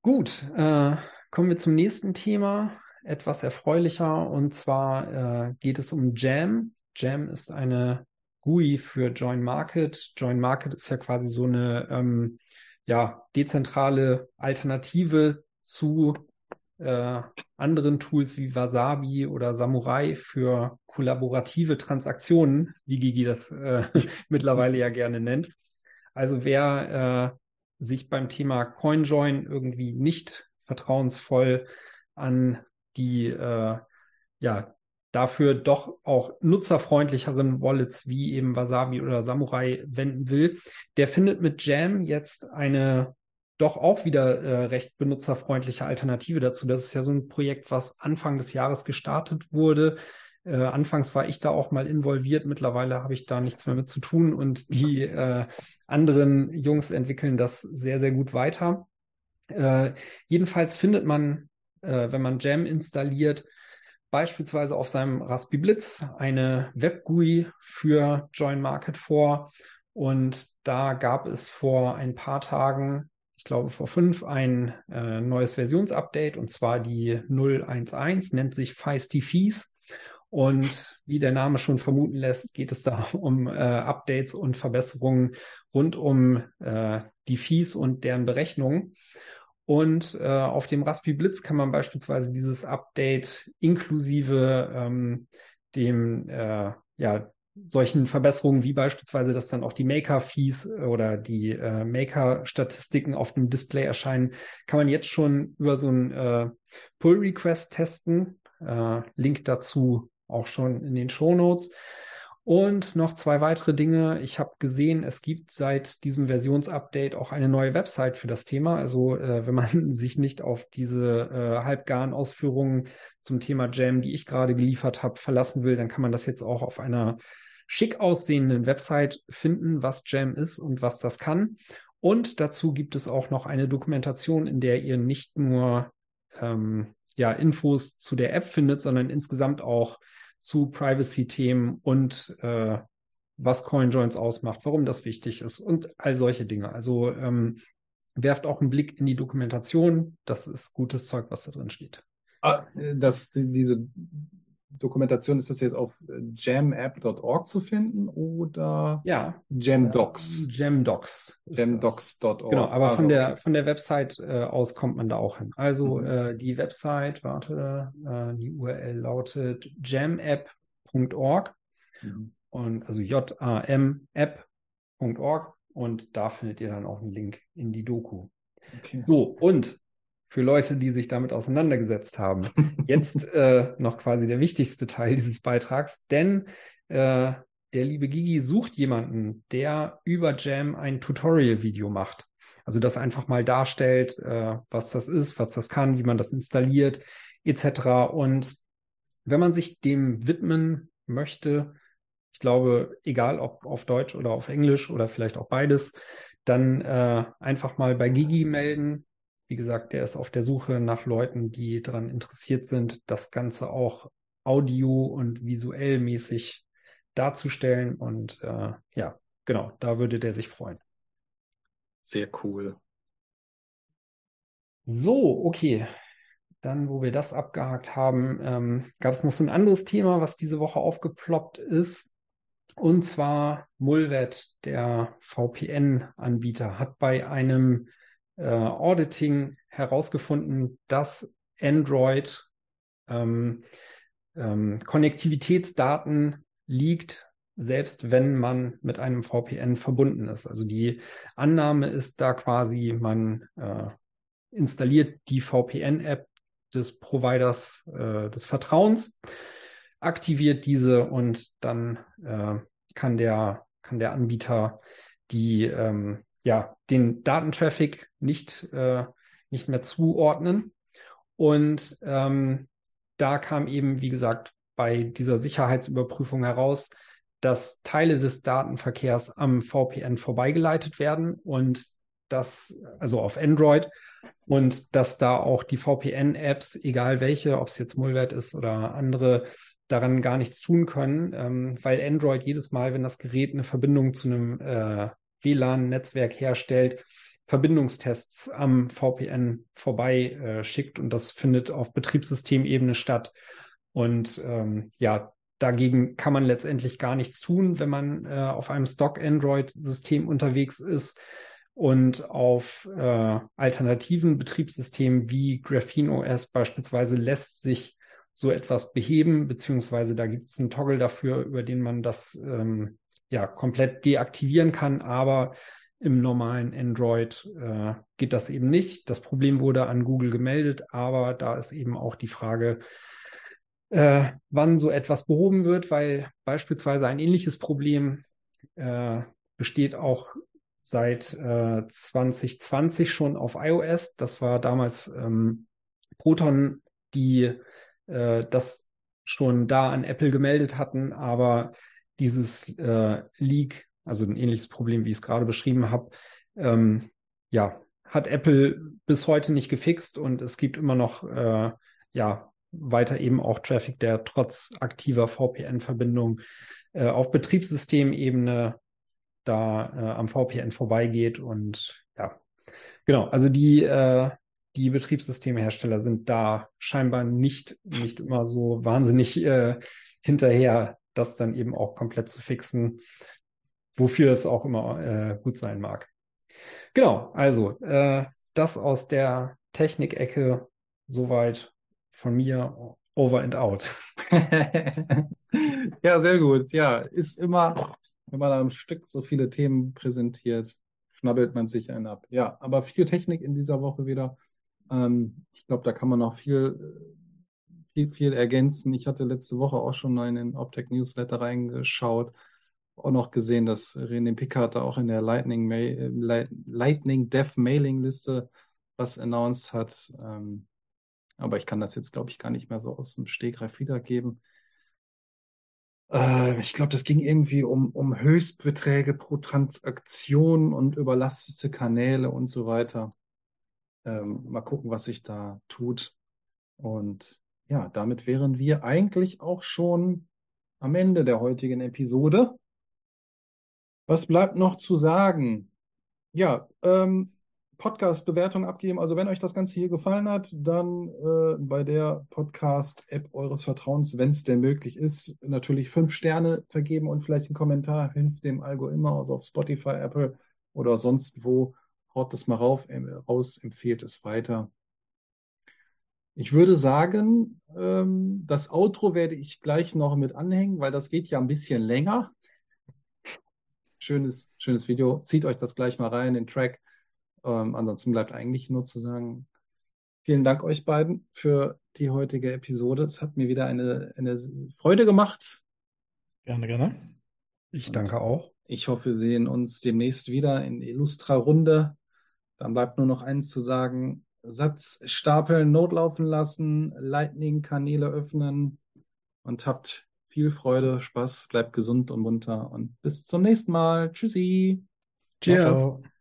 Gut, äh, Kommen wir zum nächsten Thema, etwas erfreulicher, und zwar äh, geht es um Jam. Jam ist eine GUI für Join Market. Join Market ist ja quasi so eine ähm, ja, dezentrale Alternative zu äh, anderen Tools wie Wasabi oder Samurai für kollaborative Transaktionen, wie Gigi das äh, mittlerweile ja gerne nennt. Also wer äh, sich beim Thema CoinJoin irgendwie nicht vertrauensvoll an die äh, ja, dafür doch auch nutzerfreundlicheren Wallets wie eben Wasabi oder Samurai wenden will, der findet mit Jam jetzt eine doch auch wieder äh, recht benutzerfreundliche Alternative dazu. Das ist ja so ein Projekt, was Anfang des Jahres gestartet wurde. Äh, anfangs war ich da auch mal involviert, mittlerweile habe ich da nichts mehr mit zu tun und die äh, anderen Jungs entwickeln das sehr, sehr gut weiter. Äh, jedenfalls findet man, äh, wenn man Jam installiert, beispielsweise auf seinem Raspberry Blitz eine Web-GUI für Join Market vor. Und da gab es vor ein paar Tagen, ich glaube vor fünf, ein äh, neues Versionsupdate und zwar die 011, nennt sich Feisty Fees. Und wie der Name schon vermuten lässt, geht es da um äh, Updates und Verbesserungen rund um äh, die Fees und deren Berechnung. Und äh, auf dem Raspberry Blitz kann man beispielsweise dieses Update inklusive ähm, dem äh, ja, solchen Verbesserungen wie beispielsweise, dass dann auch die Maker-Fees oder die äh, Maker-Statistiken auf dem Display erscheinen, kann man jetzt schon über so ein äh, Pull-Request testen. Äh, Link dazu auch schon in den Show Notes. Und noch zwei weitere Dinge. Ich habe gesehen, es gibt seit diesem Versionsupdate auch eine neue Website für das Thema. Also äh, wenn man sich nicht auf diese äh, halbgaren Ausführungen zum Thema Jam, die ich gerade geliefert habe, verlassen will, dann kann man das jetzt auch auf einer schick aussehenden Website finden, was Jam ist und was das kann. Und dazu gibt es auch noch eine Dokumentation, in der ihr nicht nur ähm, ja, Infos zu der App findet, sondern insgesamt auch zu Privacy-Themen und äh, was CoinJoins ausmacht, warum das wichtig ist und all solche Dinge. Also ähm, werft auch einen Blick in die Dokumentation. Das ist gutes Zeug, was da drin steht. Ah, das, diese Dokumentation, ist das jetzt auf jamapp.org zu finden oder ja. Jamdocs? Jamdocs. Jamdocs.org. Genau, aber also, von, der, okay. von der Website äh, aus kommt man da auch hin. Also Mhm. äh, die Website, warte, äh, die URL lautet jamapp.org Mhm. und also J-A-M-App.org und da findet ihr dann auch einen Link in die Doku. Okay. So, und für Leute, die sich damit auseinandergesetzt haben, jetzt äh, noch quasi der wichtigste Teil dieses Beitrags, denn äh, der liebe Gigi sucht jemanden, der über Jam ein Tutorial-Video macht. Also das einfach mal darstellt, äh, was das ist, was das kann, wie man das installiert, etc. Und wenn man sich dem widmen möchte, ich glaube, egal ob auf Deutsch oder auf Englisch oder vielleicht auch beides, dann äh, einfach mal bei Gigi melden. Wie gesagt, der ist auf der Suche nach Leuten, die daran interessiert sind, das Ganze auch audio und visuell mäßig darzustellen. Und äh, ja, genau, da würde der sich freuen. Sehr cool. So, okay. Dann, wo wir das abgehakt haben, ähm, gab es noch so ein anderes Thema, was diese Woche aufgeploppt ist. Und zwar Mulvet, der VPN-Anbieter, hat bei einem äh, Auditing herausgefunden, dass Android ähm, ähm, Konnektivitätsdaten liegt, selbst wenn man mit einem VPN verbunden ist. Also die Annahme ist da quasi, man äh, installiert die VPN-App des Providers äh, des Vertrauens, aktiviert diese und dann äh, kann der kann der Anbieter die ähm, ja den Datentraffic nicht äh, nicht mehr zuordnen. Und ähm, da kam eben wie gesagt bei dieser Sicherheitsüberprüfung heraus, dass Teile des Datenverkehrs am VPN vorbeigeleitet werden und das also auf Android und dass da auch die VPN-Apps, egal welche, ob es jetzt Mulvet ist oder andere, daran gar nichts tun können, ähm, weil Android jedes Mal, wenn das Gerät eine Verbindung zu einem äh, WLAN-Netzwerk herstellt, Verbindungstests am VPN vorbei äh, schickt und das findet auf Betriebssystemebene statt. Und ähm, ja, dagegen kann man letztendlich gar nichts tun, wenn man äh, auf einem Stock-Android-System unterwegs ist. Und auf äh, alternativen Betriebssystemen wie Graphene OS beispielsweise lässt sich so etwas beheben, beziehungsweise da gibt es einen Toggle dafür, über den man das ähm, ja komplett deaktivieren kann, aber im normalen Android äh, geht das eben nicht. Das Problem wurde an Google gemeldet, aber da ist eben auch die Frage, äh, wann so etwas behoben wird, weil beispielsweise ein ähnliches Problem äh, besteht auch seit äh, 2020 schon auf iOS. Das war damals ähm, Proton, die äh, das schon da an Apple gemeldet hatten, aber dieses äh, Leak, also ein ähnliches Problem, wie ich es gerade beschrieben habe, ähm, ja, hat Apple bis heute nicht gefixt und es gibt immer noch äh, ja weiter eben auch Traffic, der trotz aktiver VPN-Verbindung äh, auf Betriebssystemebene da äh, am VPN vorbeigeht und ja, genau, also die äh, die Betriebssystemhersteller sind da scheinbar nicht nicht immer so wahnsinnig äh, hinterher, das dann eben auch komplett zu fixen, wofür es auch immer äh, gut sein mag. Genau, also äh, das aus der Technikecke soweit von mir over and out. ja, sehr gut. Ja, ist immer, wenn man am Stück so viele Themen präsentiert, schnabbelt man sich einen ab. Ja, aber viel Technik in dieser Woche wieder. Ähm, ich glaube, da kann man noch viel, viel, viel ergänzen. Ich hatte letzte Woche auch schon in den Optech Newsletter reingeschaut auch noch gesehen, dass René Pickard da auch in der Lightning, Lightning Dev Mailing Liste was announced hat. Ähm, aber ich kann das jetzt, glaube ich, gar nicht mehr so aus dem Stegreif wiedergeben. Äh, ich glaube, das ging irgendwie um, um Höchstbeträge pro Transaktion und überlastete Kanäle und so weiter. Ähm, mal gucken, was sich da tut. Und ja, damit wären wir eigentlich auch schon am Ende der heutigen Episode. Was bleibt noch zu sagen? Ja, ähm, Podcast-Bewertung abgeben. Also wenn euch das Ganze hier gefallen hat, dann äh, bei der Podcast-App eures Vertrauens, wenn es denn möglich ist, natürlich fünf Sterne vergeben und vielleicht einen Kommentar hilft dem Algo immer, also auf Spotify, Apple oder sonst wo. Haut das mal rauf, raus, empfehlt es weiter. Ich würde sagen, ähm, das Outro werde ich gleich noch mit anhängen, weil das geht ja ein bisschen länger. Schönes, schönes Video. Zieht euch das gleich mal rein, den Track. Ähm, ansonsten bleibt eigentlich nur zu sagen, vielen Dank euch beiden für die heutige Episode. Es hat mir wieder eine, eine Freude gemacht. Gerne, gerne. Ich danke auch. Ich hoffe, wir sehen uns demnächst wieder in Illustra-Runde. Dann bleibt nur noch eins zu sagen. Satz stapeln, notlaufen lassen, Lightning-Kanäle öffnen und habt viel Freude, Spaß, bleibt gesund und munter und bis zum nächsten Mal. Tschüssi. Cheers. Ciao, ciao.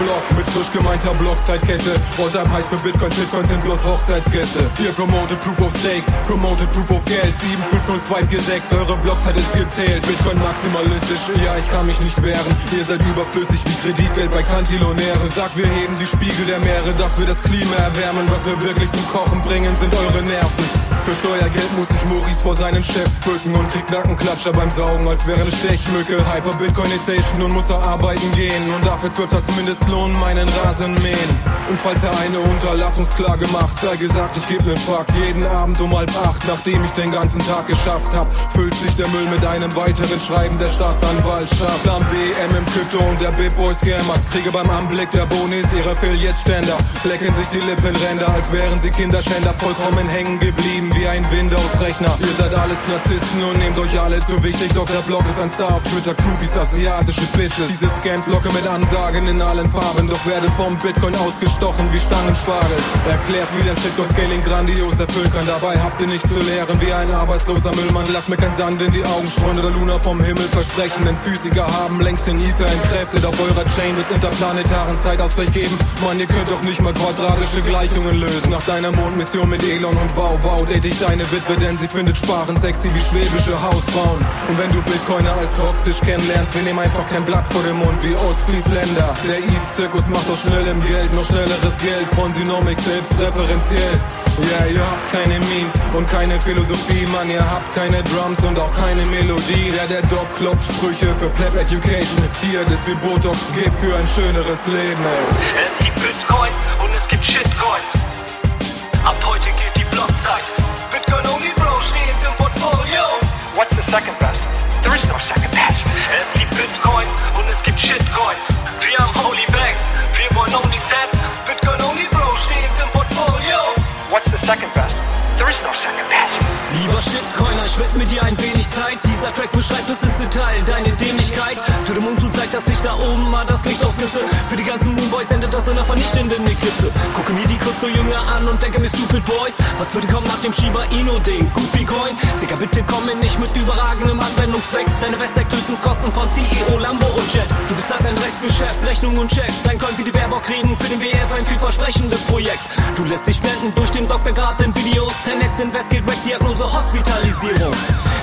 Block mit frisch gemeinter Blockzeitkette. Alltime heiß für Bitcoin, Shitcoins sind bloß Hochzeitsgäste. Ihr promoted Proof of Stake, promoted Proof of Geld. 750246, eure Blockzeit ist gezählt. Bitcoin maximalistisch, ja, ich kann mich nicht wehren. Ihr seid überflüssig wie Kreditgeld bei Kantilonäre. Sagt, wir heben die Spiegel der Meere, dass wir das Klima erwärmen. Was wir wirklich zum Kochen bringen, sind eure Nerven. Für Steuergeld muss sich Maurice vor seinen Chefs bücken und kriegt Nackenklatscher beim Saugen, als wäre eine Stechmücke. Hyper Bitcoinization und muss er arbeiten gehen und dafür 12 Satz Mindestlohn meinen Rasen mähen. Und falls er eine Unterlassungsklage macht, sei gesagt, ich geb nen Fuck. Jeden Abend um halb acht, nachdem ich den ganzen Tag geschafft hab, füllt sich der Müll mit einem weiteren Schreiben der Staatsanwaltschaft. Am BM im Krypto und der Big Boy Scammer. Kriege beim Anblick der Bonis ihre Affiliate-Ständer, lecken sich die Lippenränder, als wären sie Kinderschänder, vollkommen hängen geblieben wie ein Windows-Rechner. Ihr seid alles Narzissten und nehmt euch alle zu wichtig, doch der Blog ist ein Star auf Twitter, Groupies, asiatische Bitches. Diese Scams locke mit Ansagen in allen Farben, doch werde vom Bitcoin ausgestochen wie Stangenspargel. Erklärt, wie dein Shitcoin-Scaling grandios erfüllen kann, dabei habt ihr nichts zu lehren wie ein arbeitsloser Müllmann. Lass mir kein Sand in die Augen streuen oder Luna vom Himmel versprechen, denn Physiker haben längst den Ether entkräftet. Auf eurer Chain wird interplanetaren Zeitausgleich geben. Mann, ihr könnt doch nicht mal quadratische Gleichungen lösen. Nach deiner Mondmission mit Elon und Wow Wow date ich deine Witwe, denn sie findet Sparen sexy wie schwäbische Hausfrauen. Und wenn du Bitcoiner als toxisch kennenlernst, wir nehmen einfach kein Blatt vor den Mund wie Ostfriesländer. Der Eve-Zirkus macht aus schnellem Geld noch schnelleres Geld. Ponzinomics selbstreferenziell. Ja, yeah, ihr habt keine Memes und keine Philosophie, Mann, ihr habt keine Drums und auch keine Melodie. Der, der Doc klopft Sprüche für Pleb Education. Vier, das wie Botox gibt für ein schöneres Leben, ey. Es gibt Bitcoin und es gibt Shitcoins. Ab heute geht die Blockzeit. Bitcoin only bro steht im Portfolio. What's the second best? There is no second best. Es gibt Bitcoin und es gibt Shitcoins. Second best? There is no second best. Lieber Shitcoiner, ich widme dir ein wenig Zeit. Dieser Track beschreibt bis ins Detail deine Dämlichkeit. Tür dem Mund zu zeigt, dass ich da oben mal das Licht aufnisse. Für die ganzen Moonboys endet das in einer vernichtenden Eklipse. Gucke mir die Krypto-Jünger an und denke mir Stupid Boys. Was würde kommen nach dem Shiba Inu-Ding? Goofy Coin? Digga, bitte komm nicht mit überragendem Anwendungszweck. Deine West deckt höchstens Kosten von CEO, Lambo und Jet. Du bezahlst ein Drecksgeschäft, Rechnung und Checks. Dein Coin wie die Baerbock reden für den WF ein vielversprechendes Projekt. Du lässt dich blenden durch den Doktorgrad in Videos. 10x Invest geht weg, Diagnose Hospitalisierung.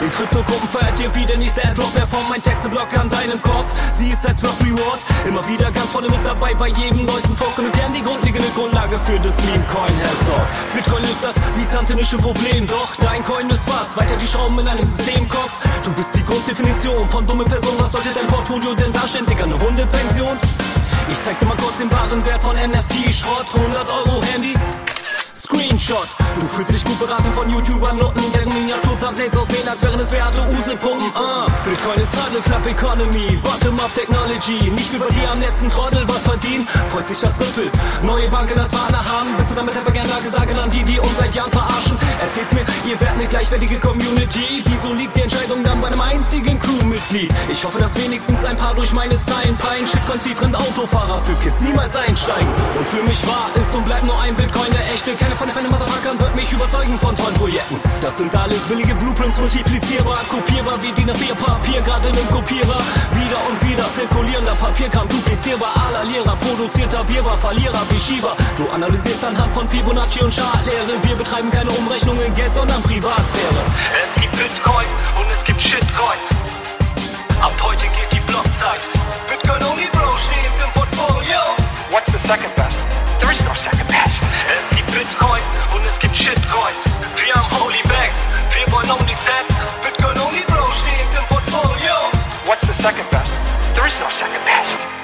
In Kryptogruppen feiert ihr wieder nicht Airdrop, performt mein Texteblock an deinem Kopf. Sie ist als Block Reward, immer wieder ganz vorne mit dabei bei jedem neuesten Fork und gern die grundlegende Grundlage für das Meme Coin Hasdog. Bitcoin ist das byzantinische Problem, doch dein Coin ist was, weiter die Schrauben in einem Systemkopf. Du bist die Grunddefinition von dumme Person, was sollte dein Portfolio denn darstellen, Digga, eine Hundepension? Ich zeig dir mal kurz den wahren Wert von NFT, Schrott, 100 Euro Handy. Screenshot. Du fühlst dich gut beraten von YouTubern, Noten, deren Miniatur-Thumbnails aussehen, als wären es Beate Use-Puppen. Uh. Bitcoin ist Huddle Club Economy, Bottom-up Technology. Nicht wie bei dir am letzten Trottel was verdienen. Freust dich das Simpel. Neue Banken als Partner haben. Willst du damit einfach gerne Lage sagen an die, die uns seit Jahren verarschen? Erzähl's mir, ihr werdet eine gleichwertige Community. Wieso liegt die Entscheidung dann bei einem einzigen Crewmitglied? Ich hoffe, dass wenigstens ein paar durch meine Zeilen pein. Shitcoins wie Fremdautofahrer für Kids niemals einsteigen. Und für mich war, ist und bleibt nur ein Bitcoin der echte. Keine von den Fan Motherfuckern wird mich überzeugen von tollen Projekten. Das sind alles billige Blueprints, multiplizierbar, kopierbar wie DIN A4 Papier, gerade im Kopierer. Wieder und wieder zirkulierender Papierkram, duplizierbar, aller Lehrer, produzierter Wirrwarr, Verlierer wie Schieber. Du analysierst anhand von Fibonacci und Chartlehre. Wir betreiben keine Umrechnung in Geld, sondern Privatsphäre. Es gibt Bitcoin und es gibt Shitcoins. Ab heute geht die Blockzeit. Bitcoin only bro steht im Portfolio. What's the second best? There is no second best. second best. There is no second best.